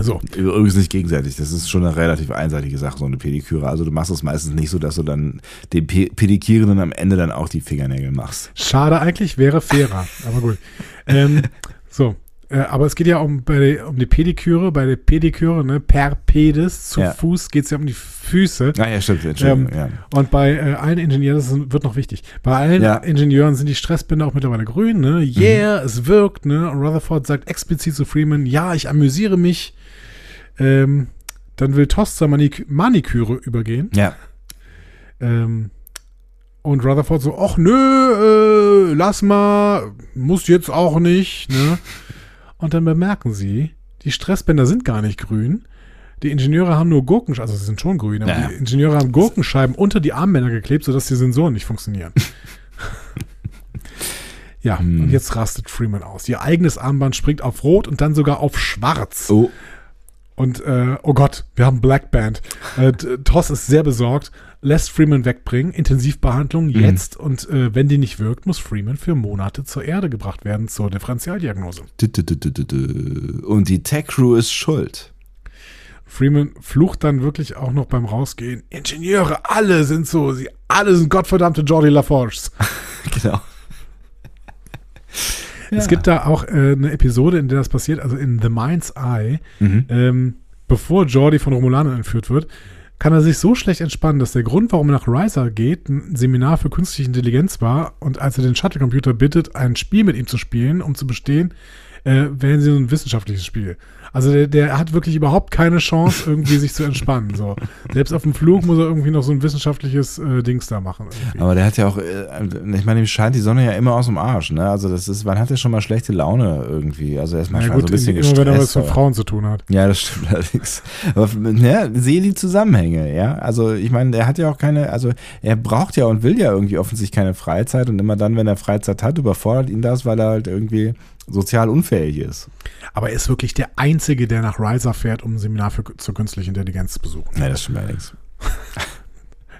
so, Übrigens nicht gegenseitig. Das ist schon eine relativ einseitige Sache, so eine Pediküre. Also du machst es meistens nicht so, dass du dann dem Pe Pedikierenden am Ende dann auch die Fingernägel machst. schade eigentlich, wäre fairer, aber gut. Ähm, so, äh, aber es geht ja um, bei, um die Pediküre, bei der Pediküre, ne, per Pedis, zu Ja. Fuß geht es ja um die Füße. Ah ja, stimmt. Entschuldigung. Ähm, ja. Und bei äh, allen Ingenieuren, das wird noch wichtig, bei allen Ja. Ingenieuren sind die Stressbänder auch mittlerweile grün, ne? Yeah, es wirkt, ne? Und Rutherford sagt explizit zu Freeman, ja, ich amüsiere mich. Ähm, dann will Toss zur Manik Maniküre übergehen. Ja. Ähm, und Rutherford so, ach nö, äh, lass mal, muss jetzt auch nicht, ne? Und dann bemerken sie, die Stressbänder sind gar nicht grün. Die Ingenieure haben nur Gurkenscheiben, also sie sind schon grün, aber Ja. die Ingenieure haben Gurkenscheiben unter die Armbänder geklebt, sodass die Sensoren nicht funktionieren. ja, Hm. und jetzt rastet Freeman aus. Ihr eigenes Armband springt auf Rot und dann sogar auf Schwarz. Oh. Und äh, oh Gott, wir haben Black Band. Äh, Toss ist sehr besorgt, lässt Freeman wegbringen, Intensivbehandlung jetzt und äh, wenn die nicht wirkt, muss Freeman für Monate zur Erde gebracht werden zur Differentialdiagnose. Und die Tech Crew ist schuld. Freeman flucht dann wirklich auch noch beim Rausgehen. Ingenieure, alle sind so, sie alle sind gottverdammte Jordi LaForges. Genau. Es gibt da auch äh, eine Episode, in der das passiert, also in The Mind's Eye, Mhm. ähm, bevor Jordi von Romulanern entführt wird, kann er sich so schlecht entspannen, dass der Grund, warum er nach Riser geht, ein Seminar für künstliche Intelligenz war und als er den Shuttle-Computer bittet, ein Spiel mit ihm zu spielen, um zu bestehen, äh, wählen sie so ein wissenschaftliches Spiel. Also der, der hat wirklich überhaupt keine Chance, irgendwie sich zu entspannen. So. Selbst auf dem Flug muss er irgendwie noch so ein wissenschaftliches äh, Dings da machen. Irgendwie. Aber der hat ja auch, äh, ich meine, ihm scheint die Sonne ja immer aus dem Arsch, ne? Also das ist, wann hat er schon mal schlechte Laune irgendwie? Also er ist manchmal gut, so ein bisschen immer wenn er was gestresst. mit Frauen zu tun hat. Ja, das stimmt allerdings. Aber ja, sehe die Zusammenhänge, ja. Also ich meine, er hat ja auch keine, also er braucht ja und will ja irgendwie offensichtlich keine Freizeit und immer dann, wenn er Freizeit hat, überfordert ihn das, weil er halt irgendwie sozial unfähig ist. Aber er ist wirklich der Einzige, der nach Riser fährt, um ein Seminar für, zur künstlichen Intelligenz zu besuchen. Nee, das stimmt allerdings.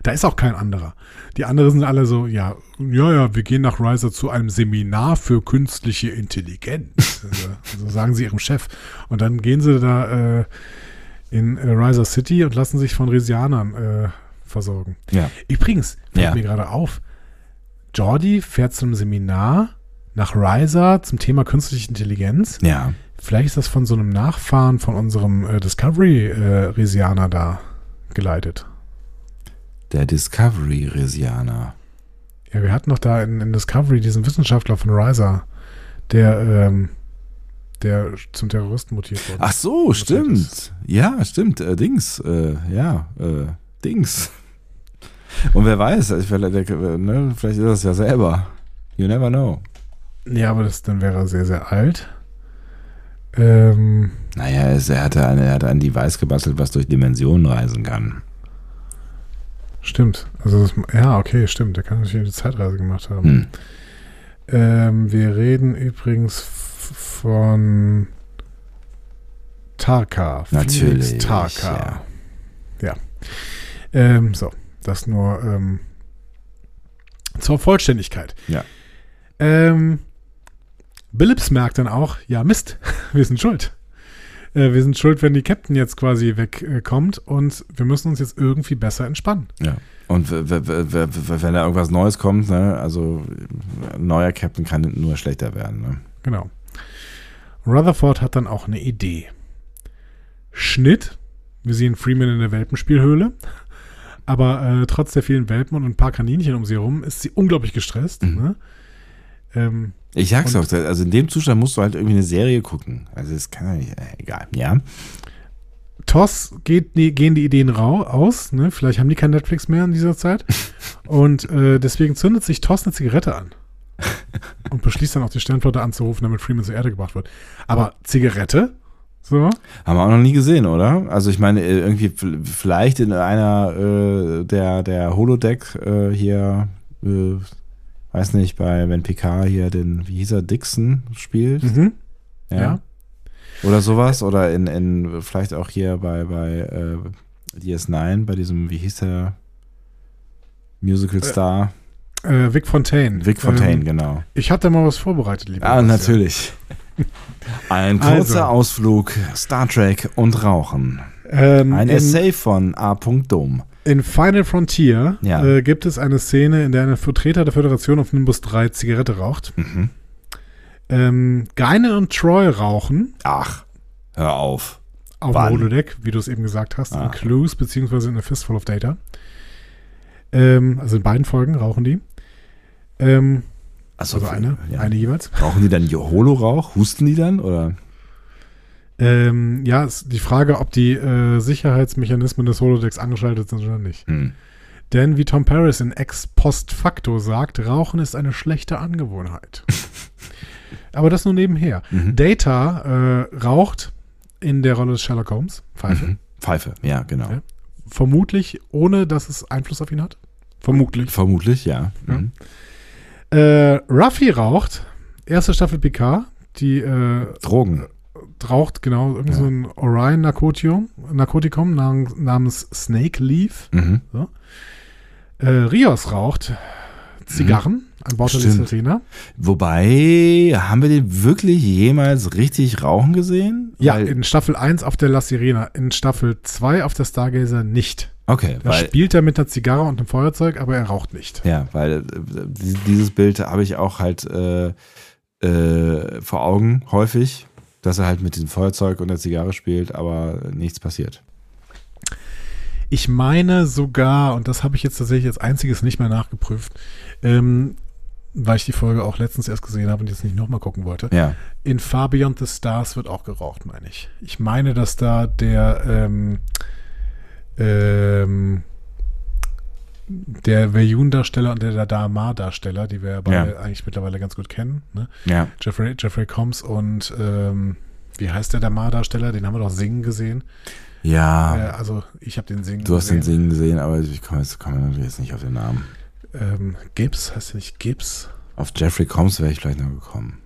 Da ist auch kein anderer. Die anderen sind alle so, ja, ja, ja, wir gehen nach Riser zu einem Seminar für künstliche Intelligenz. also, so sagen sie ihrem Chef. Und dann gehen sie da äh, in äh, Riser City und lassen sich von Resianern äh, versorgen. Ja. Übrigens, fällt Ja. mir gerade auf, Jordi fährt zu einem Seminar nach Riser zum Thema künstliche Intelligenz. Ja. Vielleicht ist das von so einem Nachfahren von unserem äh, Discovery-Resianer da geleitet. Der Discovery-Resianer. Ja, wir hatten noch da in, in Discovery diesen Wissenschaftler von Riser, der, ähm, der zum Terroristen mutiert wurde. Ach so, Was stimmt. Ja, stimmt. Äh, Dings. Äh, ja, äh, Dings. Und wer weiß, ich- vielleicht, ne, vielleicht ist es ja selber. You never know. Ja, aber das, dann wäre er sehr, sehr alt. Ähm, Naja, er, hatte eine, er hatte ein Device gebastelt, was durch Dimensionen reisen kann. stimmt. Also, das, ja, okay, stimmt. Der kann natürlich eine Zeitreise gemacht haben. Hm. Ähm, wir reden übrigens von Tarka. Natürlich. Felix Tarka. Ja. Ähm, so, das nur ähm, zur Vollständigkeit. Ja. Ähm, Billups merkt dann auch, ja Mist, wir sind schuld. Äh, wir sind schuld, wenn die Captain jetzt quasi wegkommt und wir müssen uns jetzt irgendwie besser entspannen. Ja. Und wenn da irgendwas Neues kommt, ne, also ein neuer Captain kann nur schlechter werden. Ne? Genau. Rutherford hat dann auch eine Idee. Schnitt. Wir sehen Freeman in der Welpenspielhöhle. Aber äh, trotz der vielen Welpen und ein paar Kaninchen um sie herum ist sie unglaublich gestresst. Mhm. Ne? Ähm, Ich sag's doch, also in dem Zustand musst du halt irgendwie eine Serie gucken. Also das kann ja nicht, äh, egal. Ja. Toss geht gehen die Ideen rau, aus. Ne? Vielleicht haben die kein Netflix mehr in dieser Zeit. Und äh, deswegen zündet sich Toss eine Zigarette an. Und beschließt dann auch die Sternflotte anzurufen, damit Freeman zur Erde gebracht wird. Aber Zigarette? So? Haben wir auch noch nie gesehen, oder? Also ich meine, äh, irgendwie vielleicht in einer äh, der, der Holodeck äh, hier, äh, weiß nicht, bei wenn PK hier den, wie hieß er, Dixon spielt. Mhm. Ja. Oder sowas. Oder in, in vielleicht auch hier bei, bei äh, DS9, bei diesem, wie hieß der Musical Star? Äh, Vic Fontaine. Vic Fontaine, Ähm, genau. Ich hatte mal was vorbereitet, lieber. Ah, natürlich. Ein kurzer Also. Ausflug, Star Trek und Rauchen. Ähm, Ein in, Essay von A. Dom. In Final Frontier Ja. äh, gibt es eine Szene, in der ein Vertreter der Föderation auf Nimbus 3 Zigarette raucht. Mhm. Ähm, Geinen und Troy rauchen Ach, hör auf. auf Wann? dem Holodeck, wie du es eben gesagt hast, Ah. in Clues beziehungsweise in A Fistful of Data. Ähm, also in beiden Folgen rauchen die. Ähm, Also, also eine, ja. eine jeweils. Rauchen die dann Holo-Rauch? Husten die dann? Oder? Ähm, ja, ist die Frage, ob die äh, Sicherheitsmechanismen des Holodecks angeschaltet sind oder nicht. Hm. Denn wie Tom Paris in Ex Post Facto sagt, Rauchen ist eine schlechte Angewohnheit. Aber das nur nebenher. Mhm. Data äh, raucht in der Rolle des Sherlock Holmes, Pfeife. Mhm. Pfeife, ja, genau. Ja. Vermutlich, ohne dass es Einfluss auf ihn hat. Vermutlich. Vermutlich, ja. Ja. Mhm. Äh, Ruffy raucht, erste Staffel PK, die äh, Drogen. Raucht genau irgend so ein Orion-Narkotikum Narkotikum nam- namens Snake Leaf. Mhm. Äh, Rios raucht Zigarren an Bord der Stimmt. Listerina. Wobei, haben wir den wirklich jemals richtig rauchen gesehen? Ja, Weil, in Staffel 1 auf der La Sirena, in Staffel 2 auf der Stargazer nicht. okay, Da weil, spielt er mit einer Zigarre und einem Feuerzeug, aber er raucht nicht. ja, weil äh, die- dieses Bild habe ich auch halt äh, äh, vor Augen häufig, dass er halt mit dem Feuerzeug und der Zigarre spielt, aber nichts passiert. Ich meine sogar, und das habe ich jetzt tatsächlich als einziges nicht mehr nachgeprüft, ähm, weil ich die Folge auch letztens erst gesehen habe und jetzt nicht nochmal gucken wollte. Ja. In Far Beyond the Stars wird auch geraucht, meine ich. Ich meine, dass da der ähm, ähm, der Veyun-Darsteller und der Dama-Darsteller, die wir ja beide Ja. eigentlich mittlerweile ganz gut kennen, ne? Ja. Jeffrey, Jeffrey Combs und ähm, wie heißt der Dama-Darsteller? Den haben wir doch singen gesehen. Ja. Äh, also ich habe den singen Du hast gesehen. den Singen gesehen, aber ich komme jetzt, natürlich jetzt nicht auf den Namen. Ähm, Gibbs, heißt der nicht Gibbs? Auf Jeffrey Combs wäre ich vielleicht noch gekommen.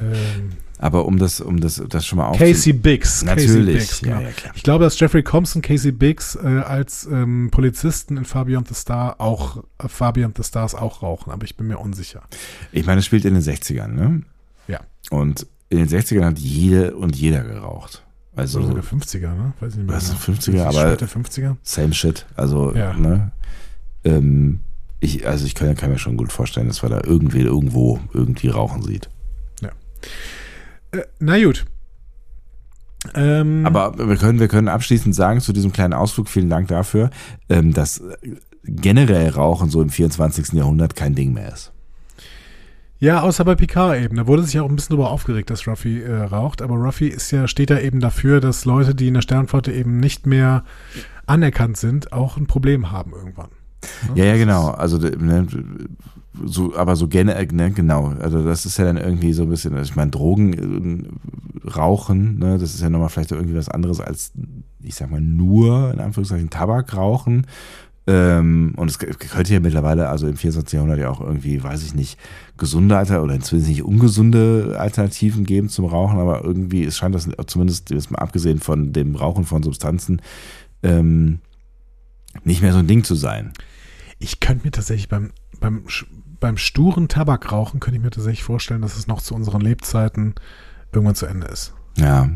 Ähm, Aber um das, um das, das schon mal auf. Casey Biggs. Casey Natürlich, Biggs, ja, genau. ja, klar. Ich glaube, dass Jeffrey Thompson Casey Biggs äh, als ähm, Polizisten in Beyond the Star auch äh, Beyond the Stars auch rauchen, aber ich bin mir unsicher. Ich meine, es spielt in den 60ern, ne? Ja. Und in den 60ern hat jede und jeder geraucht. Also, Oder sogar 50er, ne? Weiß ich nicht mehr. Was, genau. 50er, aber- Späte 50er? same shit. Also, Ja. ne? Ähm, ich, also ich kann, kann mir schon gut vorstellen, dass man da irgendwie irgendwo irgendwie rauchen sieht. Äh, na gut. Ähm, Aber wir können, wir können abschließend sagen zu diesem kleinen Ausflug, vielen Dank dafür, ähm, dass generell Rauchen so im 24. Jahrhundert kein Ding mehr ist. Ja, außer bei Picard eben. Da wurde sich auch ein bisschen darüber aufgeregt, dass Ruffy äh, raucht. Aber Ruffy ist ja, steht da eben dafür, dass Leute, die in der Sternflotte eben nicht mehr anerkannt sind, auch ein Problem haben irgendwann. Ja, ja, genau. Also, ne, so, aber so gerne, ne, genau. Also, das ist ja dann irgendwie so ein bisschen, also ich meine, Drogen, äh, Rauchen, ne, das ist ja nochmal vielleicht irgendwie was anderes als, ich sag mal, nur, in Anführungszeichen, Tabak rauchen. Ähm, und es könnte ja mittlerweile, also im 24. Jahrhundert ja auch irgendwie, weiß ich nicht, gesunde Alter oder inzwischen nicht ungesunde Alternativen geben zum Rauchen, aber irgendwie, es scheint das zumindest, jetzt mal abgesehen von dem Rauchen von Substanzen, ähm, nicht mehr so ein Ding zu sein. Ich könnte mir tatsächlich beim, beim, beim sturen Tabakrauchen, könnte ich mir tatsächlich vorstellen, dass es noch zu unseren Lebzeiten irgendwann zu Ende ist. Ja,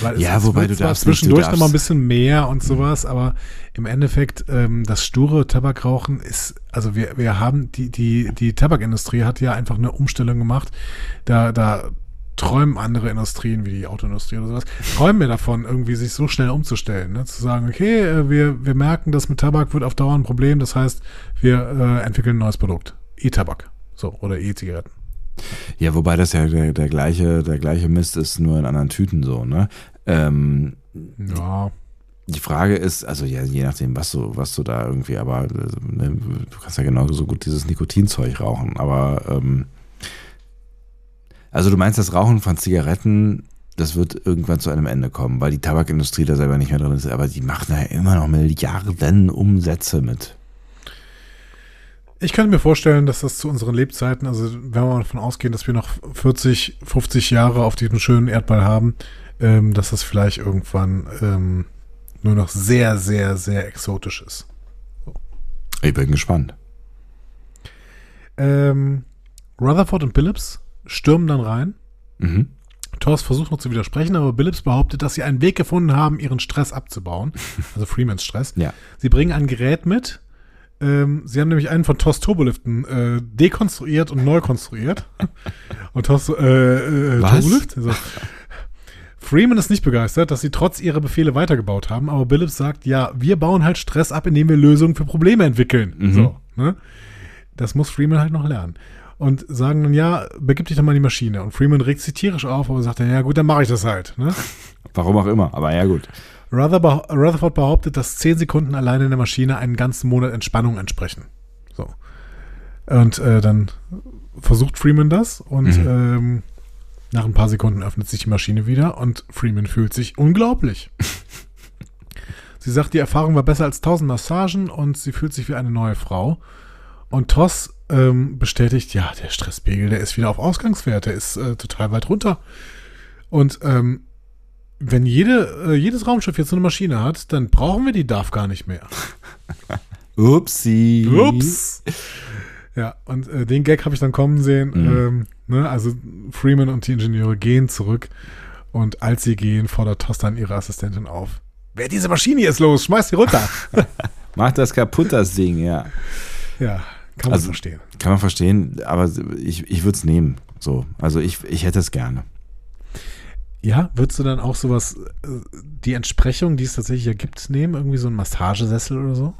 Weil Ja, wobei du darfst nicht, du zwischendurch darfst- noch mal ein bisschen mehr und sowas, aber im Endeffekt ähm, das sture Tabakrauchen ist, also wir, wir haben die die die Tabakindustrie hat ja einfach eine Umstellung gemacht. Da da träumen andere Industrien wie die Autoindustrie oder sowas, träumen wir davon, irgendwie sich so schnell umzustellen, ne? zu sagen, okay, äh, wir, wir merken, dass mit Tabak wird auf Dauer ein Problem, das heißt, wir äh, entwickeln ein neues Produkt. E-Tabak. So, oder E-Zigaretten. Ja, wobei das ja der, der gleiche, der gleiche Mist ist, nur in anderen Tüten so, ne? Ähm, Ja. die Frage ist, also ja, je nachdem, was du, was du da irgendwie, aber äh, ne, du kannst ja genauso gut dieses Nikotinzeug rauchen, aber ähm, also du meinst, das Rauchen von Zigaretten, das wird irgendwann zu einem Ende kommen, weil die Tabakindustrie da selber nicht mehr drin ist, aber die machen ja immer noch Milliarden Umsätze mit. Ich könnte mir vorstellen, dass das zu unseren Lebzeiten, also wenn wir mal davon ausgehen, dass wir noch 40, 50 Jahre auf diesem schönen Erdball haben, ähm, dass das vielleicht irgendwann ähm, nur noch sehr, sehr, sehr exotisch ist. Ich bin gespannt. Ähm, Rutherford und Billups stürmen dann rein. Mhm. Thors versucht noch zu widersprechen, aber Billups behauptet, dass sie einen Weg gefunden haben, ihren Stress abzubauen. Also Freemans Stress. Ja. Sie bringen ein Gerät mit. Ähm, sie haben nämlich einen von Thors Turboliften äh, dekonstruiert und neu konstruiert. und Thors so, äh, äh, Was? Turbolift? Also, Freeman ist nicht begeistert, dass sie trotz ihrer Befehle weitergebaut haben, aber Billups sagt, ja, wir bauen halt Stress ab, indem wir Lösungen für Probleme entwickeln. Mhm. So, ne? Das muss Freeman halt noch lernen. Und sagen dann, ja, begib dich doch mal in die Maschine. Und Freeman regt sich tierisch auf, aber sagt dann, ja gut, dann mache ich das halt. Ne? Warum auch immer, aber ja gut. Rutherford behauptet, dass 10 Sekunden alleine in der Maschine einen ganzen Monat Entspannung entsprechen. So. Und äh, dann versucht Freeman das und Mhm. ähm, nach ein paar Sekunden öffnet sich die Maschine wieder und Freeman fühlt sich unglaublich. sie sagt, die Erfahrung war besser als 1000 Massagen und sie fühlt sich wie eine neue Frau. Und Toss ähm, bestätigt, ja, der Stresspegel, der ist wieder auf Ausgangswert, der ist äh, total weit runter. Und ähm, wenn jede, äh, jedes Raumschiff jetzt so eine Maschine hat, dann brauchen wir die DAF gar nicht mehr. Upsi. Ups. Ja, und äh, den Gag habe ich dann kommen sehen. Mhm. Ähm, ne, also Freeman und die Ingenieure gehen zurück und als sie gehen, fordert Toss dann ihre Assistentin auf. Wer diese Maschine hier ist los? Schmeiß sie runter. Mach das kaputt, das Ding, ja. ja, kann man Also- verstehen. Kann man verstehen, aber ich, ich würde es nehmen. So. Also ich, ich hätte es gerne. Ja, würdest du dann auch sowas, äh, die Entsprechung, die es tatsächlich ja gibt, nehmen? Irgendwie so ein Massagesessel oder so?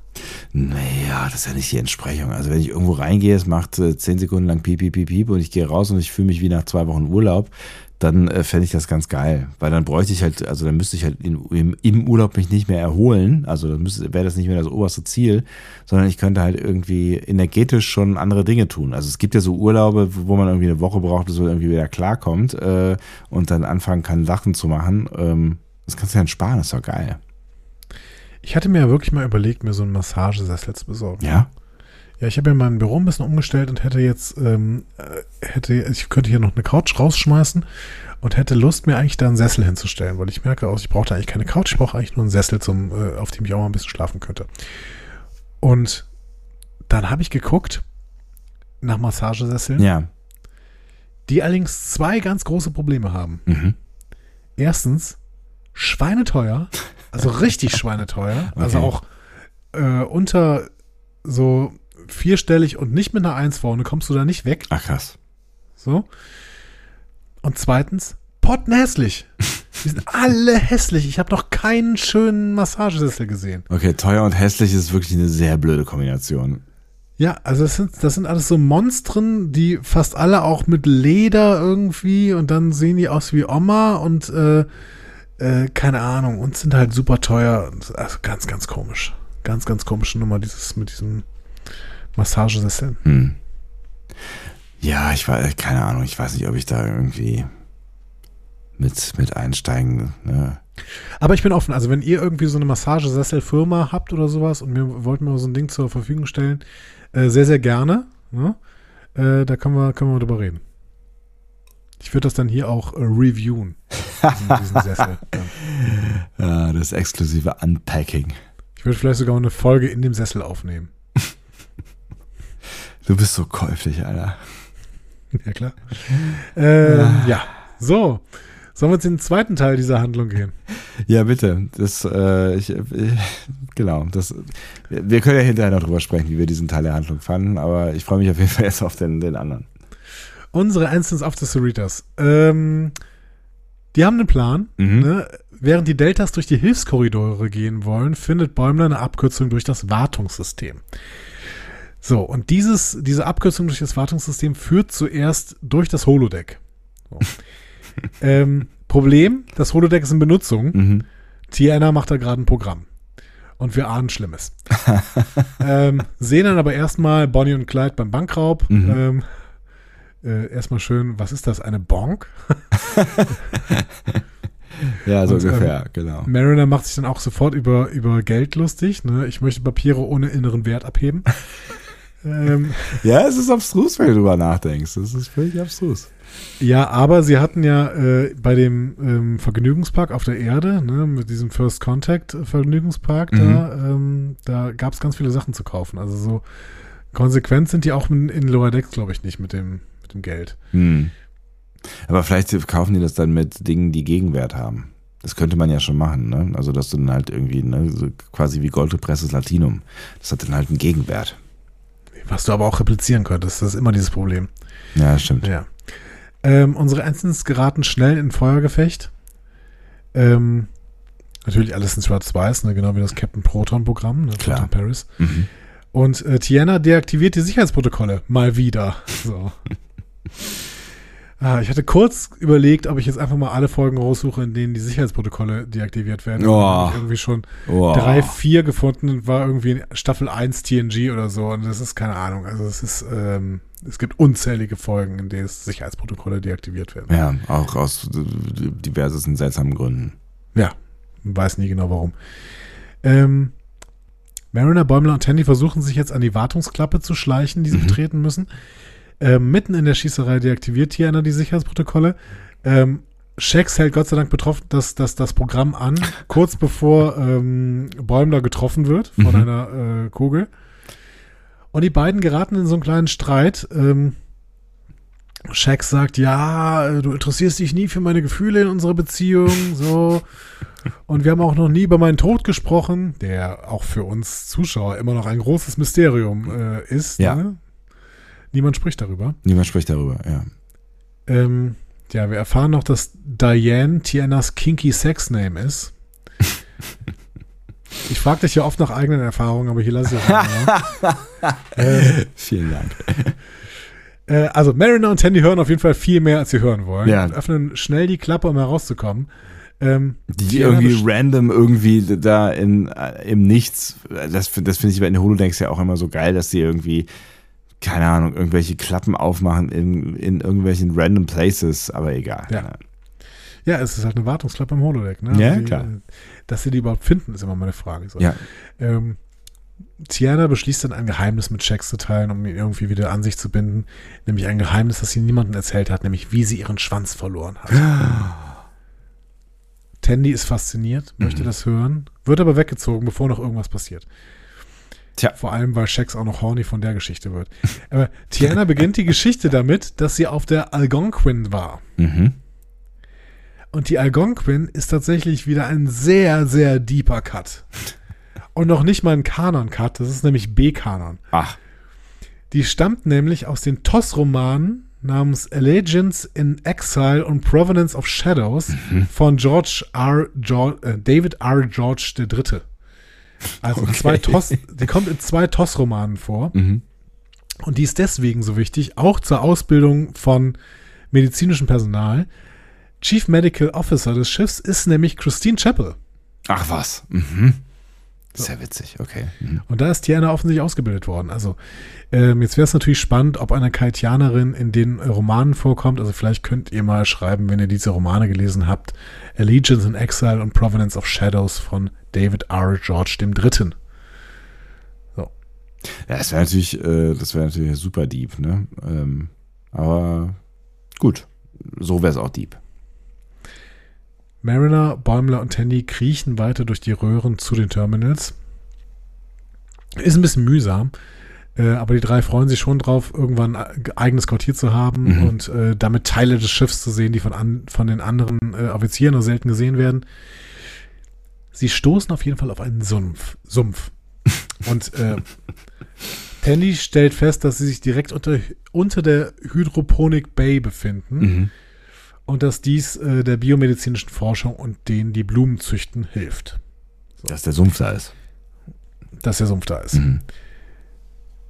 Naja, das ist ja nicht die Entsprechung. Also wenn ich irgendwo reingehe, es macht äh, zehn Sekunden lang piep, piep, piep, piep und ich gehe raus und ich fühle mich wie nach zwei Wochen Urlaub, dann äh, fände ich das ganz geil. Weil dann bräuchte ich halt, also dann müsste ich halt in, im, im Urlaub mich nicht mehr erholen. Also dann wäre das nicht mehr das oberste Ziel, sondern ich könnte halt irgendwie energetisch schon andere Dinge tun. Also es gibt ja so Urlaube, wo man irgendwie eine Woche braucht, bis man irgendwie wieder klarkommt äh, und dann anfangen kann, Sachen zu machen. Ähm, das kannst du ja entsparen, das ist doch geil. Ich hatte mir ja wirklich mal überlegt, mir so einen Massagesessel zu besorgen. Ja? Ja, ich habe ja mein Büro ein bisschen umgestellt und hätte jetzt, ähm, äh, hätte, ich könnte hier noch eine Couch rausschmeißen und hätte Lust, mir eigentlich da einen Sessel hinzustellen, weil ich merke aus, ich brauche da eigentlich keine Couch, ich brauche eigentlich nur einen Sessel, zum, äh, auf dem ich auch mal ein bisschen schlafen könnte. Und dann habe ich geguckt nach Massagesesseln, Ja. die allerdings zwei ganz große Probleme haben. Mhm. Erstens, schweineteuer, also richtig schweineteuer, also Okay. auch äh, unter so vierstellig und nicht mit einer Eins vorne kommst du da nicht weg. Ach krass. So. Und zweitens, pottenhässlich. Die sind alle hässlich. Ich habe noch keinen schönen Massagesessel gesehen. Okay, teuer und hässlich ist wirklich eine sehr blöde Kombination. Ja, also das sind, das sind alles so Monstren, die fast alle auch mit Leder irgendwie und dann sehen die aus wie Oma und äh, äh, keine Ahnung und sind halt super teuer. Also ganz, ganz komisch. Ganz, ganz komische Nummer, dieses mit diesem Massagesessel. Hm. Ja, ich war, keine Ahnung, ich weiß nicht, ob ich da irgendwie mit, mit einsteigen. Ne? Aber ich bin offen. Also wenn ihr irgendwie so eine Massagesesselfirma habt oder sowas und mir wollt mir so ein Ding zur Verfügung stellen, äh, sehr, sehr gerne. Ne? Äh, da können wir, können wir drüber reden. Ich würde das dann hier auch äh, reviewen. Diesen, diesen Sessel. Ja. Ja, das exklusive Unpacking. Ich würde vielleicht sogar eine Folge in dem Sessel aufnehmen. Du bist so käuflich, Alter. Ja, klar. Ähm, ja. So. Sollen wir jetzt in den zweiten Teil dieser Handlung gehen? Ja, bitte. Das, äh, ich, äh, genau. Das, wir können ja hinterher noch drüber sprechen, wie wir diesen Teil der Handlung fanden, aber ich freue mich auf jeden Fall jetzt auf den, den anderen. Unsere Instance of the Cerritos. Ähm, die haben einen Plan. Mhm. Ne? Während die Deltas durch die Hilfskorridore gehen wollen, findet Bäumler eine Abkürzung durch das Wartungssystem. So, und dieses, diese Abkürzung durch das Wartungssystem führt zuerst durch das Holodeck. So. ähm, Problem, das Holodeck ist in Benutzung. Mhm. Tiana macht da gerade ein Programm. Und wir ahnen Schlimmes. ähm, sehen dann aber erstmal Bonnie und Clyde beim Bankraub. Mhm. Ähm, äh, erstmal schön, was ist das? Eine Bonk? Ja, so Und, ungefähr, genau. Mariner macht sich dann auch sofort über, über Geld lustig. Ne? Ich möchte Papiere ohne inneren Wert abheben. Ähm, Ja, es ist abstrus, wenn du drüber nachdenkst. Das ist völlig abstrus. ja, aber sie hatten ja äh, bei dem ähm, Vergnügungspark auf der Erde, ne, mit diesem First Contact Vergnügungspark, da, ähm, da gab es ganz viele Sachen zu kaufen. Also so konsequent sind die auch in, in Lower Decks, glaube ich, nicht mit dem, mit dem Geld. Hm. Aber vielleicht kaufen die das dann mit Dingen, die Gegenwert haben. Das könnte man ja schon machen, ne? Also, dass du dann halt irgendwie, ne, so quasi wie goldgepresstes Latinum. Das hat dann halt einen Gegenwert. Was du aber auch replizieren könntest, das ist immer dieses Problem. Ja, stimmt. Ja. Ähm, unsere Ensigns geraten schnell in Feuergefecht. Ähm, natürlich alles in Schwarz-Weiß, ne, genau wie das Captain Proton-Programm, ne, Klar. Proton Paris. Mhm. Und äh, Tiana deaktiviert die Sicherheitsprotokolle. Mal wieder. So. ah, ich hatte kurz überlegt, ob ich jetzt einfach mal alle Folgen raussuche, in denen die Sicherheitsprotokolle deaktiviert werden. Oh. Da hab ich irgendwie schon Oh. drei, vier gefunden und war irgendwie in Staffel 1 TNG oder so. Und das ist keine Ahnung. Also es ist, ähm, es gibt unzählige Folgen, in denen Sicherheitsprotokolle deaktiviert werden. Ja, auch aus diversesten seltsamen Gründen. Ja, weiß nie genau warum. Ähm, Mariner, Bäumler und Tandy versuchen sich jetzt an die Wartungsklappe zu schleichen, die sie betreten müssen. Ähm, mitten in der Schießerei deaktiviert Tiana die Sicherheitsprotokolle. Ähm, Shax hält Gott sei Dank betroffen, dass, dass das Programm an, kurz bevor ähm, Bäumler getroffen wird von Mhm. einer äh, Kugel. Und die beiden geraten in so einen kleinen Streit. Ähm, Shax sagt, ja, äh, du interessierst dich nie für meine Gefühle in unserer Beziehung, so. Und wir haben auch noch nie über meinen Tod gesprochen, der auch für uns Zuschauer immer noch ein großes Mysterium äh, ist. Ja. Ne? Niemand spricht darüber. Niemand spricht darüber, ja. Ähm, ja, wir erfahren noch, dass Diane Tianas kinky Sex-Name ist. Ich frage dich ja oft nach eigenen Erfahrungen, aber hier lasse ich es mal. äh, Vielen Dank. äh, also Mariner und Tandy hören auf jeden Fall viel mehr, als sie hören wollen. Ja. Und öffnen schnell die Klappe, um herauszukommen. Ähm, Die Tiana irgendwie random irgendwie da in, äh, im Nichts, das, das finde ich bei den Holodecks ja auch immer so geil, dass die irgendwie, keine Ahnung, irgendwelche Klappen aufmachen in, in irgendwelchen random places, aber egal. Ja. Ja, es ist halt eine Wartungsklappe im Holodeck. Ne? Ja, die, klar. äh, Dass sie die überhaupt finden, ist immer meine Frage. So. Ja. Ähm, Tiana beschließt dann ein Geheimnis mit Shax zu teilen, um ihn irgendwie wieder an sich zu binden. Nämlich ein Geheimnis, das sie niemandem erzählt hat, nämlich wie sie ihren Schwanz verloren hat. Tandy ist fasziniert, möchte das hören, wird aber weggezogen, bevor noch irgendwas passiert. Tja. Vor allem, weil Shax auch noch horny von der Geschichte wird. Aber Tiana beginnt die Geschichte damit, dass sie auf der Algonquin war. Mhm. Und die Algonquin ist tatsächlich wieder ein sehr, sehr deeper Cut. Und noch nicht mal ein Kanon-Cut, das ist nämlich B-Kanon. Ach, Die stammt nämlich aus den TOS-Romanen namens Allegiance in Exile und Provenance of Shadows von George R. George, äh, David R. George III. Also in zwei Okay. TOS, die kommt in zwei TOS-Romanen vor. Mhm. Und die ist deswegen so wichtig, auch zur Ausbildung von medizinischem Personal. Chief Medical Officer des Schiffs ist nämlich Christine Chappell. ach was. Mhm. Sehr witzig, okay. Mhm. Und da ist Tiana offensichtlich ausgebildet worden. Also ähm, jetzt wäre es natürlich spannend, ob eine Kaitianerin in den Romanen vorkommt. Also vielleicht könnt ihr mal schreiben, wenn ihr diese Romane gelesen habt. Allegiance in Exile und Provenance of Shadows von David R. George III. Ja, das wäre natürlich, äh, das wäre natürlich super deep, ne? Ähm, aber gut, so wäre es auch deep. Mariner, Bäumler und Tandy kriechen weiter durch die Röhren zu den Terminals. Ist ein bisschen mühsam, äh, aber die drei freuen sich schon drauf, irgendwann ein eigenes Quartier zu haben Mhm. und äh, damit Teile des Schiffs zu sehen, die von, an, von den anderen äh, Offizieren nur selten gesehen werden. Sie stoßen auf jeden Fall auf einen Sumpf. Sumpf. Und Tandy stellt fest, dass sie sich direkt unter, unter der Hydroponic Bay befinden Mhm. Und dass dies äh, der biomedizinischen Forschung und denen, die Blumen züchten, hilft. Dass der Sumpf da ist. Dass der Sumpf da ist. Mhm.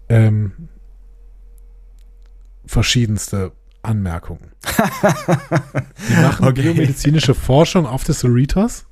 Ähm, verschiedenste Anmerkungen. Die machen Okay. biomedizinische Forschung auf des Cerritos.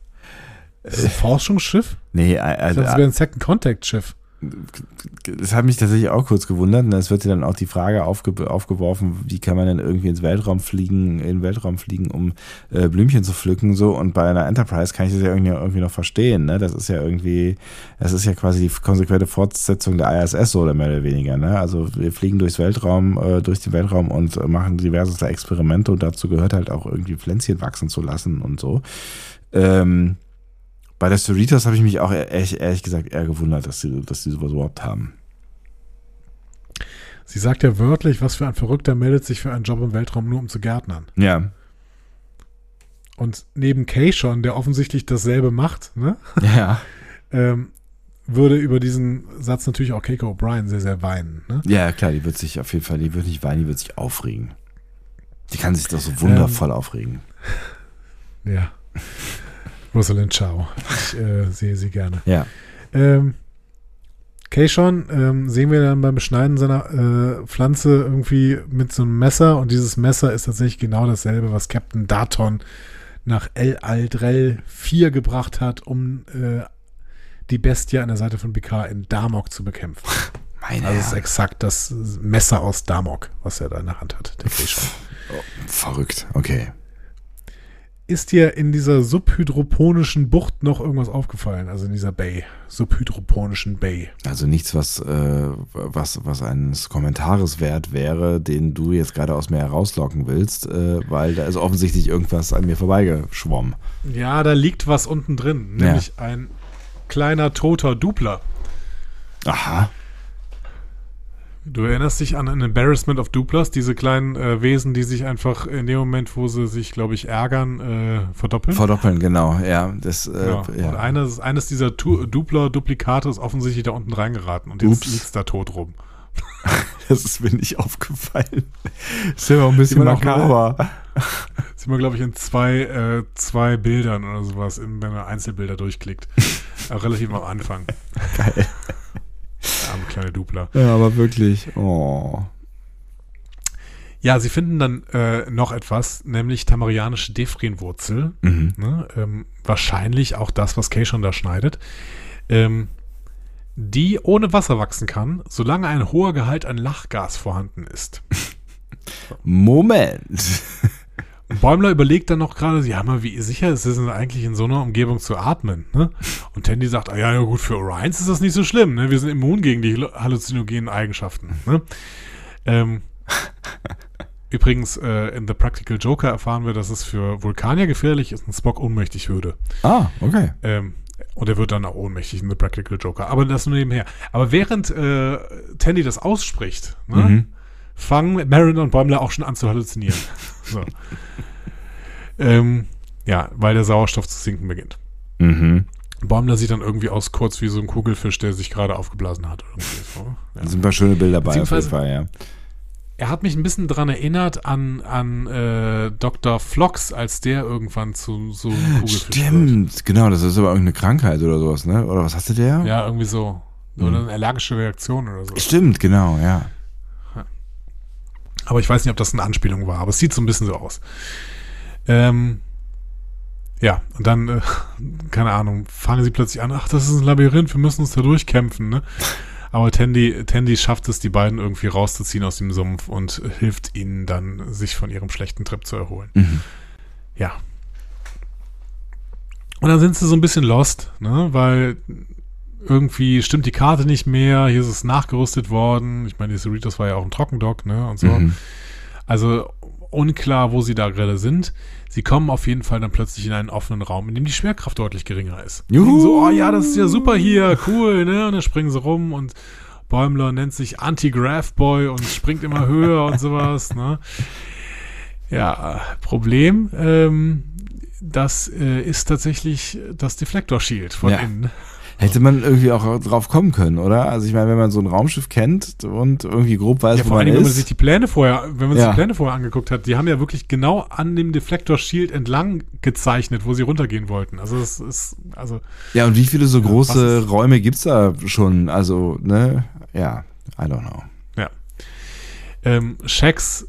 Ist das ein Forschungsschiff? Nee, äh, Ich äh, dachte, das wäre ein Second Contact Schiff. Das hat mich tatsächlich auch kurz gewundert. Und es wird dir dann auch die Frage aufge aufgeworfen, wie kann man denn irgendwie ins Weltraum fliegen, in den Weltraum fliegen, um äh, Blümchen zu pflücken, so. Und bei einer Enterprise kann ich das ja irgendwie, irgendwie noch verstehen, ne? Das ist ja irgendwie, das ist ja quasi die konsequente Fortsetzung der ISS, so oder mehr oder weniger, ne? Also wir fliegen durchs Weltraum, äh, durch den Weltraum und äh, machen diverseste Experimente und dazu gehört halt auch irgendwie Pflänzchen wachsen zu lassen und so. Ähm, bei der Cerritos habe ich mich auch ehrlich, ehrlich gesagt eher gewundert, dass sie, dass sie sowas überhaupt haben. Sie sagt ja wörtlich, was für ein Verrückter meldet sich für einen Job im Weltraum nur um zu gärtnern. Ja. Und neben Kay schon, der offensichtlich dasselbe macht, ne? Ja. ähm, würde über diesen Satz natürlich auch Keiko O'Brien sehr, sehr weinen. Ne? Ja, klar, die wird sich auf jeden Fall, die wird nicht weinen, die wird sich aufregen. Die kann sich doch so wundervoll aufregen. Ja. Rosalind Chow. Ich äh, sehe sie gerne. Ja. Ähm, Keishon ähm, sehen wir dann beim Beschneiden seiner äh, Pflanze irgendwie mit so einem Messer und dieses Messer ist tatsächlich genau dasselbe, was Captain Daton nach El Aldrel 4 gebracht hat, um äh, die Bestie an der Seite von Picard in Damok zu bekämpfen. Meine Also es ist exakt das Messer aus Damok, was er da in der Hand hat, der Keishon. Verrückt, okay. Ist dir in dieser subhydroponischen Bucht noch irgendwas aufgefallen? Also in dieser Bay, subhydroponischen Bay. Also nichts, was, äh, was, was eines Kommentares wert wäre, den du jetzt gerade aus mir herauslocken willst, äh, weil da ist offensichtlich irgendwas an mir vorbeigeschwommen. Ja, da liegt was unten drin, Ja. nämlich ein kleiner toter Dupler. Aha. Du erinnerst dich an ein Embarrassment of Duplers, diese kleinen äh, Wesen, die sich einfach in dem Moment, wo sie sich, glaube ich, ärgern, äh, verdoppeln. Verdoppeln, genau, ja. Das, äh, ja. Und eines, eines dieser Tu- Dupler-Duplikate ist offensichtlich da unten reingeraten und jetzt liegt da tot rum. Das ist mir nicht aufgefallen. ist ja auch ein bisschen makaber. Sieht man, glaube ich, in zwei, äh, zwei Bildern oder sowas, wenn man Einzelbilder durchklickt. relativ am Anfang. Geil. Arme kleine Dupler. Ja, aber wirklich. Oh. Ja, sie finden dann äh, noch etwas, nämlich tamarianische Defrinwurzel. Mhm. Ne? Ähm, wahrscheinlich auch das, was Kay schon da schneidet. Ähm, die ohne Wasser wachsen kann, solange ein hoher Gehalt an Lachgas vorhanden ist. Moment. Bäumler überlegt dann noch gerade, ja, mal, wie sicher ist es denn eigentlich in so einer Umgebung zu atmen? Ne? Und Tandy sagt, ah, ja, ja, gut, für Orions ist das nicht so schlimm. Ne? Wir sind immun gegen die halluzinogenen Eigenschaften. Ne? Ähm, übrigens, äh, in The Practical Joker erfahren wir, dass es für Vulkanier gefährlich ist und Spock ohnmächtig würde. Ah, okay. Ähm, und er wird dann auch ohnmächtig in The Practical Joker. Aber das nur nebenher. Aber während äh, Tandy das ausspricht, ne, Mhm. fangen Marin und Bäumler auch schon an zu halluzinieren. so. ähm, ja, weil der Sauerstoff zu sinken beginnt. Mhm. Bäumler sieht dann irgendwie aus kurz wie so ein Kugelfisch, der sich gerade aufgeblasen hat. So. ja. Da sind ein paar schöne Bilder bei, auf jeden Fall, ja. Er hat mich ein bisschen dran erinnert an, an äh, Dr. Flox, als der irgendwann zu so einem Kugelfisch wird. Stimmt, genau, das ist aber irgendeine Krankheit oder sowas, ne? Oder was hatte der? Ja, irgendwie so. Oder eine allergische Reaktion oder so. Stimmt, genau, ja. Aber ich weiß nicht, ob das eine Anspielung war, aber es sieht so ein bisschen so aus. Ähm, ja, und dann, äh, keine Ahnung, fangen sie plötzlich an, ach, das ist ein Labyrinth, wir müssen uns da durchkämpfen, ne? Aber Tandy, Tandy schafft es, die beiden irgendwie rauszuziehen aus dem Sumpf und hilft ihnen dann, sich von ihrem schlechten Trip zu erholen. Mhm. Ja. Und dann sind sie so ein bisschen lost, ne? Weil irgendwie stimmt die Karte nicht mehr, hier ist es nachgerüstet worden. Ich meine, die Cerritos war ja auch ein Trockendock, ne? Und so. Mhm. Also unklar, wo sie da gerade sind. Sie kommen auf jeden Fall dann plötzlich in einen offenen Raum, in dem die Schwerkraft deutlich geringer ist. Juhu! So, oh ja, das ist ja super hier, cool, ne? Und dann springen sie rum und Bäumler nennt sich Anti-Graph-Boy und springt immer höher und sowas, ne? Ja, Problem, ähm, das äh, ist tatsächlich das Deflektor-Shield von Ja. innen. Hätte man irgendwie auch drauf kommen können, oder? Also ich meine, wenn man so ein Raumschiff kennt und irgendwie grob weiß, Ja, wo vor man allem, wenn man sich ist. die Pläne vorher, wenn man sich Ja. die Pläne vorher angeguckt hat, die haben ja wirklich genau an dem Deflektor-Shield entlang gezeichnet, wo sie runtergehen wollten. Also es ist, also Ja, und wie viele so große ist- Räume gibt's da schon? Also, ne? Ja, I don't know. Ja. Ähm, Shax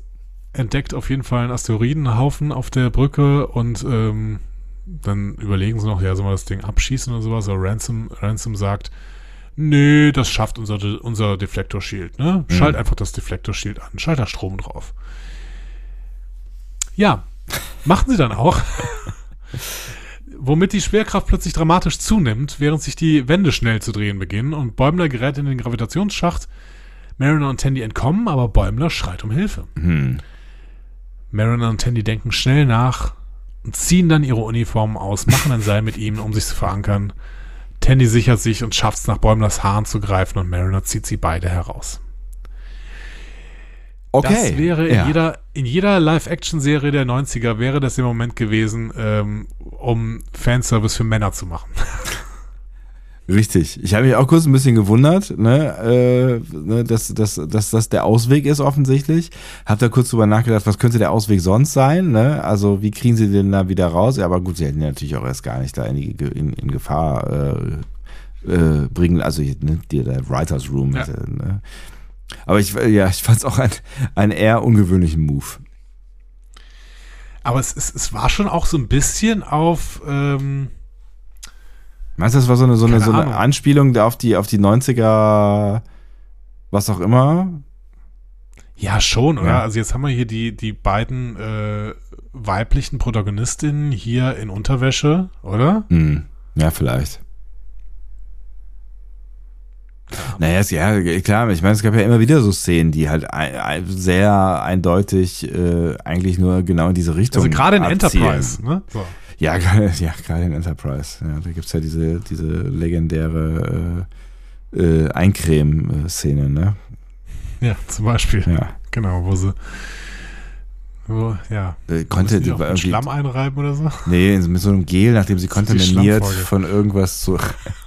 entdeckt auf jeden Fall einen Asteroidenhaufen auf der Brücke und ähm, dann überlegen sie noch, ja, sollen wir das Ding abschießen oder sowas? Aber Ransom, Ransom sagt, nee, das schafft unser, unser Deflektor-Shield, ne? Schalt einfach das Deflektor-Shield an, schalt da Strom drauf. Ja, machen sie dann auch. Womit die Schwerkraft plötzlich dramatisch zunimmt, während sich die Wände schnell zu drehen beginnen und Bäumler gerät in den Gravitationsschacht. Mariner und Tandy entkommen, aber Bäumler schreit um Hilfe. Hm. Mariner und Tandy denken schnell nach ziehen dann ihre Uniformen aus, machen ein Seil mit ihm, um sich zu verankern. Tandy sichert sich und schafft es, nach Bäumlers Haaren zu greifen und Mariner zieht sie beide heraus. Okay. Das wäre in ja. jeder, in jeder Live-Action-Serie der 90er wäre das der Moment gewesen, ähm, um Fanservice für Männer zu machen. Richtig. Ich habe mich auch kurz ein bisschen gewundert, ne, äh, ne dass, dass, dass das der Ausweg ist offensichtlich. Hab da kurz drüber nachgedacht, was könnte der Ausweg sonst sein, ne? Also wie kriegen sie den da wieder raus? Ja, aber gut, sie hätten ja natürlich auch erst gar nicht da in, die, in, in Gefahr äh, äh, bringen, also ne, die, der Writers Room. Ja. Äh, ne? Aber ich, ja, ich fand es auch ein, einen eher ungewöhnlichen Move. Aber es, es, es war schon auch so ein bisschen auf, ähm, Meinst du, das war so eine, so eine, so eine. Anspielung auf die, auf die 90er, was auch immer? Ja, schon, oder? Ja. Also jetzt haben wir hier die, die beiden äh, weiblichen Protagonistinnen hier in Unterwäsche, oder? Hm. Ja, vielleicht. Naja, ist, ja, klar, ich meine, es gab ja immer wieder so Szenen, die halt ein, sehr eindeutig äh, eigentlich nur genau in diese Richtung Also gerade in abzielen. Enterprise, ne? So. Ja, gerade ja, gerade in Enterprise. Ja, da gibt's ja diese, diese legendäre äh, äh, Eincreme-Szene, ne? Ja, zum Beispiel. Ja. Genau, wo sie wo, ja. Äh, konnte die auch Schlamm einreiben oder so? Nee, mit so einem Gel, nachdem sie kontaminiert von irgendwas zu,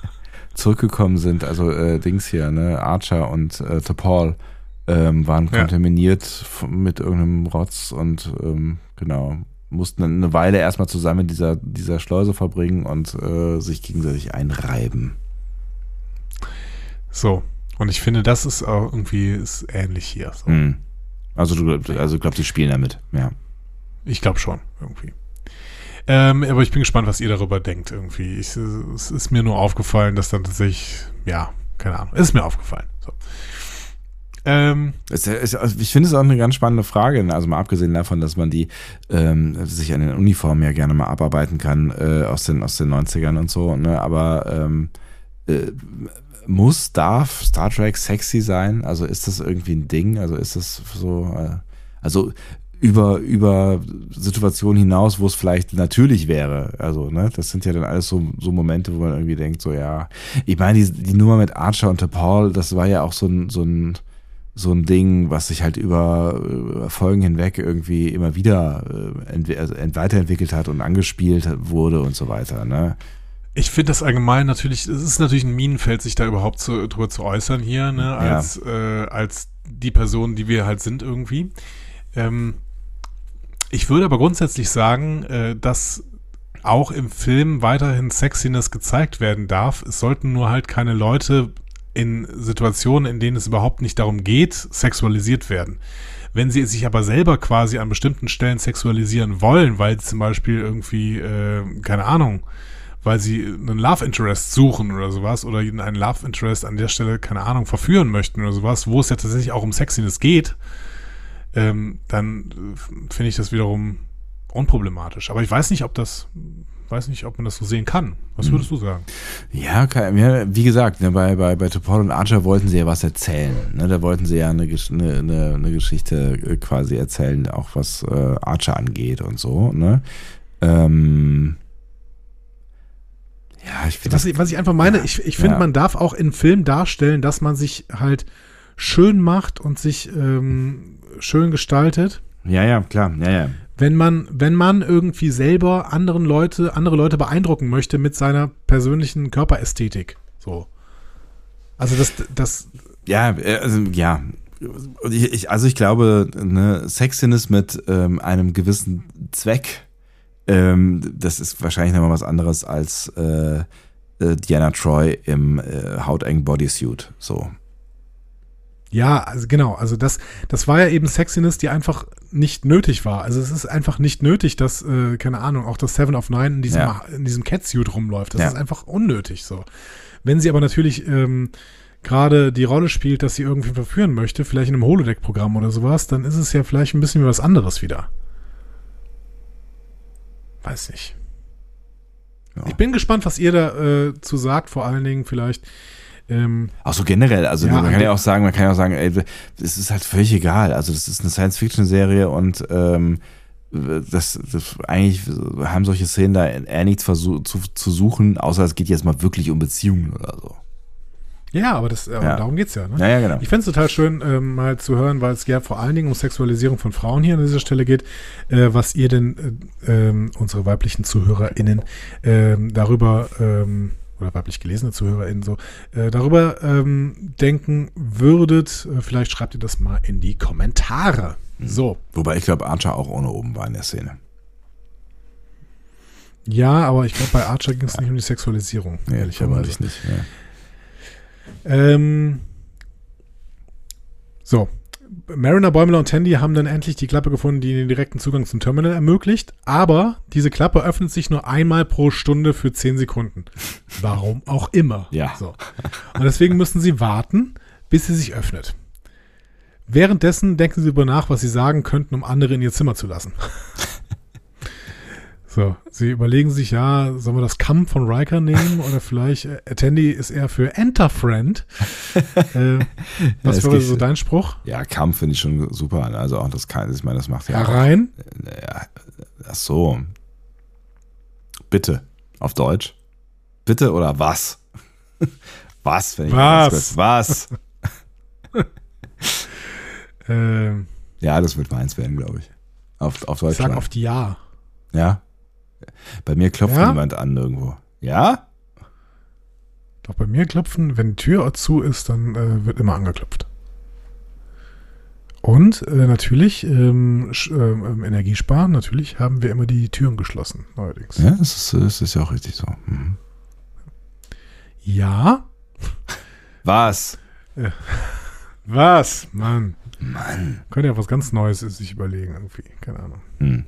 zurückgekommen sind. Also äh, Dings hier, ne, Archer und äh, T'Pol ähm, waren Ja. kontaminiert f- mit irgendeinem Rotz und ähm, genau mussten dann eine Weile erstmal zusammen in dieser, dieser Schleuse verbringen und äh, sich gegenseitig einreiben. So. Und ich finde, das ist auch irgendwie ist ähnlich hier. So. Hm. Also du also glaubst, die spielen damit, ja. Ich glaube schon, irgendwie. Ähm, aber ich bin gespannt, was ihr darüber denkt, irgendwie. Ich, es ist mir nur aufgefallen, dass dann tatsächlich, ja, keine Ahnung, ist mir aufgefallen. So. Ähm, Es ist- also Ich finde es auch eine ganz spannende Frage. ne? Also mal abgesehen davon, dass man die ähm, sich an den Uniformen ja gerne mal abarbeiten kann äh, aus, den, aus den 90ern und so. Ne? Aber ähm, äh, muss, darf Star Trek sexy sein? Also ist das irgendwie ein Ding? Also ist das so, äh, also über, über Situationen hinaus, wo es vielleicht natürlich wäre. Also, ne, das sind ja dann alles so, so Momente, wo man irgendwie denkt, so, ja, ich meine, die, die Nummer mit Archer und Paul, das war ja auch so ein, so ein, so ein Ding, was sich halt über, über Folgen hinweg irgendwie immer wieder äh, also ent weiterentwickelt hat und angespielt wurde und so weiter, ne? Ich finde das allgemein natürlich, es ist natürlich ein Minenfeld, sich da überhaupt zu, drüber zu äußern hier, ne, als, äh, als die Person, die wir halt sind irgendwie. Ähm, ich würde aber grundsätzlich sagen, äh, dass auch im Film weiterhin Sexiness gezeigt werden darf. Es sollten nur halt keine Leute in Situationen, in denen es überhaupt nicht darum geht, sexualisiert werden. Wenn sie sich aber selber quasi an bestimmten Stellen sexualisieren wollen, weil sie zum Beispiel irgendwie, äh, keine Ahnung, weil sie einen Love Interest suchen oder sowas oder einen Love Interest an der Stelle, keine Ahnung, verführen möchten oder sowas, wo es ja tatsächlich auch um Sexiness geht, ähm, dann äh, finde ich das wiederum unproblematisch. Aber ich weiß nicht, ob das, weiß nicht, ob man das so sehen kann. Was würdest du sagen? Ja, wie gesagt, ne, bei, bei, bei Topol und Archer wollten sie ja was erzählen. Ne? Da wollten sie ja eine, eine, eine, eine Geschichte äh, quasi erzählen, auch was äh, Archer angeht und so. Ne? Ähm, ja, ich finde Was ich, was ich einfach meine, Ja, ich, ich finde, ja. man darf auch in Film darstellen, dass man sich halt schön macht und sich ähm, schön gestaltet. Ja, ja, klar, ja, ja. Wenn man, wenn man irgendwie selber anderen Leute, andere Leute beeindrucken möchte mit seiner persönlichen Körperästhetik. So. Also das, das, Ja, äh, also, ja. Und Ich, also ich glaube, ne, Sexiness mit ähm, einem gewissen Zweck, ähm, das ist wahrscheinlich nochmal was anderes als äh, äh, Diana Troy im äh, hautengen Bodysuit. So. Ja, also genau, also das, das war ja eben Sexiness, die einfach nicht nötig war. Also es ist einfach nicht nötig, dass, äh, keine Ahnung, auch das Seven of Nine in diesem, Ja. in diesem Catsuit rumläuft. Das Ja. ist einfach unnötig so. Wenn sie aber natürlich ähm, gerade die Rolle spielt, dass sie irgendwie verführen möchte, vielleicht in einem Holodeck-Programm oder sowas, dann ist es ja vielleicht ein bisschen wie was anderes wieder. Weiß nicht. Ja. Ich bin gespannt, was ihr da äh, zu sagt, vor allen Dingen vielleicht. Ähm, Auch so generell, also Ja, man kann ja auch sagen, man kann ja auch sagen, ey, es ist halt völlig egal. Also das ist eine Science-Fiction-Serie und ähm, das, das eigentlich haben solche Szenen da eher nichts versuch, zu, zu suchen, außer es geht jetzt mal wirklich um Beziehungen oder so. ja, aber das, aber Ja. darum geht's ja. Ne? Ja, ja, genau. Ich fände es total schön, ähm, mal zu hören, weil es ja vor allen Dingen um Sexualisierung von Frauen hier an dieser Stelle geht, äh, was ihr denn, äh, ähm, unsere weiblichen ZuhörerInnen, ähm, darüber, ähm, oder weiblich gelesene ZuhörerInnen so, äh, darüber ähm, denken würdet. Äh, vielleicht schreibt ihr das mal in die Kommentare. So. Wobei ich glaube, Archer auch ohne oben war in der Szene. Ja, aber ich glaube, bei Archer ging es nicht um die Sexualisierung. Nee, ehrlicherweise. vermutlich nicht. Ja. Ähm, so. Mariner, Bäumler und Tandy haben dann endlich die Klappe gefunden, die den direkten Zugang zum Terminal ermöglicht. Aber diese Klappe öffnet sich nur einmal pro Stunde für 10 Sekunden. Warum auch immer. Ja. So. Und deswegen müssen sie warten, bis sie sich öffnet. Währenddessen denken sie darüber nach, was sie sagen könnten, um andere in ihr Zimmer zu lassen. So, sie überlegen sich, ja, sollen wir das Kamm von Riker nehmen oder vielleicht, äh, Tandy ist eher für Enter Friend. äh, was es wäre so dein Spruch? Ja, Kampf finde ich schon super. Also auch das kann, ich meine, das macht ja. auch- Herein? Ja, ach so. Bitte. Auf Deutsch. Bitte oder was? was, wenn ich Was? Was? Ähm, Ja, das wird meins werden, glaube ich. Auf, auf ich Deutsch. sag oft Ja. Ja. Bei mir klopft Ja? niemand an irgendwo. Ja? Doch bei mir klopfen, wenn die Tür zu ist, dann äh, wird immer angeklopft. Und äh, natürlich, ähm, sch- ähm, Energiesparen, natürlich haben wir immer die Türen geschlossen, neuerdings. Ja, das ist, das ist ja auch richtig so. Mhm. Ja? Was? Was? Mann. Mann. Könnte ja was ganz Neues sich überlegen, irgendwie. Keine Ahnung. Hm.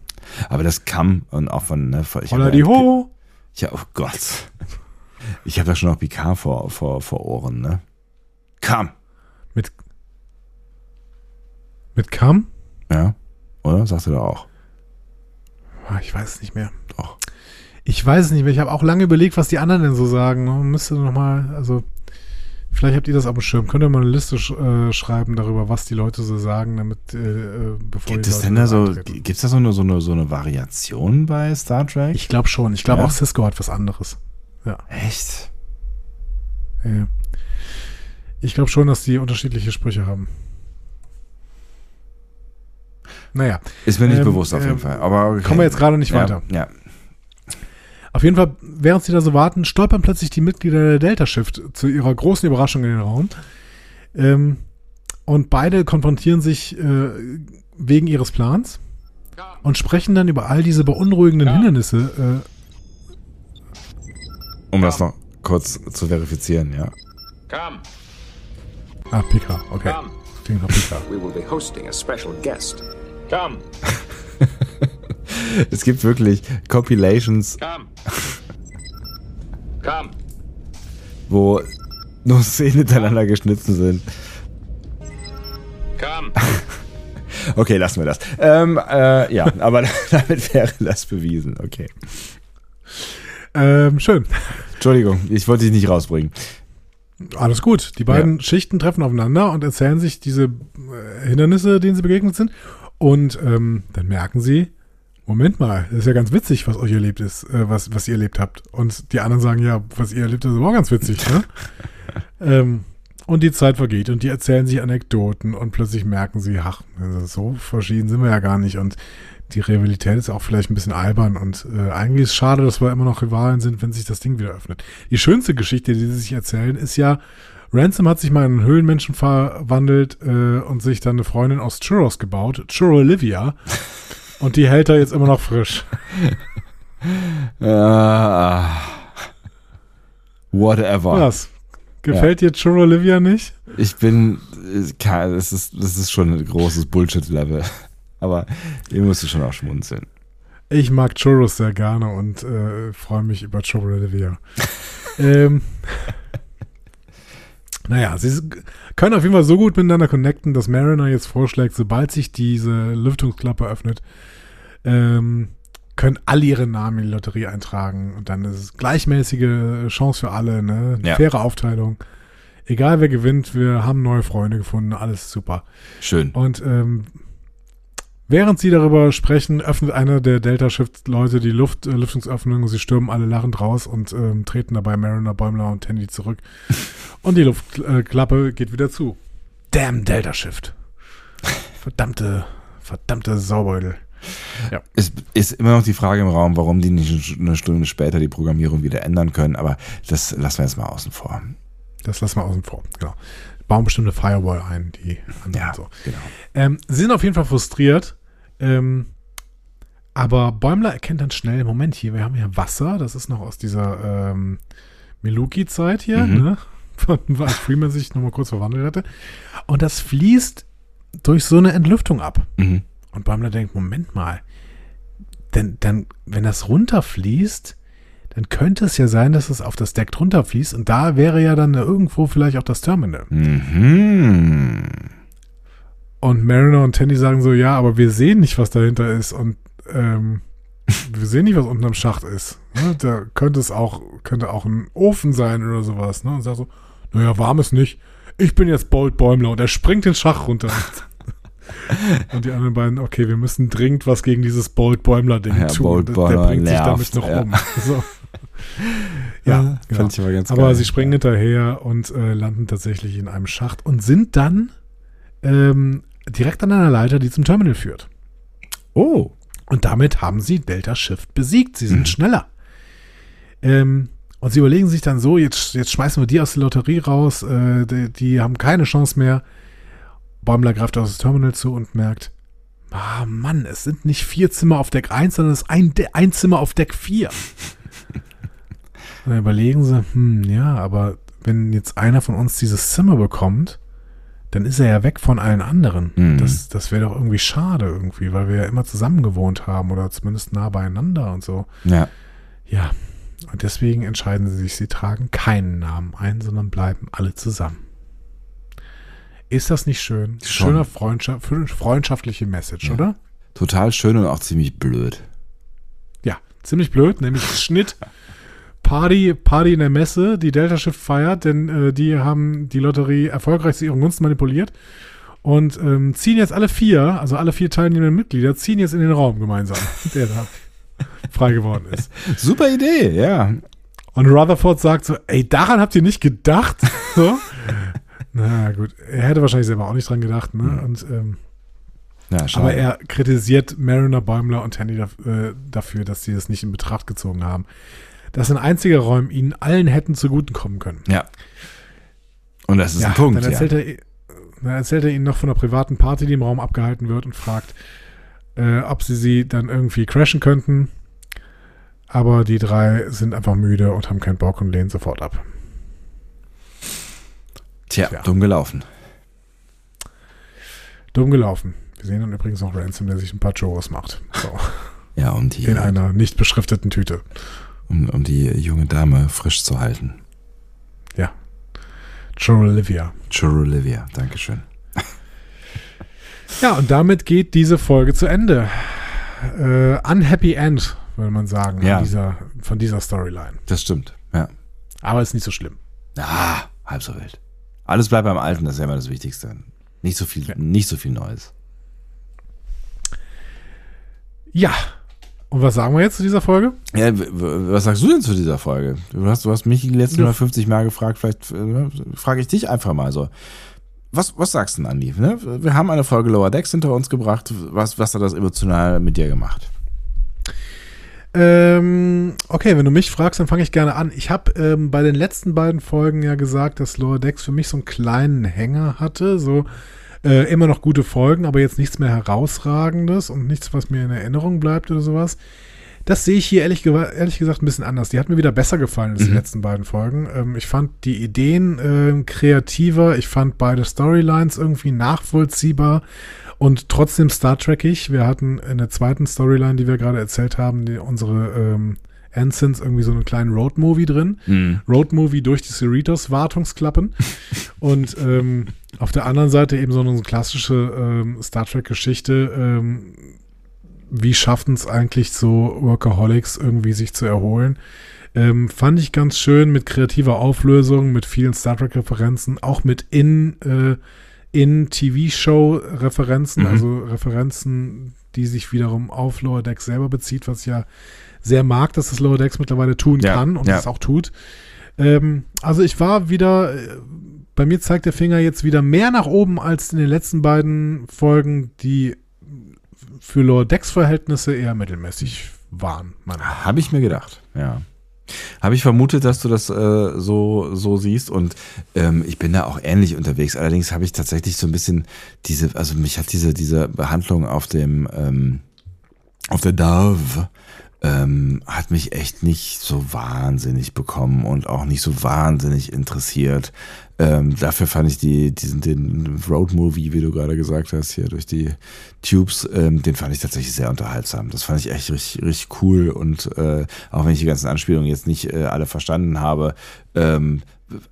Aber das kam und auch von, ne, ich Holla die ja- ho! Ja, oh Gott. Ich habe da schon noch Picard vor, vor, vor Ohren, ne? Kam. Mit, Mit Kam? Ja, oder? Sagst du da auch? Ah, Ich weiß es nicht mehr. Doch. Ich weiß es nicht mehr. Ich habe auch lange überlegt, was die anderen denn so sagen. Man müsste noch mal, also vielleicht habt ihr das auf dem Schirm. Könnt ihr mal eine Liste sch äh, schreiben darüber, was die Leute so sagen, damit äh, äh, bevor Gibt es denn da so, eintreten. gibt es da so eine, so eine, so eine Variation bei Star Trek? Ich glaube schon. Ich glaube Ja? auch Cisco hat was anderes. Echt? Ja. Ich glaube schon, dass die unterschiedliche Sprüche haben. Naja, Ist mir nicht Ähm, bewusst auf jeden ähm, Fall. Aber okay. kommen wir jetzt gerade nicht ja, weiter. Ja. Auf jeden Fall, während sie da so warten, stolpern plötzlich die Mitglieder der Delta Shift zu ihrer großen Überraschung in den Raum. Ähm, und beide konfrontieren sich äh, wegen ihres Plans und sprechen dann über all diese beunruhigenden Hindernisse. Um das noch kurz zu verifizieren, ja. Come, Äh, ah, Pika, okay. come, Klingt nach Pika. We will be hosting a special guest. come, Es gibt wirklich Compilations. Come, wo nur Szenen hintereinander geschnitten sind. come. Okay, lassen wir das. Ähm, äh, ja, aber damit wäre das bewiesen. Okay. Ähm, schön. Entschuldigung, ich wollte dich nicht rausbringen. Alles gut. Die beiden Schichten treffen aufeinander und erzählen sich diese äh, Hindernisse, denen sie begegnet sind. Und ähm, dann merken sie, Moment mal, das ist ja ganz witzig, was euch erlebt ist, äh, was, was ihr erlebt habt. Und die anderen sagen, ja, was ihr erlebt habt, ist aber auch ganz witzig, ne? ähm, und die Zeit vergeht und die erzählen sich Anekdoten und plötzlich merken sie, ach, also so verschieden sind wir ja gar nicht. Und die Rivalität ist auch vielleicht ein bisschen albern und äh, eigentlich ist es schade, dass wir immer noch Rivalen sind, wenn sich das Ding wieder öffnet. Die schönste Geschichte, die sie sich erzählen, ist ja, Ransom hat sich mal in einen Höhlenmenschen verwandelt äh, und sich dann eine Freundin aus Churros gebaut, Churro Olivia. Und die hält er jetzt immer noch frisch. Ah, whatever. Was? Gefällt dir Churro Olivia nicht? Ich bin, äh, das ist, das ist schon ein großes Bullshit-Level. Aber ihr müsst schon auch schmunzeln. Ich mag Churros sehr gerne und äh, freue mich über Churro Olivia. ähm, naja, sie s- können auf jeden Fall so gut miteinander connecten, dass Mariner jetzt vorschlägt, sobald sich diese Lüftungsklappe öffnet, ähm, können alle ihre Namen in die Lotterie eintragen und dann ist es gleichmäßige Chance für alle, ne? Ja. Faire Aufteilung. Egal wer gewinnt, wir haben neue Freunde gefunden, alles super. Schön. Und ähm, während sie darüber sprechen, öffnet einer der Delta-Shift-Leute die Luft, äh, Lüftungsöffnung. Sie stürmen alle lachend raus und ähm, treten dabei Mariner, Bäumler und Tandy zurück. Und die Luftklappe äh, geht wieder zu. Damn Delta-Shift. Verdammte, verdammte Saubeutel. Es ist immer noch die Frage im Raum, warum die nicht eine Stunde später die Programmierung wieder ändern können, aber das lassen wir jetzt mal außen vor. Das lassen wir außen vor. Genau. Bauen bestimmt eine Firewall ein, die anderen Ja, so. genau. Ähm, sie sind auf jeden Fall frustriert. Ähm, aber Bäumler erkennt dann schnell, Moment hier, wir haben hier Wasser, das ist noch aus dieser ähm, Meluki-Zeit hier, Mhm. ne? Von als Freeman sich nochmal kurz verwandelt hatte. Und das fließt durch so eine Entlüftung ab. Mhm. Und Bäumler denkt, Moment mal, denn dann, wenn das runterfließt, dann könnte es ja sein, dass es auf das Deck drunter fließt und da wäre ja dann irgendwo vielleicht auch das Terminal. Mhm. Und Mariner und Tandy sagen so, ja, aber wir sehen nicht, was dahinter ist und ähm, wir sehen nicht, was unten am Schacht ist. Ne? Da könnte es auch, könnte auch ein Ofen sein oder sowas. Ne? Und sagt so, naja, warm ist nicht. Ich bin jetzt Bolt Bäumler und er springt den Schacht runter. und die anderen beiden, okay, wir müssen dringend was gegen dieses Bolt Bäumler Ding Ja, tun. Bolt Der- Der bringt sich damit noch ja. um. So. Ja, genau. fand ich aber ganz Aber geil. sie springen hinterher und äh, landen tatsächlich in einem Schacht und sind dann ähm, direkt an einer Leiter, die zum Terminal führt. Oh. Und damit haben sie Delta Shift besiegt. Sie sind schneller. Ähm, und sie überlegen sich dann so, jetzt, jetzt schmeißen wir die aus der Lotterie raus, äh, die, die haben keine Chance mehr. Bäumler greift aus dem Terminal zu und merkt, ah Mann, es sind nicht vier Zimmer auf Deck 1, sondern es ist ein, De- ein Zimmer auf Deck 4. und dann überlegen sie, hm, ja, aber wenn jetzt einer von uns dieses Zimmer bekommt, dann ist er ja weg von allen anderen. Mhm. Das, das wäre doch irgendwie schade irgendwie, weil wir ja immer zusammen gewohnt haben oder zumindest nah beieinander und so. Ja. Ja, und deswegen entscheiden sie sich, sie tragen keinen Namen ein, sondern bleiben alle zusammen. Ist das nicht schön? Schon. Schöner Freundschaft, freundschaftliche Message, oder? Total schön und auch ziemlich blöd. Ja, ziemlich blöd, nämlich Schnitt. Party, Party in der Messe, die Delta Schiff feiert, denn äh, die haben die Lotterie erfolgreich zu ihren Gunsten manipuliert und ähm, ziehen jetzt alle vier, also alle vier teilnehmenden Mitglieder, ziehen jetzt in den Raum gemeinsam, der da frei geworden ist. Super Idee, ja. Und Rutherford sagt so, ey, daran habt ihr nicht gedacht? So. Na gut, er hätte wahrscheinlich selber auch nicht dran gedacht, ne? Und, ähm, ja aber er kritisiert Mariner, Bäumler und Tandy daf- äh, dafür, dass sie das nicht in Betracht gezogen haben. Dass ein einziger Raum ihnen allen hätten zugutekommen können. ja. Und das ist Ja, ein Punkt, dann, erzählt ja. er, dann erzählt er ihnen noch von einer privaten Party, die im Raum abgehalten wird und fragt, äh, ob sie sie dann irgendwie crashen könnten. Aber die drei sind einfach müde und haben keinen Bock und lehnen sofort ab. Tja, Tja. dumm gelaufen. Dumm gelaufen. Wir sehen dann übrigens noch Ransom, der sich ein paar Churros macht. So, Ja, um die, in einer nicht beschrifteten Tüte. Um, um die junge Dame frisch zu halten. Ja. Churro Olivia. Churro Olivia, Dankeschön. Ja, und damit geht diese Folge zu Ende. Äh, unhappy End, würde man sagen, Ja. dieser, von dieser Storyline. Das stimmt, ja. Aber ist nicht so schlimm. Ah, halb so wild. Alles bleibt beim Alten, das ist ja immer das Wichtigste. Nicht so viel, nicht so viel Neues. Ja. Und was sagen wir jetzt zu dieser Folge? Ja, was sagst du denn zu dieser Folge? Du hast, du hast mich die letzten Ja. 150 Mal gefragt, vielleicht äh, frage ich dich einfach mal so. Was, was sagst du denn, Andi? Ne? Wir haben eine Folge Lower Decks hinter uns gebracht. Was, was hat das emotional mit dir gemacht? Ähm, okay, wenn du mich fragst, dann fange ich gerne an. Ich habe ähm, bei den letzten beiden Folgen ja gesagt, dass Lower Decks für mich so einen kleinen Hänger hatte. So äh, immer noch gute Folgen, aber jetzt nichts mehr herausragendes und nichts, was mir in Erinnerung bleibt oder sowas. Das sehe ich hier ehrlich, ehrlich gesagt ein bisschen anders. Die hat mir wieder besser gefallen als die letzten beiden Folgen. Ähm, ich fand die Ideen ähm, kreativer. Ich fand beide Storylines irgendwie nachvollziehbar und trotzdem Star Trekig. Wir hatten in der zweiten Storyline, die wir gerade erzählt haben, die, unsere ähm, Ensigns irgendwie so einen kleinen Road-Movie drin. Road-Movie durch die Cerritos-Wartungsklappen. und ähm, auf der anderen Seite eben so eine klassische ähm, Star Trek-Geschichte. Ähm, wie schaffen es eigentlich so Workaholics irgendwie sich zu erholen? Ähm, fand ich ganz schön mit kreativer Auflösung, mit vielen Star Trek-Referenzen, auch mit in, äh, in TV-Show-Referenzen, also Referenzen, die sich wiederum auf Lower Decks selber bezieht, was ja sehr mag, dass das Lower Decks mittlerweile tun Ja, kann und ja. es auch tut. Ähm, also ich war wieder, äh, bei mir zeigt der Finger jetzt wieder mehr nach oben als in den letzten beiden Folgen, die für Lower Decks Verhältnisse eher mittelmäßig waren. Habe ich mir gedacht, ja. Habe ich vermutet, dass du das äh, so, so siehst und ähm, ich bin da auch ähnlich unterwegs. Allerdings habe ich tatsächlich so ein bisschen diese, also mich hat diese, diese Behandlung auf dem, ähm, auf der Dove ähm, hat mich echt nicht so wahnsinnig bekommen und auch nicht so wahnsinnig interessiert. Ähm, dafür fand ich die, diesen, den Road-Movie, wie du gerade gesagt hast, hier durch die Tubes, ähm, den fand ich tatsächlich sehr unterhaltsam. Das fand ich echt richtig, richtig cool und äh, auch wenn ich die ganzen Anspielungen jetzt nicht äh, alle verstanden habe, ähm,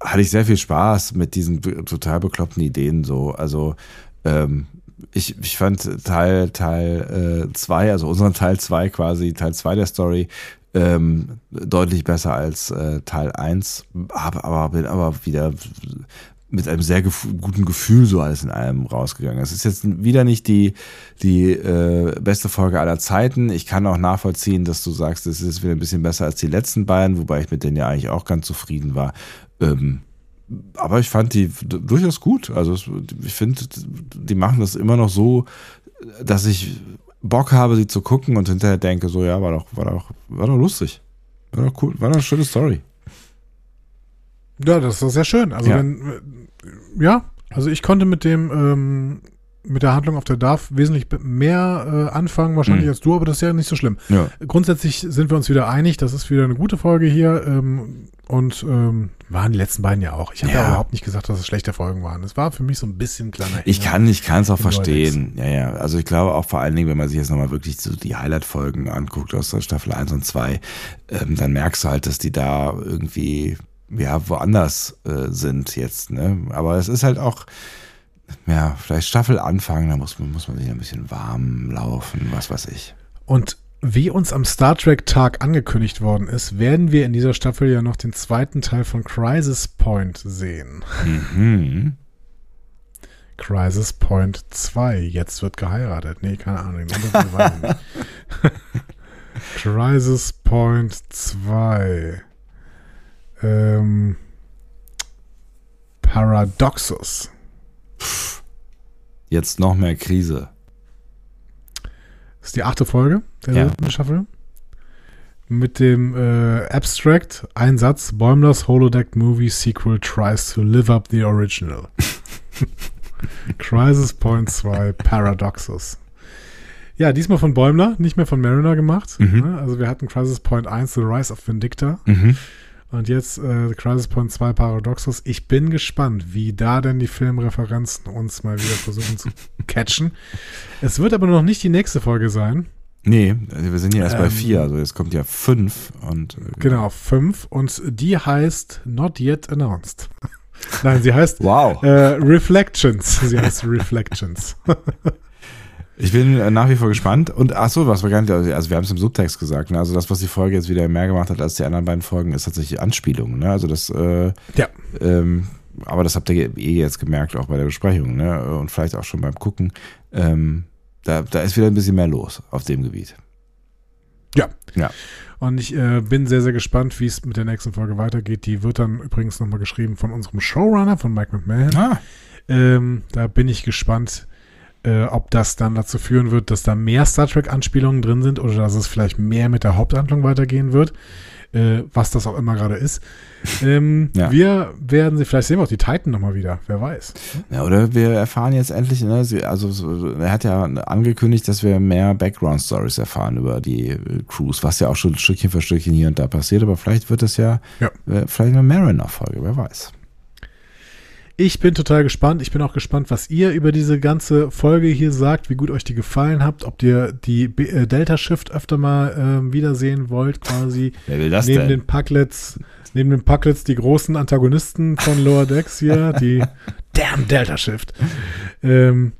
hatte ich sehr viel Spaß mit diesen total bekloppten Ideen so. Also ähm, ich, ich fand Teil Teil 2, also unseren Teil 2 quasi, Teil 2 der Story, ähm, deutlich besser als äh, Teil 1, aber, aber bin aber wieder mit einem sehr gef guten Gefühl so alles in allem rausgegangen. Es ist jetzt wieder nicht die, die äh, beste Folge aller Zeiten. Ich kann auch nachvollziehen, dass du sagst, es ist wieder ein bisschen besser als die letzten beiden, wobei ich mit denen ja eigentlich auch ganz zufrieden war. Ähm, aber ich fand die durchaus gut. Also ich finde, die machen das immer noch so, dass ich Bock habe, sie zu gucken und hinterher denke, so ja, war doch, war doch, war doch lustig. War doch cool, war doch eine schöne Story. Ja, das ist sehr schön. Also Ja. wenn, äh, ja, also ich konnte mit dem, ähm, mit der Handlung auf der DAF wesentlich mehr äh, anfangen, wahrscheinlich Mhm. als du, aber das ist ja nicht so schlimm. Ja. Grundsätzlich sind wir uns wieder einig, das ist wieder eine gute Folge hier ähm, und ähm, waren die letzten beiden ja auch. Ich habe ja. Ja. überhaupt nicht gesagt, dass es schlechte Folgen waren. Es war für mich so ein bisschen kleiner. Ich kann, ich kann es auch verstehen. Ja, ja. Also ich glaube auch vor allen Dingen, wenn man sich jetzt nochmal wirklich so die Highlight-Folgen anguckt aus der Staffel 1 und 2, ähm, dann merkst du halt, dass die da irgendwie, ja, woanders äh, sind jetzt, ne? Aber es ist halt auch, ja, vielleicht Staffel anfangen, da muss, man- muss man sich ein bisschen warm laufen, was weiß ich. Und wie uns am Star Trek Tag angekündigt worden ist, werden wir in dieser Staffel ja noch den zweiten Teil von Crisis Point sehen. Mhm. Crisis Point 2. Jetzt wird geheiratet. Nee, keine Ahnung. Crisis Point 2. Ähm, Paradoxus. Jetzt noch mehr Krise. Das ist die achte Folge der Ja. dritten Staffel. Mit dem äh, Abstract, ein Satz, Bäumlers Holodeck Movie Sequel tries to live up the original. Crisis Point 2 Paradoxus. Ja, diesmal von Bäumler, nicht mehr von Mariner gemacht. Mhm. Ne? Also wir hatten Crisis Point 1, The Rise of Vindicta. Mhm. Und jetzt äh, Crisis Point 2 Paradoxus. Ich bin gespannt, wie da denn die Filmreferenzen uns mal wieder versuchen zu catchen. Es wird aber noch nicht die nächste Folge sein. Nee, wir sind ja erst bei Ähm, vier, also jetzt kommt ja fünf und äh, Genau, 5. Und die heißt Not Yet Announced. Nein, sie heißt Wow. äh, Reflections. Sie heißt Reflections. Ich bin äh, nach wie vor gespannt. Und ach so, was wir gar nicht, also wir haben es im Subtext gesagt, ne? also das, was die Folge jetzt wieder mehr gemacht hat als die anderen beiden Folgen, ist tatsächlich Anspielung. Ne? Also das, äh, ja. ähm, aber das habt ihr eh jetzt gemerkt, auch bei der Besprechung, ne? Und vielleicht auch schon beim Gucken. Ähm, da, da ist wieder ein bisschen mehr los auf dem Gebiet. Ja. Ja. Und ich äh, bin sehr, sehr gespannt, wie es mit der nächsten Folge weitergeht. Die wird dann übrigens nochmal geschrieben von unserem Showrunner, von Mike McMahon. Ah, Ähm, da bin ich gespannt, äh, ob das dann dazu führen wird, dass da mehr Star Trek-Anspielungen drin sind oder dass es vielleicht mehr mit der Haupthandlung weitergehen wird. Äh, was das auch immer gerade ist. Ähm, Ja. Wir werden sie, vielleicht sehen wir auch die Titan nochmal wieder, wer weiß. Ja, oder wir erfahren jetzt endlich, ne, sie- also so- er hat ja angekündigt, dass wir mehr Background-Stories erfahren über die äh, Crews, was ja auch schon Stückchen für Stückchen hier und da passiert, aber vielleicht wird es ja, Ja. äh, vielleicht eine Mariner-Folge, wer weiß. Ich bin total gespannt. Ich bin auch gespannt, was ihr über diese ganze Folge hier sagt, wie gut euch die gefallen habt, ob ihr die B äh, Delta Shift öfter mal ähm, wiedersehen wollt, quasi. Wer will das neben denn? den Packlets, neben den Packlets die großen Antagonisten von Lower Decks hier, die Damn Delta Shift. Ähm,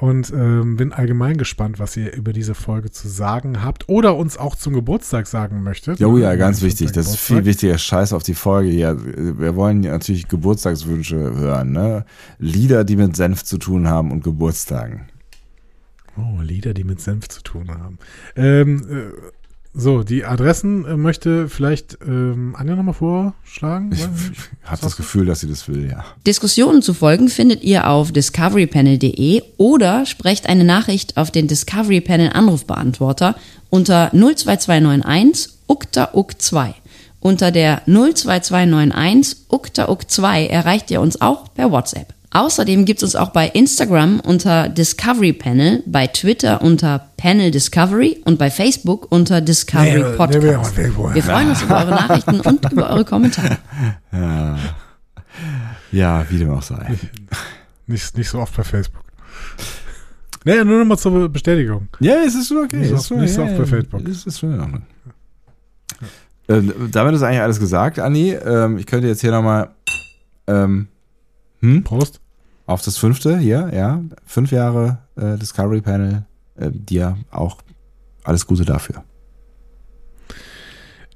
und ähm, bin allgemein gespannt, was ihr über diese Folge zu sagen habt oder uns auch zum Geburtstag sagen möchtet. Oh ja, ganz Zum wichtig. Das ist viel wichtiger. Scheiß auf die Folge hier. Wir wollen natürlich Geburtstagswünsche hören, ne? Lieder, die mit Senf zu tun haben und Geburtstagen. Oh, Lieder, die mit Senf zu tun haben. Ähm, äh, so, die Adressen äh, möchte vielleicht ähm, Anja nochmal vorschlagen. Ich nicht. habe das Gefühl, dass sie das will, ja. Diskussionen zu folgen findet ihr auf discoverypanel.de oder sprecht eine Nachricht auf den Discovery Panel Anrufbeantworter unter 02291 ukta uk 2. Unter der 02291 ukta uk 2 erreicht ihr uns auch per WhatsApp. Außerdem gibt es uns auch bei Instagram unter Discovery Panel, bei Twitter unter Panel Discovery und bei Facebook unter Discovery Nee, Podcast. nee, nee. Wir freuen uns über eure Nachrichten und über eure Kommentare. Ja, wie dem auch sei. Nicht, nicht so oft bei Facebook. Nee, nur nochmal zur Bestätigung. Ja, es ist schon okay. Nicht so ist schon- nicht so ja, oft ja, bei Facebook. Es ist schon in Ordnung. Ähm, damit ist eigentlich alles gesagt, Anni. Ähm, ich könnte jetzt hier nochmal ähm, hm? Prost. Auf das fünfte hier, ja. Fünf Jahre äh, Discovery Panel. Äh, dir auch alles Gute dafür.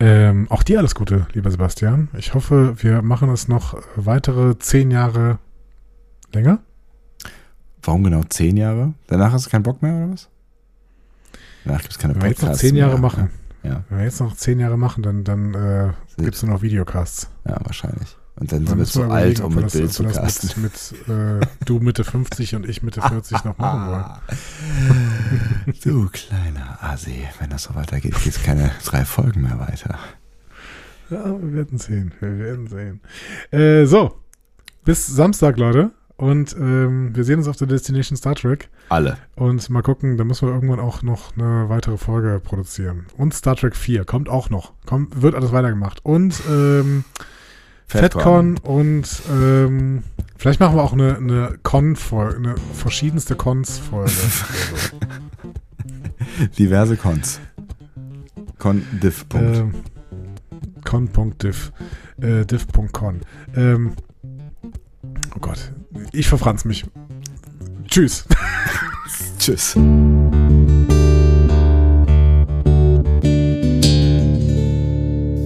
Ähm, auch dir alles Gute, lieber Sebastian. Ich hoffe, wir machen es noch weitere zehn Jahre länger. Warum genau zehn Jahre? Danach hast du keinen Bock mehr oder was? Danach gibt es keine Wenn wir jetzt noch zehn Jahre mehr. machen, Ja, wenn wir jetzt noch zehn Jahre machen, dann, dann äh, gibt es nur noch Videocasts. ja, wahrscheinlich. Und dann Dann sind wir zu alt, um mit das- Bild zu casten. Mit, mit äh, du Mitte 50 und ich Mitte 40 noch machen wollen. Du kleiner Asi, wenn das so weitergeht, geht es keine drei Folgen mehr weiter. Ja, wir werden sehen. Wir werden sehen. Äh, so, bis Samstag, Leute. Und ähm, wir sehen uns auf der Destination Star Trek. Alle. Und mal gucken, da müssen wir irgendwann auch noch eine weitere Folge produzieren. Und Star Trek 4 kommt auch noch. Kommt, wird alles weitergemacht. Und ähm, FedCon und ähm, vielleicht machen wir auch eine, eine Con-Folge, eine verschiedenste Cons-Folge. Diverse Cons. Con diff. Punkt. ähm, Con.div. Äh, div.con. Ähm, oh Gott, ich verfranz mich. Tschüss. Tschüss.